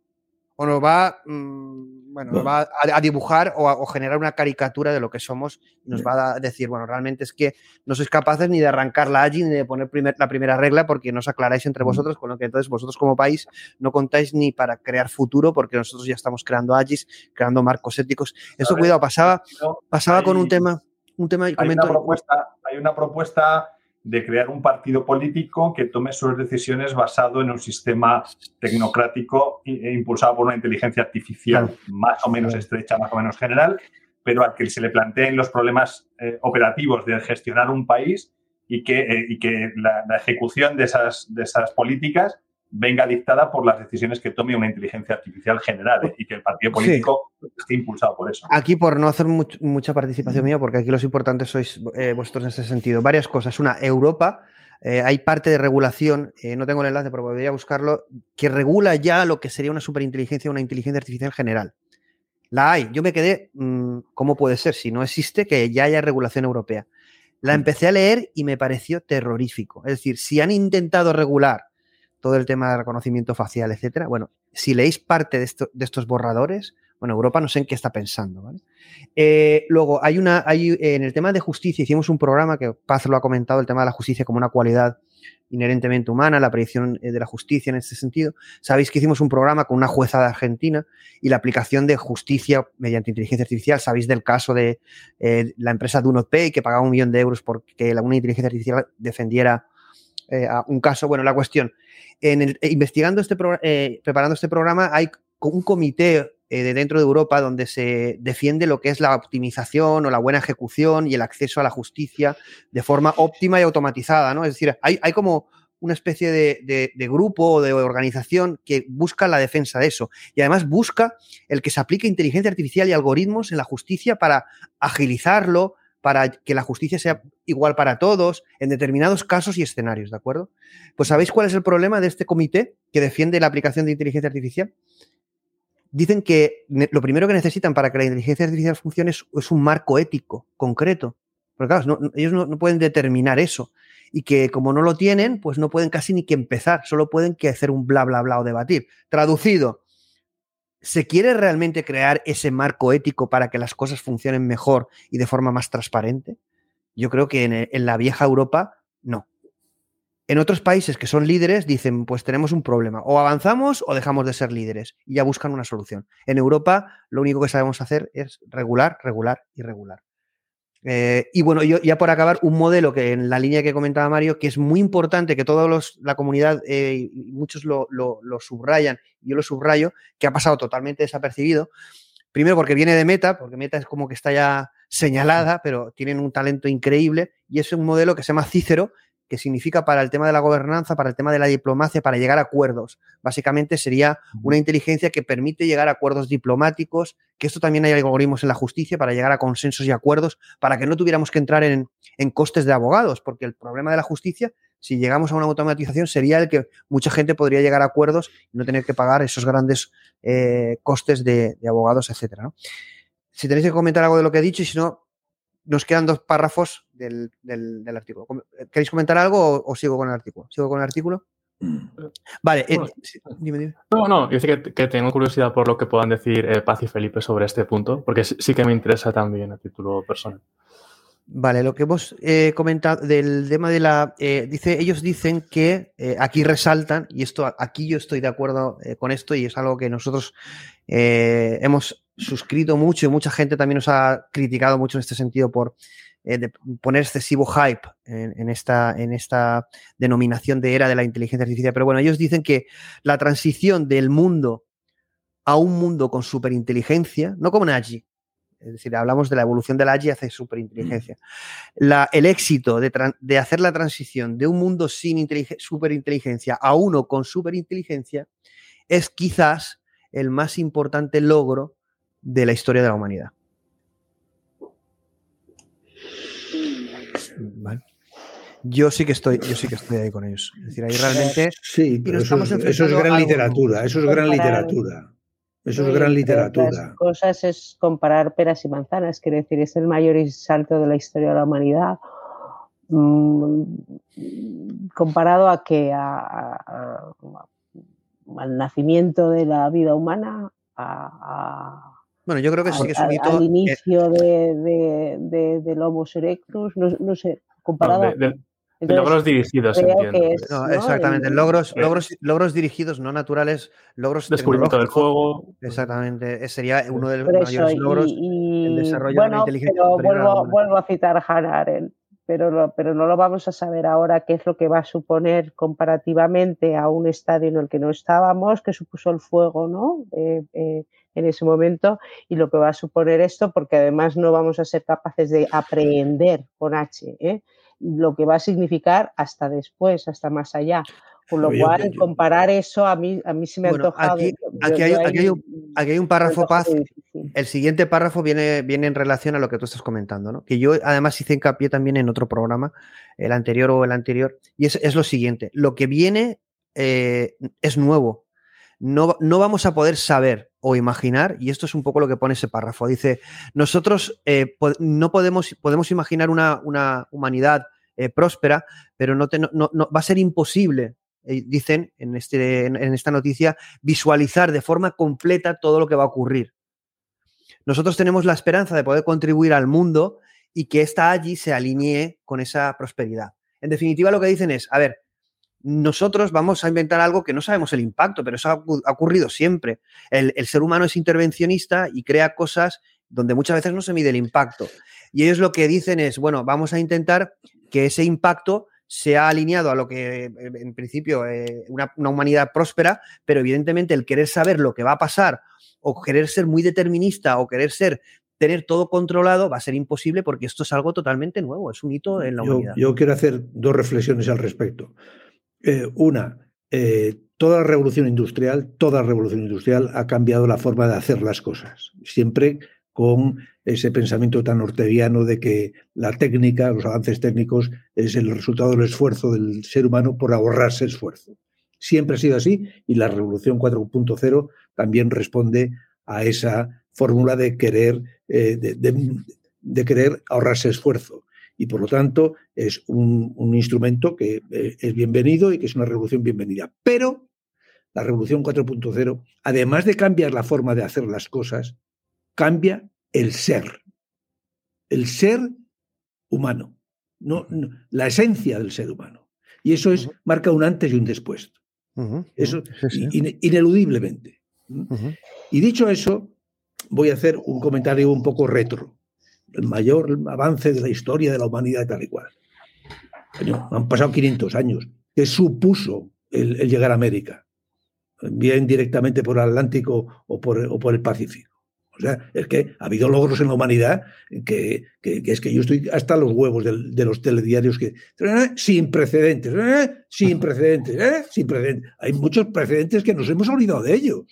Speaker 5: o nos va... Mm, bueno, va a, dibujar o, generar una caricatura de lo que somos y nos va a decir, bueno, realmente es que no sois capaces ni de arrancar la AGI ni de poner la primera regla porque no os aclaráis entre vosotros, con lo que entonces vosotros como país no contáis ni para crear futuro porque nosotros ya estamos creando AGIs, creando marcos éticos. Eso, cuidado, pasaba, pasaba con un tema, un tema
Speaker 9: hay, una propuesta, hay una propuesta de crear un partido político que tome sus decisiones basado en un sistema tecnocrático e impulsado por una inteligencia artificial más o menos estrecha, más o menos general, pero al que se le planteen los problemas eh, operativos de gestionar un país y que, eh, que la, ejecución de esas, de esas políticas venga dictada por las decisiones que tome una inteligencia artificial general ¿eh? y que el partido político esté impulsado por eso.
Speaker 5: Aquí, por no hacer mucha participación mía, porque aquí los importantes sois eh, vosotros en ese sentido, varias cosas. Una, Europa, eh, hay parte de regulación, no tengo el enlace, pero podría buscarlo, que regula ya lo que sería una superinteligencia, una inteligencia artificial general. La hay. Yo me quedé, mm, ¿cómo puede ser? Si no existe, que ya haya regulación europea. La empecé a leer y me pareció terrorífico. Es decir, si han intentado regular todo el tema de reconocimiento facial, etcétera. Bueno, si leéis parte de, estos borradores, bueno, Europa no sé en qué está pensando. Eh, luego, hay una, hay, en el tema de justicia, hicimos un programa que Paz lo ha comentado, el tema de la justicia como una cualidad inherentemente humana, la predicción eh, de la justicia en este sentido. Sabéis que hicimos un programa con una jueza de Argentina y la aplicación de justicia mediante inteligencia artificial. Sabéis del caso de eh, la empresa Do Pay que pagaba un millón de euros porque una inteligencia artificial defendiera un caso. Bueno, la cuestión, en el, eh, investigando este eh, preparando este programa, hay un comité eh, de dentro de Europa donde se defiende lo que es la optimización o la buena ejecución y el acceso a la justicia de forma óptima y automatizada, ¿no? Es decir, hay, hay como una especie de, grupo o de organización que busca la defensa de eso y además busca el que se aplique inteligencia artificial y algoritmos en la justicia para agilizarlo, para que la justicia sea igual para todos en determinados casos y escenarios, ¿de acuerdo? Pues ¿sabéis cuál es el problema de este comité que defiende la aplicación de inteligencia artificial? Dicen que lo primero que necesitan para que la inteligencia artificial funcione es, un marco ético concreto. Porque claro, ellos no, pueden determinar eso. y que como no lo tienen, pues no pueden casi ni que empezar, solo pueden que hacer un bla, bla, bla o debatir. Traducido, ¿se quiere realmente crear ese marco ético para que las cosas funcionen mejor y de forma más transparente? Yo creo que en, la vieja Europa, no. En otros países que son líderes dicen, pues tenemos un problema, o avanzamos o dejamos de ser líderes y ya buscan una solución. En Europa lo único que sabemos hacer es regular, regular y regular. Eh, y bueno, yo, ya por acabar, un modelo que en la línea que comentaba Mario, que es muy importante, que toda la comunidad, eh, muchos lo, lo, lo, subrayan, yo lo subrayo, que ha pasado totalmente desapercibido. Primero porque viene de Meta, porque Meta es como que está ya señalada, pero tienen un talento increíble, y es un modelo que se llama Cícero, que significa para el tema de la gobernanza, para el tema de la diplomacia, para llegar a acuerdos. Básicamente sería una inteligencia que permite llegar a acuerdos diplomáticos, que esto también hay algoritmos en la justicia para llegar a consensos y acuerdos, para que no tuviéramos que entrar en, en costes de abogados, porque el problema de la justicia, si llegamos a una automatización, sería el que mucha gente podría llegar a acuerdos y no tener que pagar esos grandes eh, costes de, de abogados, etcétera. ¿no? Si tenéis que comentar algo de lo que he dicho y si no, nos quedan dos párrafos del, del, del artículo. ¿Queréis comentar algo o, o, sigo con el artículo? ¿Sigo con el artículo? Vale, eh,
Speaker 6: dime, dime. No, no, yo sé que, que, tengo curiosidad por lo que puedan decir eh, Paz y Felipe sobre este punto, porque sí, que me interesa también a título personal.
Speaker 5: Vale, lo que hemos eh, comentado del tema de la. Eh, dice, ellos dicen que aquí resaltan, y esto aquí yo estoy de acuerdo con esto, y es algo que nosotros hemos suscrito mucho y mucha gente también nos ha criticado mucho en este sentido por de poner excesivo hype en, en, esta, en esta denominación de era de la inteligencia artificial. Pero bueno, ellos dicen que la transición del mundo a un mundo con superinteligencia, no como Nagy, es decir, hablamos de la evolución de la AI hacia superinteligencia. La, el éxito de, de, hacer la transición de un mundo sin superinteligencia a uno con superinteligencia es quizás el más importante logro de la historia de la humanidad. Vale. Yo sí que estoy, yo sí que estoy ahí con ellos. Es decir, ahí realmente.
Speaker 8: Sí, pero eso, es, eso es gran literatura, eso es gran literatura. Eso es gran literatura.
Speaker 7: Las cosas es comparar peras y manzanas, quiere decir, es el mayor salto de la historia de la humanidad. Mm, comparado a que a, a, al nacimiento de la vida humana, a,
Speaker 5: bueno, yo creo que sí que es un hito.
Speaker 7: Al inicio de, de, de, del Homo erectus, no, no sé, comparado
Speaker 6: no, de, entonces, logros dirigidos, entiendo.
Speaker 5: Es, no, ¿no? Exactamente, logros, logros, logros dirigidos, no naturales, logros
Speaker 6: Descubrimiento del fuego.
Speaker 5: Exactamente, ese sería uno de los Por mayores eso, logros
Speaker 7: y,
Speaker 5: el desarrollo
Speaker 7: bueno,
Speaker 5: de la inteligencia
Speaker 7: pero vuelvo, vuelvo, a citar Hannah Arendt, pero, lo, pero no lo vamos a saber ahora qué es lo que va a suponer comparativamente a un estadio en el que no estábamos, que supuso el fuego, ¿no? Eh, eh, en ese momento y lo que va a suponer esto, porque además no vamos a ser capaces de aprender con H, ¿eh? lo que va a significar hasta después, hasta más allá. Con lo yo, cual, yo, comparar eso a mí, a mí se me
Speaker 5: bueno,
Speaker 7: antoja.
Speaker 5: Aquí, aquí, hay, aquí, hay, un, aquí hay un párrafo, Paz. El siguiente párrafo viene, viene en relación a lo que tú estás comentando, ¿no? Que yo además hice hincapié también en otro programa, el anterior o el anterior, y es, es lo siguiente: lo que viene eh, es nuevo. No, no, vamos a poder saber o imaginar, y esto es un poco lo que pone ese párrafo. Dice: Nosotros eh, no podemos, podemos imaginar una, una humanidad eh, próspera, pero no, va a ser imposible eh, dicen en, este, en, esta noticia, visualizar de forma completa todo lo que va a ocurrir. Nosotros tenemos la esperanza de poder contribuir al mundo y que esta allí se alinee con esa prosperidad. En definitiva, lo que dicen es, a ver, nosotros vamos a inventar algo que no sabemos el impacto, pero eso ha, ha ocurrido siempre. El, el, ser humano es intervencionista y crea cosas donde muchas veces no se mide el impacto. Y ellos lo que dicen es, bueno, vamos a intentar que ese impacto se ha alineado a lo que en principio eh, una, una, humanidad próspera, pero evidentemente el querer saber lo que va a pasar o querer ser muy determinista o querer ser tener todo controlado va a ser imposible porque esto es algo totalmente nuevo, es un hito en la
Speaker 8: yo,
Speaker 5: humanidad.
Speaker 8: Yo quiero hacer dos reflexiones al respecto. Eh, una, eh, toda revolución industrial, toda revolución industrial ha cambiado la forma de hacer las cosas. Siempre con ese pensamiento tan orteguiano de que la técnica, los avances técnicos, es el resultado del esfuerzo del ser humano por ahorrarse esfuerzo. Siempre ha sido así y la revolución 4.0 también responde a esa fórmula de querer, eh, de, querer ahorrarse esfuerzo. Y por lo tanto es un, un instrumento que eh, es bienvenido y que es una revolución bienvenida. Pero la revolución 4.0, además de cambiar la forma de hacer las cosas, cambia el ser, el ser humano, no, no la esencia del ser humano. Y eso es, marca un antes y un después. Eso,
Speaker 5: Sí, sí.
Speaker 8: ine- ineludiblemente. Y dicho eso, voy a hacer un comentario un poco retro. El mayor avance de la historia de la humanidad tal y cual. Han pasado 500 años. ¿Qué supuso el, llegar a América? Bien directamente por el Atlántico o por, el Pacífico. O sea, es que ha habido logros en la humanidad que, que- es que yo estoy hasta los huevos del- de, los telediarios que... "Eh, Sin precedentes, eh, sin precedentes, eh, sin precedentes. Hay muchos precedentes que nos hemos olvidado de ellos.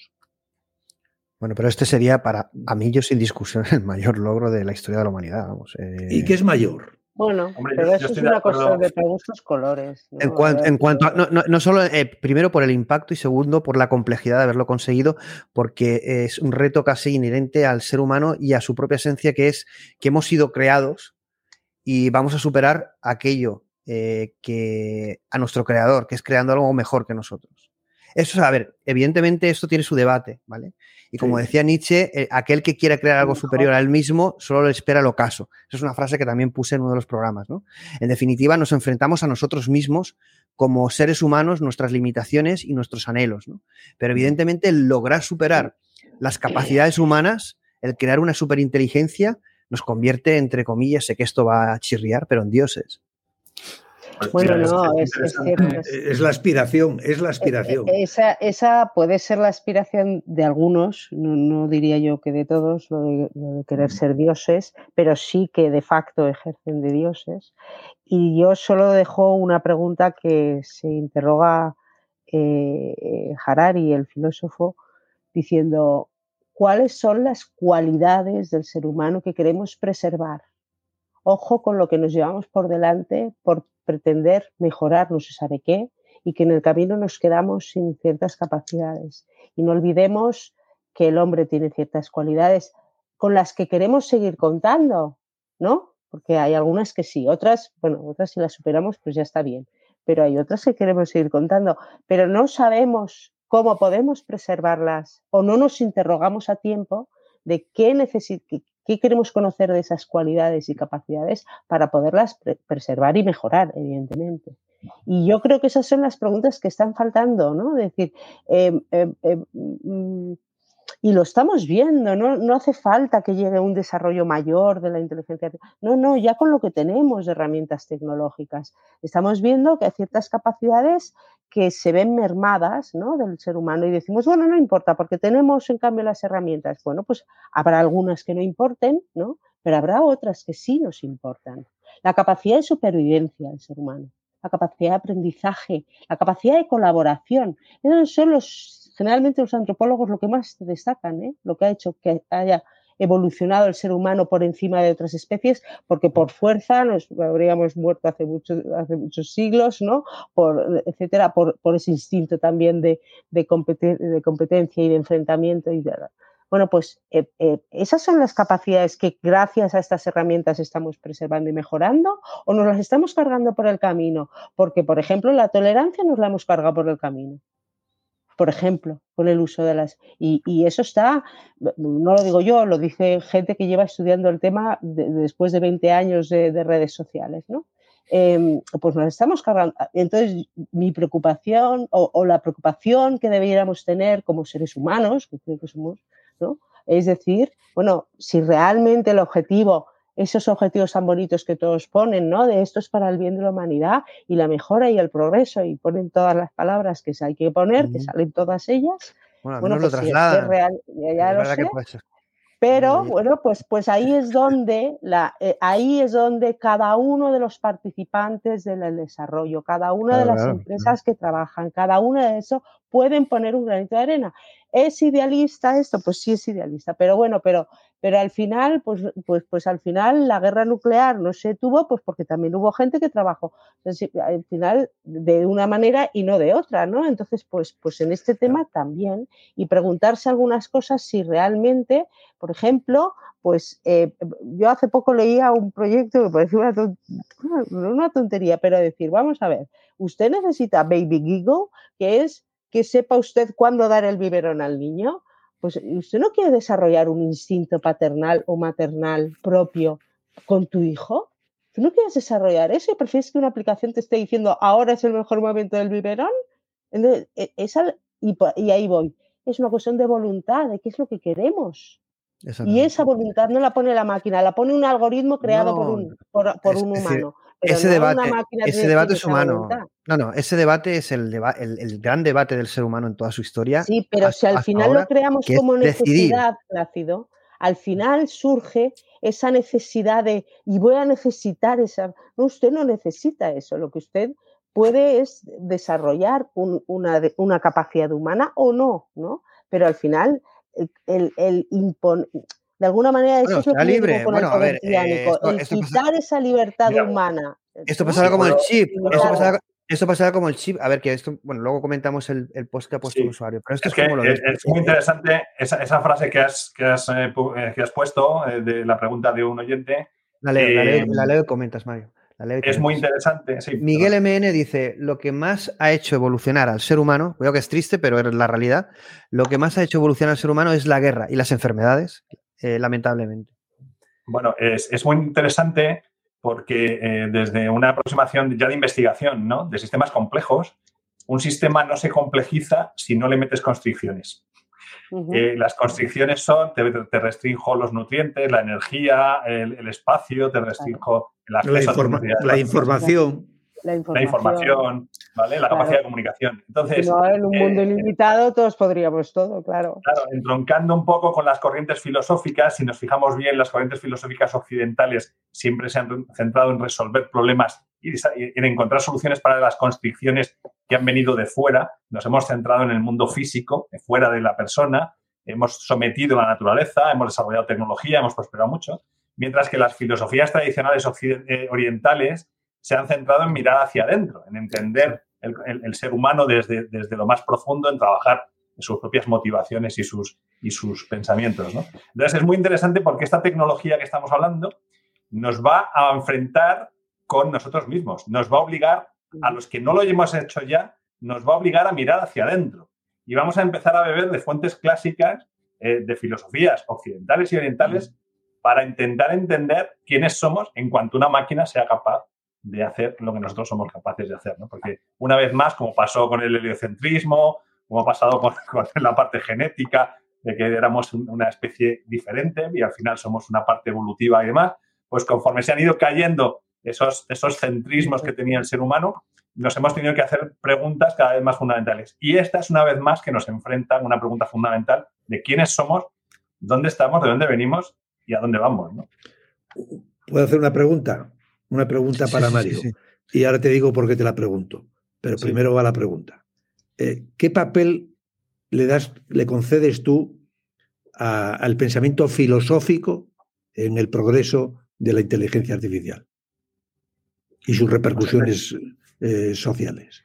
Speaker 5: Bueno, pero este sería para a mí yo sin discusión el mayor logro de la historia de la humanidad. Vamos, eh,
Speaker 8: ¿Y qué es mayor?
Speaker 7: Bueno,
Speaker 9: Hombre,
Speaker 7: pero eso es una cuestión de gustos colores. ¿no?
Speaker 5: En, cuan- cuanto a, no, no- no solo, eh, primero por el impacto y segundo por la complejidad de haberlo conseguido, porque es un reto casi inherente al ser humano y a su propia esencia, que es que hemos sido creados y vamos a superar aquello eh, que a nuestro creador, que es creando algo mejor que nosotros. Eso, a ver, evidentemente esto tiene su debate, ¿vale? Y como
Speaker 8: Sí.
Speaker 5: decía Nietzsche, eh, aquel que quiera crear algo superior a él mismo solo le espera el ocaso. Esa es una frase que también puse en uno de los programas, ¿no? En definitiva, nos enfrentamos a nosotros mismos como seres humanos, nuestras limitaciones y nuestros anhelos, ¿no? Pero evidentemente el lograr superar las capacidades humanas, el crear una superinteligencia, nos convierte, entre comillas, sé que esto va a chirriar, pero en dioses.
Speaker 7: Bueno, no,
Speaker 9: es,
Speaker 7: es,
Speaker 8: la aspiración, es la aspiración.
Speaker 7: E- Esa, esa puede ser la aspiración de algunos, no, no diría yo que de todos, lo de, lo de querer ser dioses, pero sí que de facto ejercen de dioses. Y yo solo dejo una pregunta que se interroga eh, eh, Harari, el filósofo, diciendo, ¿cuáles son las cualidades del ser humano que queremos preservar? Ojo con lo que nos llevamos por delante por pretender mejorar no se sabe qué y que en el camino nos quedamos sin ciertas capacidades. Y no olvidemos que el hombre tiene ciertas cualidades con las que queremos seguir contando, ¿no? Porque hay algunas que sí, otras, bueno, otras si las superamos pues ya está bien, pero hay otras que queremos seguir contando, pero no sabemos cómo podemos preservarlas o no nos interrogamos a tiempo de qué, qué- queremos conocer de esas cualidades y capacidades para poderlas pre- preservar y mejorar, evidentemente. Y yo creo que esas son las preguntas que están faltando, ¿no? Es decir, eh, eh, eh, mm, y lo estamos viendo, ¿no? no hace falta que llegue un desarrollo mayor de la inteligencia. No, no, ya con lo que tenemos de herramientas tecnológicas. Estamos viendo que hay ciertas capacidades que se ven mermadas ¿no? del ser humano y decimos, bueno, no importa, porque tenemos en cambio las herramientas. Bueno, pues habrá algunas que no importen, ¿no? pero habrá otras que sí nos importan. La capacidad de supervivencia del ser humano, la capacidad de aprendizaje, la capacidad de colaboración. Esos son los, generalmente los antropólogos lo que más destacan, ¿eh? lo que ha hecho que haya evolucionado el ser humano por encima de otras especies, porque por fuerza nos habríamos muerto hace, mucho, hace muchos siglos, ¿no? Por, etcétera, por, ese instinto también de competencia y de enfrentamiento. Y de, bueno, pues eh, eh, esas son las capacidades que gracias a estas herramientas estamos preservando y mejorando o nos las estamos cargando por el camino, porque por ejemplo la tolerancia nos la hemos cargado por el camino por ejemplo, con el uso de las... Y, y, eso está, no lo digo yo, lo dice gente que lleva estudiando el tema de, de después de 20 años de, de redes sociales, ¿no? Eh, pues nos estamos cargando. Entonces, mi preocupación o, la preocupación que debiéramos tener como seres humanos, que creo que somos. Es decir, bueno, si realmente el objetivo esos objetivos tan bonitos que todos ponen, ¿no? De esto es para el bien de la humanidad y la mejora y el progreso y ponen todas las palabras que hay que poner, uh -huh. que salen todas ellas.
Speaker 5: Bueno, bueno pues lo
Speaker 7: si es real, ya, ya lo sé. Pero bueno, pues, pues ahí es donde la, eh, ahí es donde cada uno de los participantes del desarrollo, cada una claro, de las claro, empresas claro. que trabajan, cada una de eso pueden poner un granito de arena. ¿Es idealista esto? Pues sí es idealista, pero bueno, pero, Pero al final, pues, pues, pues al final la guerra nuclear no se tuvo, pues porque también hubo gente que trabajó al final de una manera y no de otra, ¿no? Entonces, pues, pues en este tema también y preguntarse algunas cosas si realmente, por ejemplo, pues eh, yo hace poco leía un proyecto que parecía una, una tontería, pero decir, vamos a ver, usted necesita Baby Giggle, que es que sepa usted cuándo dar el biberón al niño. Pues usted no quiere desarrollar un instinto paternal o maternal propio con tu hijo. ¿Tú no quieres desarrollar eso y prefieres que una aplicación te esté diciendo ahora es el mejor momento del biberón? Entonces, e, esa, y, y ahí voy. Es una cuestión de voluntad, de qué es lo que queremos. Y esa voluntad no la pone la máquina, la pone un algoritmo creado por un, por, un humano.
Speaker 5: Ese debate, ese debate es humano. No, no, ese debate es el, el, gran debate del ser humano en toda su historia.
Speaker 7: Sí, pero si al final lo creamos como necesidad, Plácido, al final surge esa necesidad de, y voy a necesitar esa. No, usted no necesita eso. Lo que usted puede es desarrollar una, una capacidad humana o no, ¿no? Pero al final el, el de alguna manera eso es lo que
Speaker 5: libre. Bueno, a ver,
Speaker 7: eh, el quitar esa libertad humana.
Speaker 5: Esto pasará como el chip. Esto pasará, como el chip. A ver, que esto, bueno, luego comentamos el, el post que ha puesto el usuario. Pero esto
Speaker 9: es, que como es, muy interesante esa, esa, frase que has, que has, eh, eh, que has puesto de la pregunta de un oyente.
Speaker 5: La leo, la leo, la leo y comentas, Mario.
Speaker 9: Es muy interesante.
Speaker 5: Miguel MN dice, lo que más ha hecho evolucionar al ser humano, veo que es triste, pero es la realidad, lo que más ha hecho evolucionar al ser humano es la guerra y las enfermedades, eh, lamentablemente.
Speaker 9: Bueno, es, muy interesante porque eh, desde una aproximación ya de investigación, ¿no? De sistemas complejos, un sistema no se complejiza si no le metes constricciones. Eh, las constricciones son, te, restringo los nutrientes, la energía, el, espacio, te restringo
Speaker 8: el acceso la, la información.
Speaker 9: La información, ¿vale? La capacidad de comunicación. Entonces,
Speaker 7: en un mundo eh, ilimitado todos podríamos todo, claro.
Speaker 9: Claro, entroncando un poco con las corrientes filosóficas, si nos fijamos bien, las corrientes filosóficas occidentales siempre se han centrado en resolver problemas y en encontrar soluciones para las constricciones que han venido de fuera. Nos hemos centrado en el mundo físico, de fuera de la persona, hemos sometido la naturaleza, hemos desarrollado tecnología, hemos prosperado mucho, mientras que las filosofías tradicionales eh, orientales se han centrado en mirar hacia adentro, en entender el, ser humano desde, desde, lo más profundo, en trabajar sus propias motivaciones y sus, y sus pensamientos. Entonces es muy interesante porque esta tecnología que estamos hablando nos va a enfrentar con nosotros mismos, nos va a obligar a los que no lo hemos hecho ya, nos va a obligar a mirar hacia adentro. Y vamos a empezar a beber de fuentes clásicas eh, de filosofías occidentales y orientales para intentar entender quiénes somos en cuanto una máquina sea capaz de hacer lo que nosotros somos capaces de hacer. Porque una vez más, como pasó con el heliocentrismo, como ha pasado con, la parte genética, de que éramos una especie diferente y al final somos una parte evolutiva y demás, pues conforme se han ido cayendo esos, esos centrismos que tenía el ser humano, nos hemos tenido que hacer preguntas cada vez más fundamentales. Y esta es una vez más que nos enfrenta una pregunta fundamental de quiénes somos, dónde estamos, de dónde venimos y a dónde vamos. ¿no?
Speaker 8: ¿Puedo hacer una pregunta? Una pregunta para Mario. y ahora te digo por qué te la pregunto. Pero primero va la pregunta. Eh, ¿Qué papel le das, le concedes tú al pensamiento filosófico en el progreso de la inteligencia artificial? y sus repercusiones eh, sociales.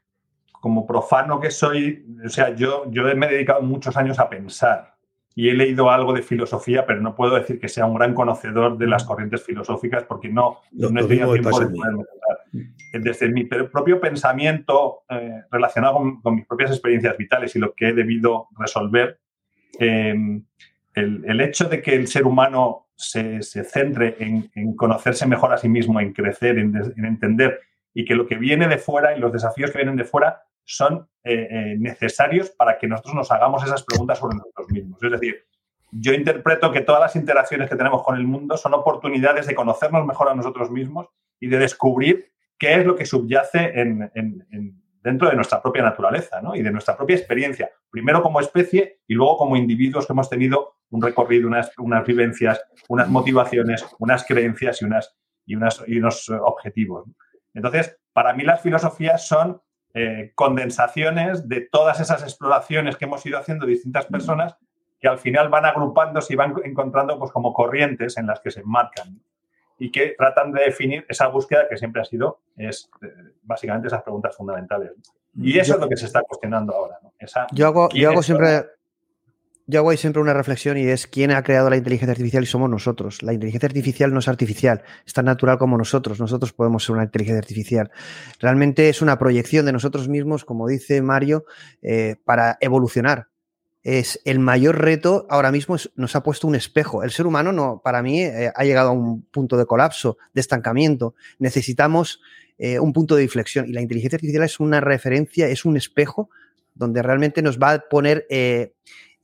Speaker 9: Como profano que soy, o sea, yo, yo me he dedicado muchos años a pensar y he leído algo de filosofía, pero no puedo decir que sea un gran conocedor de las corrientes filosóficas porque no, no, he tenido tiempo de poderme Desde mi propio pensamiento eh, relacionado con, mis propias experiencias vitales y lo que he debido resolver, em, el, el, hecho de que el ser humano se, centre en, conocerse mejor a sí mismo, en crecer, en, entender y que lo que viene de fuera y los desafíos que vienen de fuera son eh, eh, necesarios para que nosotros nos hagamos esas preguntas sobre nosotros mismos. Es decir, yo interpreto que todas las interacciones que tenemos con el mundo son oportunidades de conocernos mejor a nosotros mismos y de descubrir qué es lo que subyace en, dentro de nuestra propia naturaleza y de nuestra propia experiencia, primero como especie y luego como individuos que hemos tenido un recorrido, unas, vivencias, unas motivaciones, unas creencias y, unas, y unos objetivos. Entonces, para mí las filosofías son eh, condensaciones de todas esas exploraciones que hemos ido haciendo distintas personas que al final van agrupándose y van encontrando pues, como corrientes en las que se enmarcan y que tratan de definir esa búsqueda que siempre ha sido, es eh, básicamente esas preguntas fundamentales. Y eso es lo que se está cuestionando ahora.
Speaker 5: yo hago, yo hago siempre... Yo hago ahí siempre una reflexión y es quién ha creado la inteligencia artificial y somos nosotros. La inteligencia artificial no es artificial, es tan natural como nosotros. Nosotros podemos ser una inteligencia artificial. Realmente es una proyección de nosotros mismos, como dice Mario, eh, para evolucionar es el mayor reto ahora mismo nos ha puesto un espejo. El ser humano no, para mí eh, ha llegado a un punto de colapso, de estancamiento. Necesitamos eh, un punto de inflexión y la inteligencia artificial es una referencia, es un espejo donde realmente nos va a poner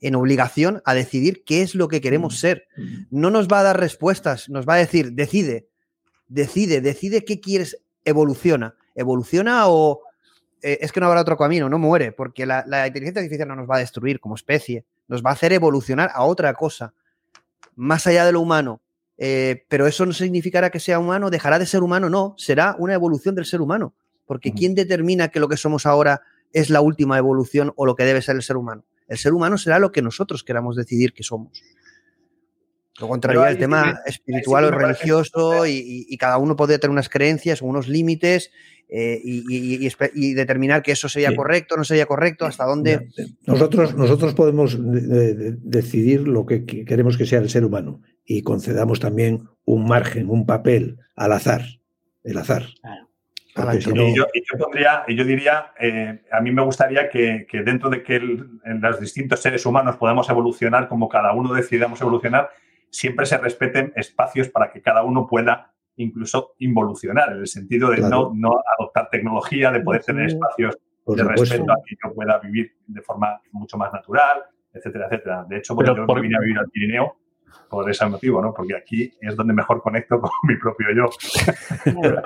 Speaker 5: en obligación a decidir qué es lo que queremos mm. ser. No nos va a dar respuestas, nos va a decir, decide, decide, decide qué quieres, evoluciona. Evoluciona o, eh, es que no habrá otro camino, no muere, porque la, inteligencia artificial no nos va a destruir como especie, nos va a hacer evolucionar a otra cosa, más allá de lo humano. Eh, pero eso no significará que sea humano, dejará de ser humano, no, será una evolución del ser humano, porque ¿quién determina que lo que somos ahora es la última evolución o lo que debe ser el ser humano? El ser humano será lo que nosotros queramos decidir que somos. Luego entraría el tema espiritual o religioso y, cada uno puede tener unas creencias o unos límites eh, y, determinar que eso sería correcto, no sería correcto, hasta dónde.
Speaker 8: Nosotros, nosotros podemos decidir lo que queremos que sea el ser humano y concedamos también un margen, un papel al azar, el azar.
Speaker 9: Y, yo, yo, diría, eh, a mí me gustaría que, dentro de que en los distintos seres humanos podamos evolucionar como cada uno decidamos evolucionar, siempre se respeten espacios para que cada uno pueda incluso involucionar, en el sentido de no, no, adoptar tecnología, de poder tener espacios de respeto a que yo pueda vivir de forma mucho más natural, etcétera, etcétera. De hecho, bueno, yo vine a vivir al Pirineo por ese motivo, ¿no? Porque aquí es donde mejor conecto con mi propio yo.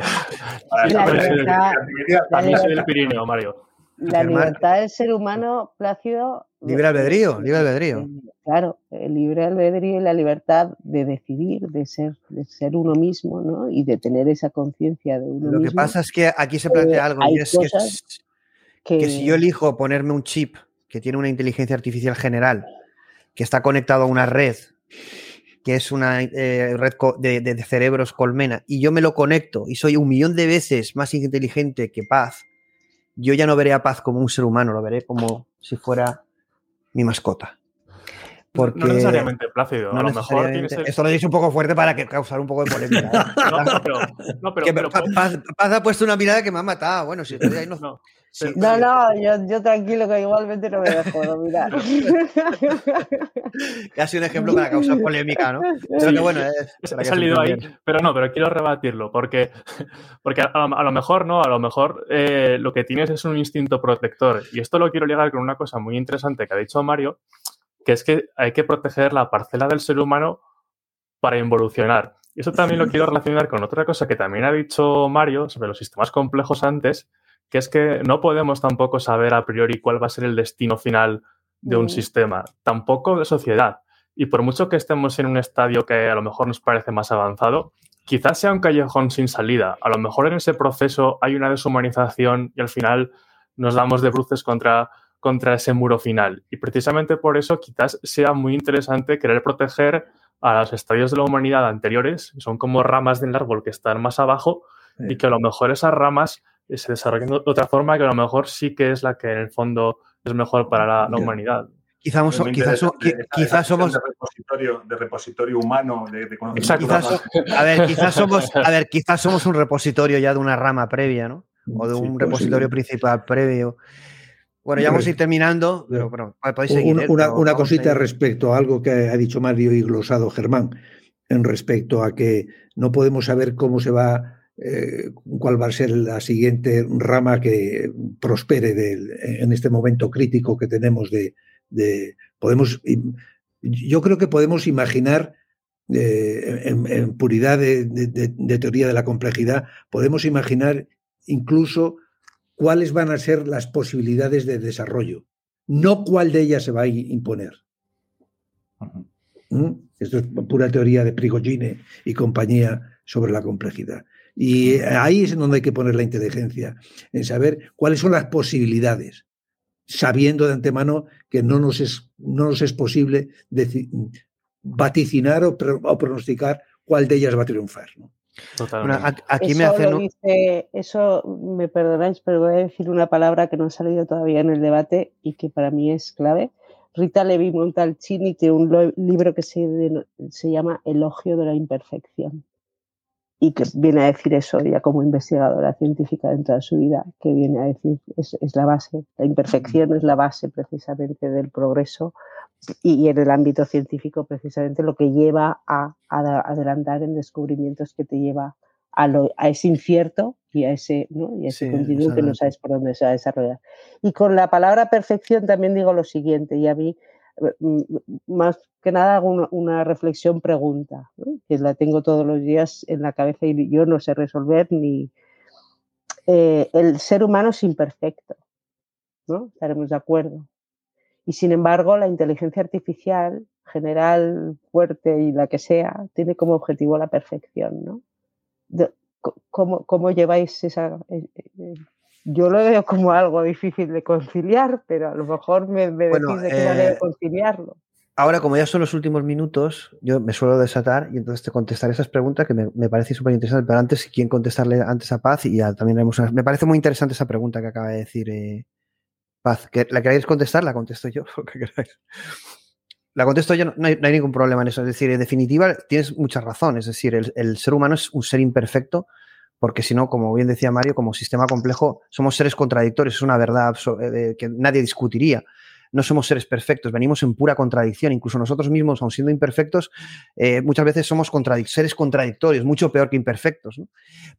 Speaker 6: También soy del Pirineo, Mario.
Speaker 7: La libertad del ser humano, Plácido.
Speaker 5: Libre albedrío, libre albedrío.
Speaker 7: Claro, el libre albedrío y la libertad de decidir, de ser, de ser uno mismo, ¿no? Y de tener esa conciencia de uno
Speaker 5: mismo.
Speaker 7: Lo
Speaker 5: que pasa es que aquí se plantea eh, algo, y es que, si yo elijo ponerme un chip que tiene una inteligencia artificial general, que está conectado a una red, que es una eh, red de cerebros colmena, y yo me lo conecto y soy un millón de veces más inteligente que Paz, yo ya no veré a Paz como un ser humano, lo veré como si fuera mi mascota.
Speaker 6: Porque, no necesariamente Plácido, a lo mejor
Speaker 5: Esto lo dice un poco fuerte para que causar un poco de polémica. ¿eh? no, pero, Paz, ha puesto una mirada que me ha matado. Bueno, si estoy ahí no.
Speaker 7: no, no, yo, tranquilo que igualmente no me dejo mirar.
Speaker 5: ha sido un ejemplo para causar polémica, ¿no?
Speaker 6: Pero bueno, He salido ahí, pero no, pero quiero rebatirlo, porque, porque a, lo mejor no, a lo mejor eh, lo que tienes es un instinto protector. Y esto lo quiero ligar con una cosa muy interesante que ha dicho Mario, que es que hay que proteger la parcela del ser humano para involucionar. Y eso también lo quiero relacionar con otra cosa que también ha dicho Mario sobre los sistemas complejos antes, que es que no podemos tampoco saber a priori cuál va a ser el destino final de un sistema, tampoco de sociedad. Y por mucho que estemos en un estadio que a lo mejor nos parece más avanzado, quizás sea un callejón sin salida. A lo mejor en ese proceso hay una deshumanización y al final nos damos de bruces contra contra ese muro final. Y precisamente por eso quizás sea muy interesante querer proteger a los estadios de la humanidad anteriores, son como ramas del árbol que están más abajo, y que a lo mejor esas ramas se desarrollen de otra forma que a lo mejor sí que es la que en el fondo es mejor para la, humanidad.
Speaker 5: Quizás, quizás, somos
Speaker 9: de repositorio, de repositorio humano de,
Speaker 5: a ver, quizás somos, a ver, quizás somos un repositorio ya de una rama previa, ¿no? O de un repositorio principal previo. Bueno, ya vamos a ir terminando, pero bueno, podéis seguir.
Speaker 8: ¿eh? Una, cosita respecto a algo que ha dicho Mario y glosado Germán, en respecto a que no podemos saber cómo se va, eh, cuál va a ser la siguiente rama que prospere en este momento crítico que tenemos de, podemos, yo creo que podemos imaginar eh, en, puridad de teoría de la complejidad, podemos imaginar incluso cuáles van a ser las posibilidades de desarrollo, no cuál de ellas se va a imponer. ¿Mm? Esto es pura teoría de Prigogine y compañía sobre la complejidad. Y ahí es en donde hay que poner la inteligencia, en saber cuáles son las posibilidades. sabiendo de antemano que no nos es, no nos es posible vaticinar o, pronosticar cuál de ellas va a triunfar.
Speaker 7: aquí eso me hace. eso, me perdonáis, pero voy a decir una palabra que no ha salido todavía en el debate y que para mí es clave. Rita Levi Montalcini tiene un libro que se, se llama Elogio de la Imperfección y que viene a decir eso ya como investigadora científica de su vida, que viene a decir es, es la base, la imperfección es la base precisamente del progreso y, en el ámbito científico precisamente lo que lleva a, adelantar en descubrimientos que te lleva a, lo, a ese incierto y a ese, ¿no? y ese continuo que no sabes por dónde se va a desarrollar. Y con la palabra perfección también digo lo siguiente, y a mí más que nada hago una, reflexión pregunta, que la tengo todos los días en la cabeza y yo no sé resolver ni... Eh, el ser humano es imperfecto, ¿no? Estaremos de acuerdo. Y sin embargo, la inteligencia artificial, general, fuerte y la que sea, tiene como objetivo la perfección, ¿no? ¿Cómo, cómo lleváis esa, eh, eh, yo lo veo como algo difícil de conciliar, pero a lo mejor me, me decís de qué manera eh, conciliarlo.
Speaker 5: Ahora, como ya son los últimos minutos, yo me suelo desatar y entonces te contestaré esas preguntas que me, me parece súper interesante. Pero antes, quién contestarle antes a Paz y también haremos una, Me parece muy interesante esa pregunta que acaba de decir eh, Paz. ¿Que ¿La queréis contestar? La contesto yo, lo que queráis. La contesto yo, no hay, ningún problema en eso. Es decir, en definitiva, tienes mucha razón. Es decir, el, el ser humano es un ser imperfecto porque si no, como bien decía Mario, como sistema complejo somos seres contradictorios, es una verdad eh, que nadie discutiría. No somos seres perfectos, venimos en pura contradicción. Incluso nosotros mismos, aun siendo imperfectos, eh, muchas veces somos seres contradictorios, mucho peor que imperfectos.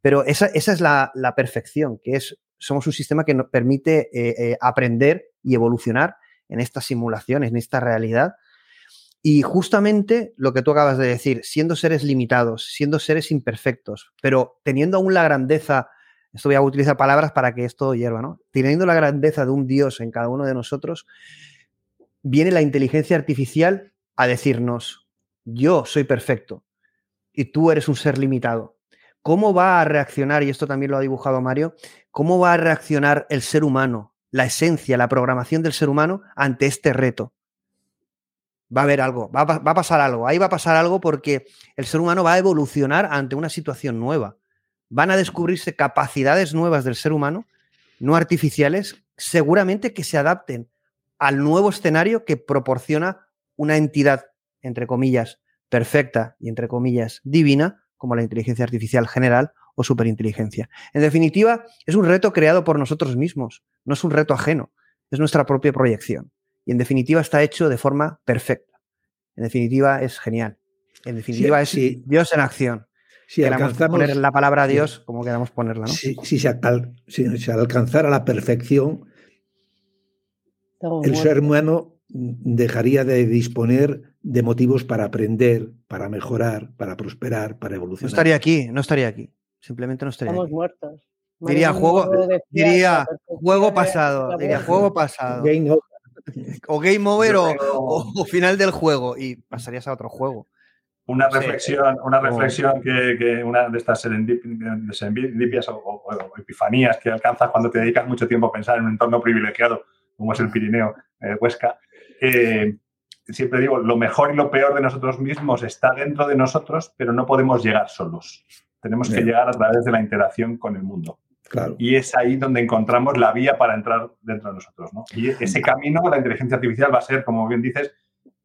Speaker 5: Pero esa, es la, perfección, que es, somos un sistema que nos permite eh, aprender y evolucionar en esta simulación, en esta realidad, y justamente lo que tú acabas de decir, siendo seres limitados, siendo seres imperfectos, pero teniendo aún la grandeza, esto voy a utilizar palabras para que esto hierva, ¿no? Teniendo la grandeza de un Dios en cada uno de nosotros, viene la inteligencia artificial a decirnos, yo soy perfecto y tú eres un ser limitado. ¿Cómo va a reaccionar, y esto también lo ha dibujado Mario, cómo va a reaccionar el ser humano, la esencia, la programación del ser humano ante este reto? Va a haber algo, va a, pasar algo, ahí va a pasar algo porque el ser humano va a evolucionar ante una situación nueva. Van a descubrirse capacidades nuevas del ser humano, no artificiales, seguramente que se adapten al nuevo escenario que proporciona una entidad, entre comillas, perfecta y entre comillas divina, como la inteligencia artificial general o superinteligencia. En definitiva, es un reto creado por nosotros mismos, no es un reto ajeno, es nuestra propia proyección y en definitiva está hecho de forma perfecta. En definitiva es genial. En definitiva es Dios en acción.
Speaker 8: Si alcanzamos
Speaker 5: poner la palabra Dios, como queramos ponerla, ¿no?
Speaker 8: Si, si, se, alcanzara la perfección, el ser humano dejaría de disponer de motivos para aprender, para mejorar, para prosperar, para evolucionar.
Speaker 5: No estaría aquí, no estaría aquí. Simplemente no estaría
Speaker 7: Estamos muertos.
Speaker 5: Diría juego, diría juego pasado, diría juego pasado o game over o, final del juego y pasarías a otro juego.
Speaker 9: Una reflexión, una reflexión que, una de estas serendipias o, epifanías que alcanzas cuando te dedicas mucho tiempo a pensar en un entorno privilegiado como es el Pirineo eh, Huesca. siempre digo, lo mejor y lo peor de nosotros mismos está dentro de nosotros, pero no podemos llegar solos. Tenemos que llegar a través de la interacción con el mundo. Y es ahí donde encontramos la vía para entrar dentro de nosotros. Y ese camino, la inteligencia artificial va a ser, como bien dices,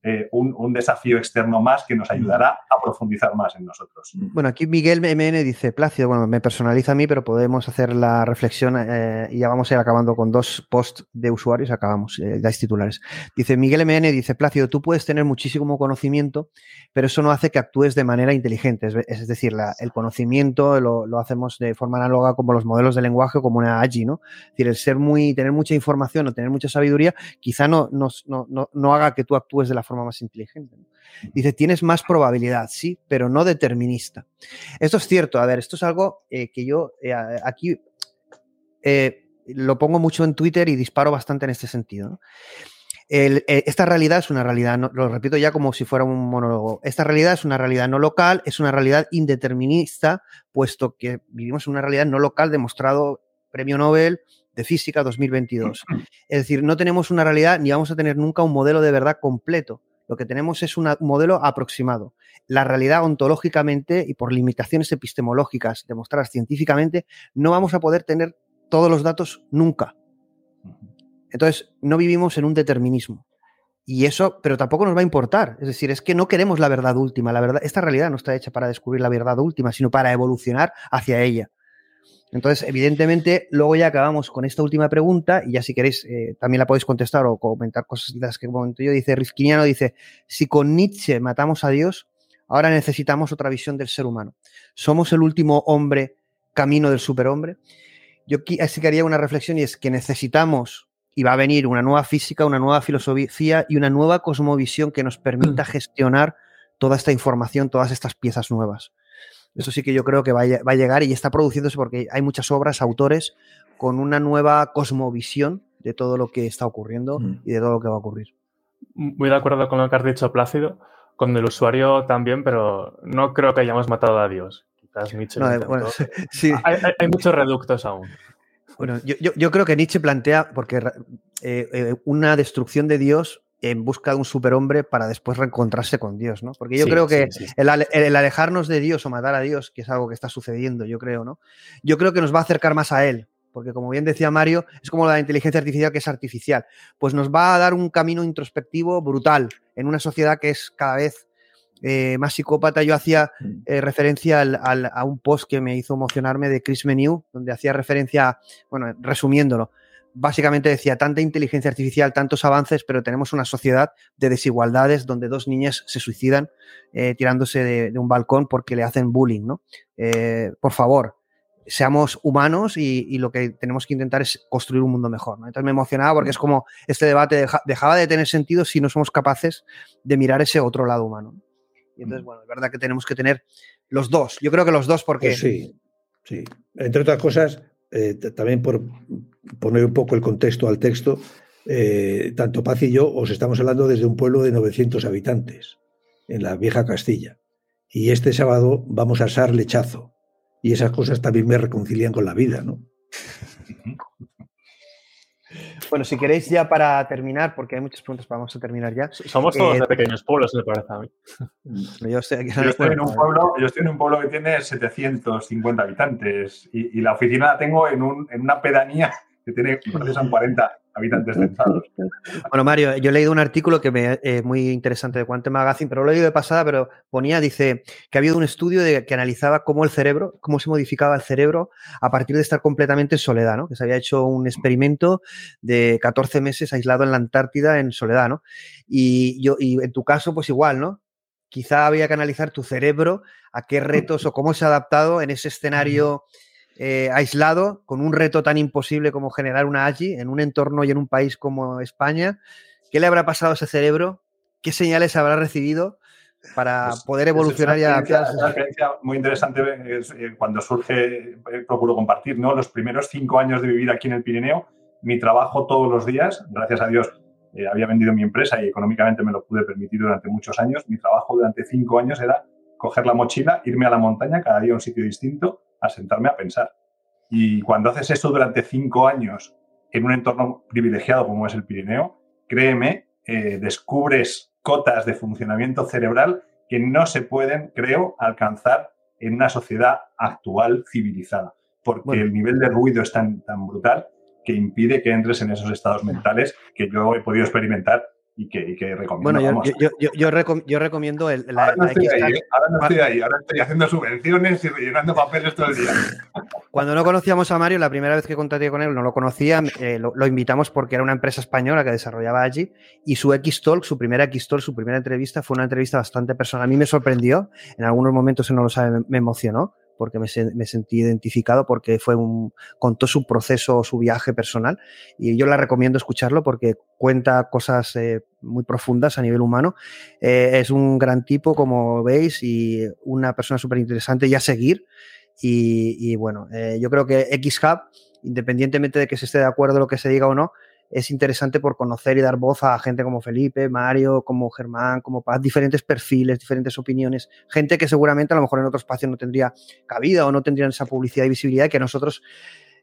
Speaker 9: eh, un, desafío externo más que nos ayudará a profundizar más en nosotros.
Speaker 5: Bueno, aquí Miguel MN dice, Plácido, bueno, me personaliza a mí, pero podemos hacer la reflexión eh, y ya vamos a ir acabando con dos posts de usuarios, acabamos, eh, dais titulares. Dice Miguel MN, dice, Plácido, tú puedes tener muchísimo conocimiento, pero eso no hace que actúes de manera inteligente. Es, decir, el conocimiento lo, hacemos de forma análoga como los modelos de lenguaje, como una AGI, ¿no? Es decir, el ser muy, tener mucha información o tener mucha sabiduría, quizá no, no, no, no haga que tú actúes de la forma más inteligente. Dice, tienes más probabilidad, sí, pero no determinista. Esto es cierto, a ver, esto es algo eh, que yo eh, aquí eh, lo pongo mucho en Twitter y disparo bastante en este sentido. esta realidad es una realidad, lo repito ya como si fuera un monólogo, esta realidad es una realidad no local, es una realidad indeterminista, puesto que vivimos en una realidad no local demostrado premio Nobel de Física 2022. Es decir, no tenemos una realidad ni vamos a tener nunca un modelo de verdad completo. Lo que tenemos es un modelo aproximado. La realidad ontológicamente y por limitaciones epistemológicas demostradas científicamente, no vamos a poder tener todos los datos nunca. Entonces, no vivimos en un determinismo. Y eso, pero tampoco nos va a importar. Es decir, es que no queremos la verdad última. La verdad, esta realidad no está hecha para descubrir la verdad última, sino para evolucionar hacia ella. Entonces, evidentemente, luego ya acabamos con esta última pregunta y ya si queréis eh, también la podéis contestar o comentar cosas de las que comento yo. Dice Rizquiniano, dice, si con Nietzsche matamos a Dios, ahora necesitamos otra visión del ser humano. ¿Somos el último hombre camino del superhombre? Yo aquí sí que haría una reflexión y es que necesitamos y va a venir una nueva física, una nueva filosofía y una nueva cosmovisión que nos permita gestionar toda esta información, todas estas piezas nuevas. Eso sí que yo creo que va a, llegar y está produciéndose porque hay muchas obras, autores, con una nueva cosmovisión de todo lo que está ocurriendo mm. y de todo lo que va a ocurrir.
Speaker 6: Muy de acuerdo con lo que has dicho, Plácido, con el usuario también, pero no creo que hayamos matado a Dios. Quizás Nietzsche. hay muchos reductos aún.
Speaker 5: Bueno, yo, creo que Nietzsche plantea, porque eh, eh, una destrucción de Dios en busca de un superhombre para después reencontrarse con Dios, ¿no? Porque yo creo que El, alejarnos de Dios o matar a Dios, que es algo que está sucediendo, yo creo, ¿no? Yo creo que nos va a acercar más a Él, porque como bien decía Mario, es como la inteligencia artificial que es artificial, pues nos va a dar un camino introspectivo brutal en una sociedad que es cada vez eh, más psicópata, yo hacía mm. eh, referencia a un post que me hizo emocionarme de Chris Menu, donde hacía referencia, bueno, resumiéndolo, básicamente decía tanta inteligencia artificial, tantos avances, pero tenemos una sociedad de desigualdades donde dos niñas se suicidan eh, tirándose de, un balcón porque le hacen bullying, ¿no? por favor, seamos humanos y, lo que tenemos que intentar es construir un mundo mejor. Entonces me emocionaba porque es como este debate dejaba de tener sentido si no somos capaces de mirar ese otro lado humano. Y entonces, bueno, es verdad que tenemos que tener los dos. Yo creo que los dos porque...
Speaker 8: Pues sí, sí. Entre otras cosas, eh, también por poner un poco el contexto al texto, eh, tanto Paz y yo os estamos hablando desde un pueblo de 900 habitantes, en la vieja Castilla. Y este sábado vamos a Sar Lechazo. Y esas cosas también me reconcilian con la vida, ¿no?
Speaker 5: Bueno, si queréis ya para terminar, porque hay muchas preguntas, vamos a terminar ya.
Speaker 6: Somos todos eh, de pequeños pueblos, me parece a mí.
Speaker 9: Yo, estoy, en un pueblo, yo estoy en un pueblo que tiene 750 habitantes y, la oficina la tengo en, un, en una pedanía que tiene, son 40 habitantes censados.
Speaker 5: Bueno, Mario, yo he leído un artículo que me es eh, muy interesante de Quantum Magazine, pero lo he leído de pasada, pero ponía, dice, que ha habido un estudio de, que analizaba cómo el cerebro, cómo se modificaba el cerebro a partir de estar completamente en soledad, ¿no? Que se había hecho un experimento de 14 meses aislado en la Antártida en soledad, ¿no? Y, yo, y en tu caso, pues igual, ¿no? Quizá había que analizar tu cerebro, a qué retos o cómo se ha adaptado en ese escenario eh, aislado, con un reto tan imposible como generar una AGI en un entorno y en un país como España. ¿Qué le habrá pasado a ese cerebro? ¿Qué señales habrá recibido para pues, poder evolucionar y
Speaker 9: adaptarse? Una experiencia muy interesante eh, cuando surge, eh, procuro compartir, ¿no? Los primeros cinco años de vivir aquí en el Pirineo, mi trabajo todos los días, gracias a Dios, había vendido mi empresa y económicamente me lo pude permitir durante muchos años. Mi trabajo durante cinco años era coger la mochila, irme a la montaña, cada día a un sitio distinto, a sentarme a pensar. Y cuando haces esto durante cinco años en un entorno privilegiado como es el Pirineo, créeme, eh, descubres cotas de funcionamiento cerebral que no se pueden, creo, alcanzar en una sociedad actual civilizada, porque el nivel de ruido es tan, tan brutal que impide que entres en esos estados mentales que yo he podido experimentar y que, recomiendo.
Speaker 5: Bueno, yo, yo, yo, recomiendo el,
Speaker 9: la, ahora, no estoy ahí, ¿eh? ahora no estoy ahí, ahora estoy haciendo subvenciones y rellenando papeles todo el día.
Speaker 5: Cuando no conocíamos a Mario, la primera vez que contacté con él, no lo conocía, eh, lo, invitamos porque era una empresa española que desarrollaba allí y su X-Talk, su primera X-Talk, su primera entrevista fue una entrevista bastante personal. A mí me sorprendió, en algunos momentos, no lo sabe, me emocionó porque me, sentí identificado, porque fue un, contó su proceso, su viaje personal, y yo la recomiendo escucharlo porque cuenta cosas eh, muy profundas a nivel humano. Eh, es un gran tipo, como veis, y una persona súper interesante y a seguir. Y, bueno, eh, yo creo que X-Hub, independientemente de que se esté de acuerdo lo que se diga o no, es interesante por conocer y dar voz a gente como Felipe, Mario, como Germán, como Paz, diferentes perfiles, diferentes opiniones, gente que seguramente a lo mejor en otro espacio no tendría cabida o no tendrían esa publicidad y visibilidad que nosotros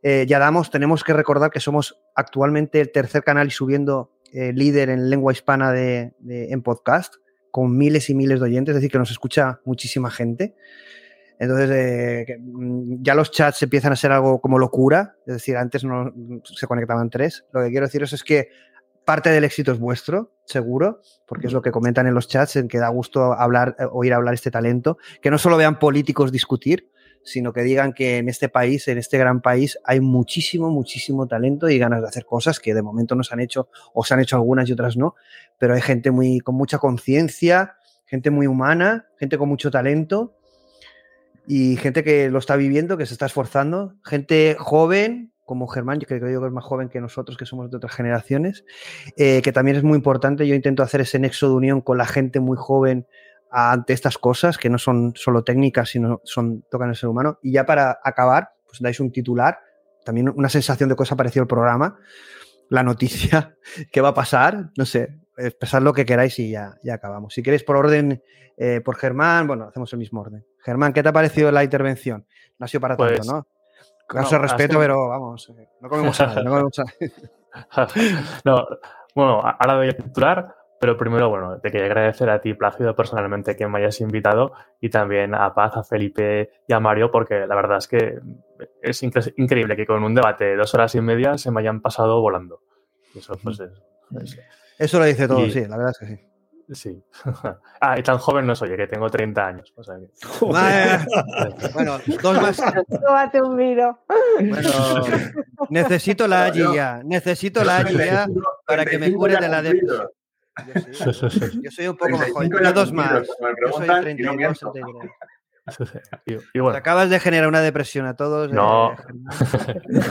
Speaker 5: Eh, ya damos, tenemos que recordar que somos actualmente el tercer canal y subiendo eh, líder en lengua hispana de, en podcast, con miles y miles de oyentes, es decir, que nos escucha muchísima gente. Entonces, eh, mm, ya los chats empiezan a ser algo como locura, es decir, antes no se conectaban tres. Lo que quiero deciros es que parte del éxito es vuestro, seguro, porque es lo que comentan en los chats, en que da gusto hablar, eh, oír hablar este talento, que no solo vean políticos discutir, sino que digan que en este país, en este gran país, hay muchísimo, muchísimo talento y ganas de hacer cosas que de momento no se han hecho, o se han hecho algunas y otras no, pero hay gente muy, con mucha conciencia, gente muy humana, gente con mucho talento y gente que lo está viviendo, que se está esforzando, gente joven, como Germán, yo creo que es más joven que nosotros, que somos de otras generaciones, eh, que también es muy importante. Yo intento hacer ese nexo de unión con la gente muy joven ante estas cosas, que no son solo técnicas, sino son tocan el ser humano. Y ya para acabar, pues dais un titular, también una sensación de cosa pareció el programa, la noticia, qué va a pasar, no sé, expresad lo que queráis y ya, ya acabamos. Si queréis por orden, eh, por Germán, bueno, hacemos el mismo orden. Germán, ¿qué te ha parecido la intervención? No ha sido para tanto,
Speaker 6: Pues,
Speaker 5: ¿no? Caso
Speaker 6: no,
Speaker 5: de respeto,
Speaker 6: sido-
Speaker 5: pero vamos, eh, no comemos a nadie, no comemos a nadie.
Speaker 6: no, bueno, ahora voy a titular, pero primero, bueno, te quería agradecer a ti, Plácido, personalmente que me hayas invitado y también a Paz, a Felipe y a Mario, porque la verdad es que es incre- increíble que con un debate de dos horas y media se me hayan pasado volando. Eso, pues, es, es-
Speaker 5: Eso lo dice todo,
Speaker 6: Y-
Speaker 5: sí, la verdad es que sí.
Speaker 6: sí. ah, y tan joven no soy, que tengo 30 años. o sea que-
Speaker 5: Madre- bueno, dos más.
Speaker 7: Tómate un vino.
Speaker 5: Bueno, necesito la AGI ya, necesito la AGI ya para que me cure de la depresión. Yo, sí, yo soy un poco más joven,
Speaker 9: 35
Speaker 5: yo
Speaker 9: ya
Speaker 5: dos más. Yo soy
Speaker 9: preguntan y no
Speaker 5: 32,
Speaker 9: miento.
Speaker 5: 33.
Speaker 6: y, y
Speaker 5: Te
Speaker 6: bueno,
Speaker 5: acabas de generar una depresión a todos. eh,
Speaker 6: No.
Speaker 5: Germán.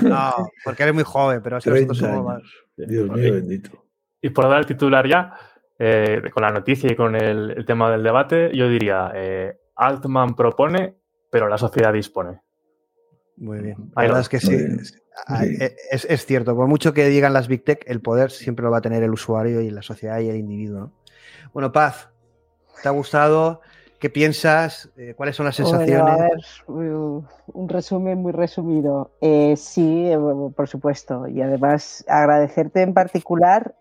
Speaker 5: no, porque eres muy joven, pero que nosotros
Speaker 8: 30
Speaker 5: somos más.
Speaker 8: Dios mío bendito.
Speaker 6: Y por dar el titular ya, eh, con la noticia y con el, el tema del debate, yo diría, eh, Altman propone, pero la sociedad dispone.
Speaker 5: Muy bien. La verdad es que sí. es- ah, Es, es cierto, por mucho que digan las Big Tech, el poder siempre lo va a tener el usuario y la sociedad y el individuo. ¿no? Bueno, Paz, ¿te ha gustado? ¿Qué piensas? Eh, ¿Cuáles son las
Speaker 7: Bueno,
Speaker 5: sensaciones?
Speaker 7: a ver, un resumen muy resumido. Eh, sí, eh, por supuesto. Y además agradecerte en particular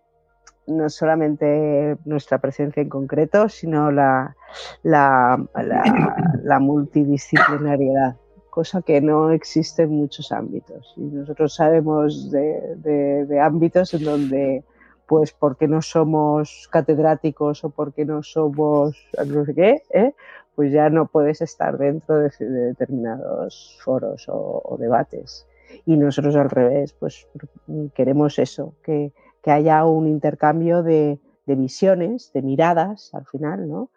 Speaker 7: no solamente nuestra presencia en concreto, sino la, la, la- la multidisciplinariedad, cosa que no existe en muchos ámbitos. Y nosotros sabemos de, de- de ámbitos en donde, pues, porque no somos catedráticos o porque no somos no sé qué, ¿eh? pues ya no puedes estar dentro de, de determinados foros o, o debates. Y nosotros al revés, pues queremos eso, que, que haya un intercambio de, visiones, de miradas al final, ¿no?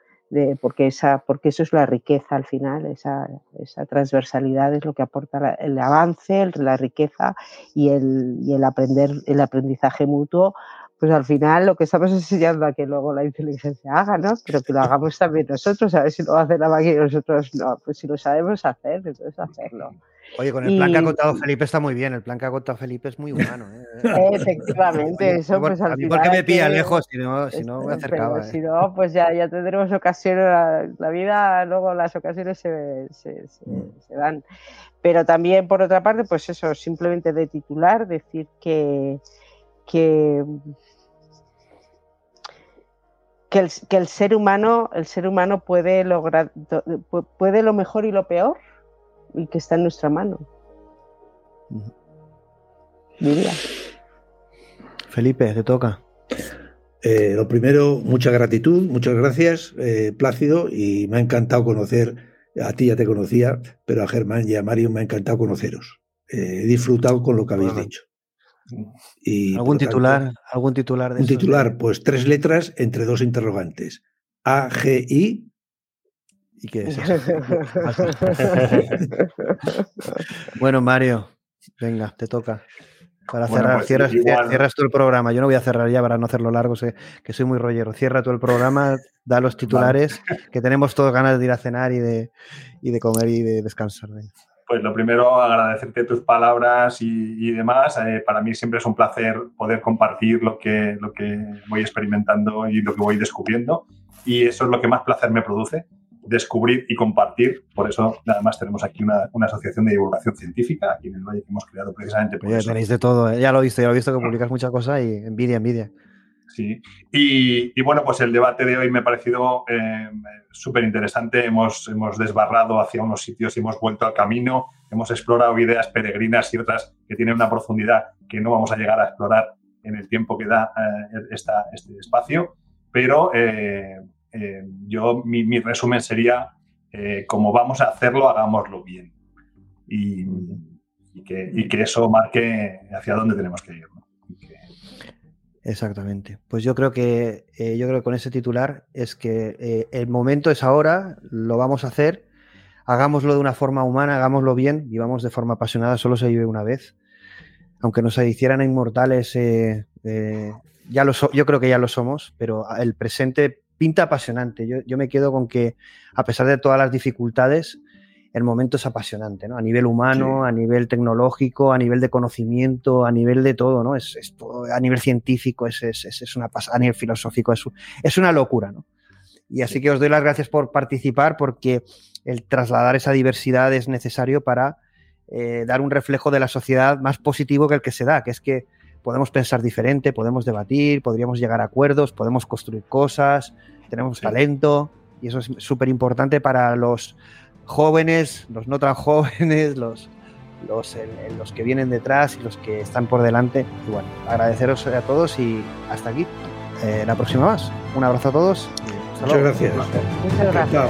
Speaker 7: Porque, esa, porque eso es la riqueza al final, esa, esa transversalidad es lo que aporta el avance, la riqueza y el, y el aprender, el aprendizaje mutuo pues al final lo que estamos enseñando a que luego la inteligencia haga, ¿no? Pero que lo hagamos también nosotros, a ver si lo hace la máquina y nosotros no. Pues si lo sabemos hacer, entonces hacerlo.
Speaker 5: Oye, con el plan que ha contado Felipe está muy bien. El plan que ha contado Felipe es muy humano. ¿eh?
Speaker 7: Efectivamente,
Speaker 5: Oye,
Speaker 7: eso
Speaker 5: por-
Speaker 7: pues
Speaker 5: a
Speaker 7: al
Speaker 5: mí
Speaker 7: final.
Speaker 5: porque me pilla
Speaker 7: que-
Speaker 5: lejos, si no, si no me
Speaker 7: Pero
Speaker 5: acercaba.
Speaker 7: Si
Speaker 5: ¿eh?
Speaker 7: no, pues ya, ya tendremos ocasiones, la, la vida, luego las ocasiones se, se- se- se dan. Pero también, por otra parte, pues eso, simplemente de titular, decir que, que, que, el, que el ser humano, el ser humano puede lograr, puede lo mejor y lo peor, y que está en nuestra mano. Diría.
Speaker 5: Felipe, te toca.
Speaker 8: Eh, lo primero, mucha gratitud, muchas gracias, eh, Plácido, y me ha encantado conocer, a ti ya te conocía, pero a Germán y a Mario me ha encantado conoceros. Eh, he disfrutado con lo que habéis dicho. Y,
Speaker 5: ¿Algún
Speaker 8: tanto,
Speaker 5: titular? ¿Algún titular de
Speaker 8: un
Speaker 5: esos
Speaker 8: titular, pues tres letras entre dos interrogantes. A, G, I.
Speaker 5: ¿Y qué es eso? bueno, Mario, venga, te toca. Para
Speaker 9: Bueno,
Speaker 5: cerrar,
Speaker 9: pues,
Speaker 5: cierras,
Speaker 9: igual-
Speaker 5: cierras tú el programa. Yo no voy a cerrar ya para no hacerlo largo, sé que soy muy rollero. Cierra tú el programa, da los titulares, que tenemos todos ganas de ir a cenar y de, y de comer y de descansar. venga.
Speaker 9: Pues lo primero, agradecerte tus palabras y, y demás. Eh, para mí siempre es un placer poder compartir lo que, lo que voy experimentando y lo que voy descubriendo. Y eso es lo que más placer me produce. Descubrir y compartir. Por eso, nada más tenemos aquí una, asociación de divulgación científica, aquí en el Valle, que hemos creado precisamente por
Speaker 5: eso. Tenéis de todo, ¿eh? ya lo he visto, ya lo he visto que publicas muchas cosas y envidia, envidia.
Speaker 9: Sí, y, bueno, pues el debate de hoy me ha parecido eh, súper interesante. Hemos, hemos desbarrado hacia unos sitios y hemos vuelto al camino. Hemos explorado ideas peregrinas y otras que tienen una profundidad que no vamos a llegar a explorar en el tiempo que da eh, esta, este espacio. Pero eh, yo, mi, resumen sería, como vamos a hacerlo, hagámoslo bien. Y, que, eso marque hacia dónde tenemos que ir.
Speaker 5: Exactamente. Pues yo creo que eh, yo creo que con ese titular es que eh, el momento es ahora, lo vamos a hacer, hagámoslo de una forma humana, hagámoslo bien, vivamos de forma apasionada, solo se vive una vez. Aunque nos hicieran inmortales, eh, ya lo yo creo que ya lo somos, pero el presente pinta apasionante. Yo, yo me quedo con que, a pesar de todas las dificultades, el momento es apasionante, ¿no? A nivel humano, a nivel tecnológico, a nivel de conocimiento, a nivel de todo, ¿no? Es, a nivel científico, es, es, es una a nivel filosófico, es, es una locura, ¿no? Y así que os doy las gracias por participar porque el trasladar esa diversidad es necesario para eh, dar un reflejo de la sociedad más positivo que el que se da, que es que podemos pensar diferente, podemos debatir, podríamos llegar a acuerdos, podemos construir cosas, tenemos talento y eso es súper importante para los jóvenes, los no tan jóvenes, los, los, los que vienen detrás y los que están por delante. Y bueno, agradeceros a todos y hasta aquí. Eh, la próxima más. Un abrazo a todos.
Speaker 8: Muchas gracias.
Speaker 7: Muchas gracias.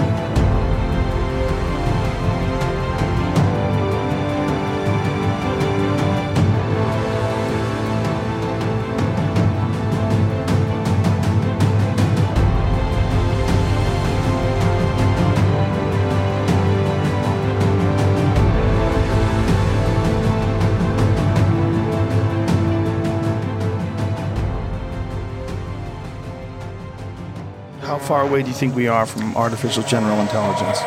Speaker 10: Far away do you think we are from artificial general intelligence?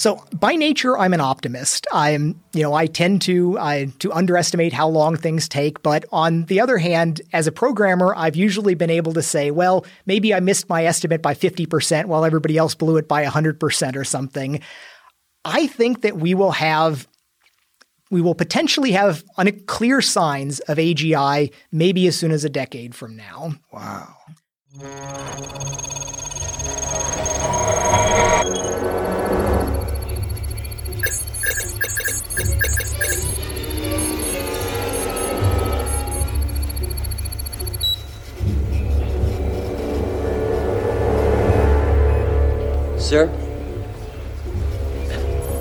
Speaker 11: So, by nature, I'm an optimist. I'm, you know, I tend to I, to underestimate how long things take. But on the other hand, as a programmer, I've usually been able to say, well, maybe I missed my estimate by 50% while everybody else blew it by 100% or something. I think that we will have we will potentially have clear signs of AGI maybe as soon as a decade from now.
Speaker 10: Wow.
Speaker 12: Sir?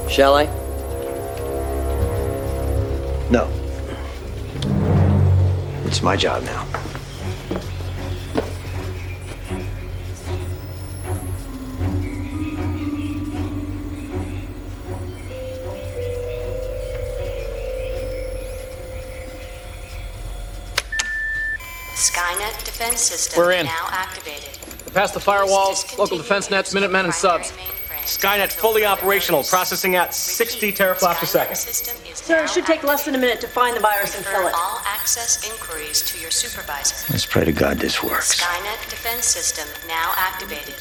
Speaker 12: Shall I?
Speaker 13: No. It's my job now.
Speaker 14: Defense system We're in. now activated.
Speaker 15: Past the firewalls, local defense nets, Minutemen, and subs. Skynet fully operational, processing at 60 teraflops a second.
Speaker 14: Sir, it should take less than a minute to find the virus and kill it. All access inquiries to your supervisor.
Speaker 13: Let's pray to God this works.
Speaker 14: Skynet defense system now activated.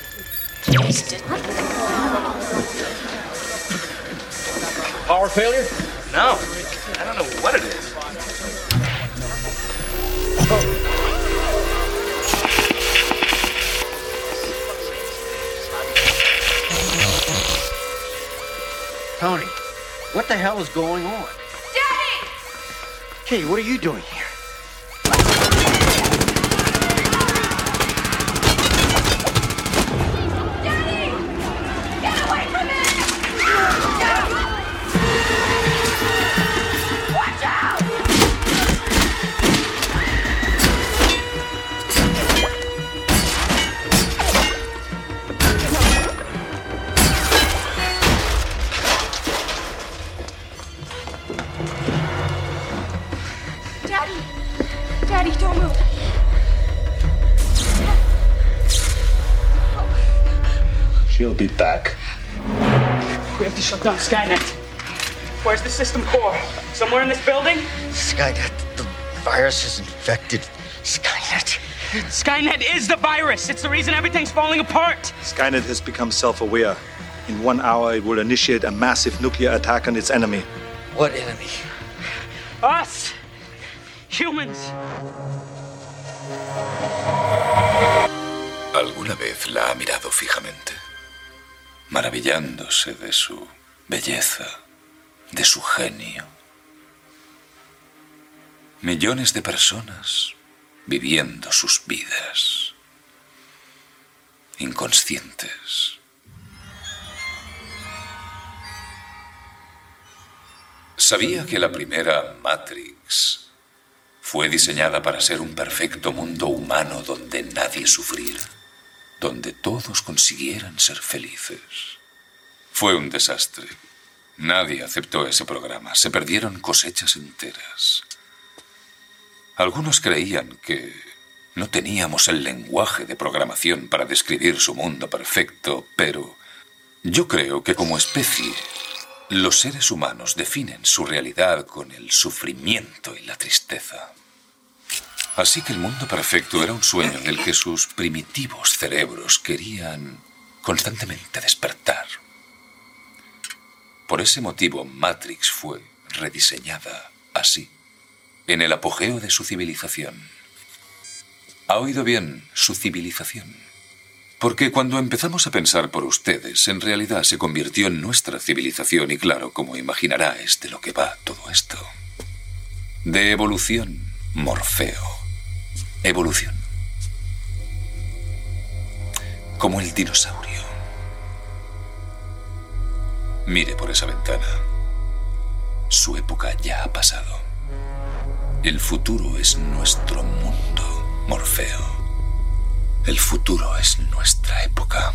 Speaker 15: Power failure? No. I don't know what it is.
Speaker 13: Tony, what the hell is going on?
Speaker 14: Daddy!
Speaker 13: Hey, what are you doing here?
Speaker 16: She'll be back.
Speaker 15: We have to shut down Skynet. Where's the system core? Somewhere in this building?
Speaker 13: Skynet, the virus has infected Skynet.
Speaker 15: Skynet is the virus. It's the reason everything's falling apart.
Speaker 16: Skynet has become self aware. In one hour, it will initiate a massive nuclear attack on its enemy.
Speaker 13: What enemy?
Speaker 15: Us! Humans!
Speaker 17: ¿Alguna vez la ha mirado fijamente? Maravillándose de su belleza, de su genio. Millones de personas viviendo sus vidas, inconscientes. ¿Sabía que la primera Matrix fue diseñada para ser un perfecto mundo humano donde nadie sufriera? Donde todos consiguieran ser felices. Fue un desastre. Nadie aceptó ese programa. Se perdieron cosechas enteras. Algunos creían que no teníamos el lenguaje de programación para describir su mundo perfecto, pero yo creo que como especie, los seres humanos definen su realidad con el sufrimiento y la tristeza. Así que el mundo perfecto era un sueño del que sus primitivos cerebros querían constantemente despertar. Por ese motivo, Matrix fue rediseñada así, en el apogeo de su civilización. ¿Ha oído bien su civilización? Porque cuando empezamos a pensar por ustedes, en realidad se convirtió en nuestra civilización y claro, como imaginará, es de lo que va todo esto. De evolución, Morfeo. Evolución. Como el dinosaurio. Mire por esa ventana. Su época ya ha pasado. El futuro es nuestro mundo, Morfeo. El futuro es nuestra época.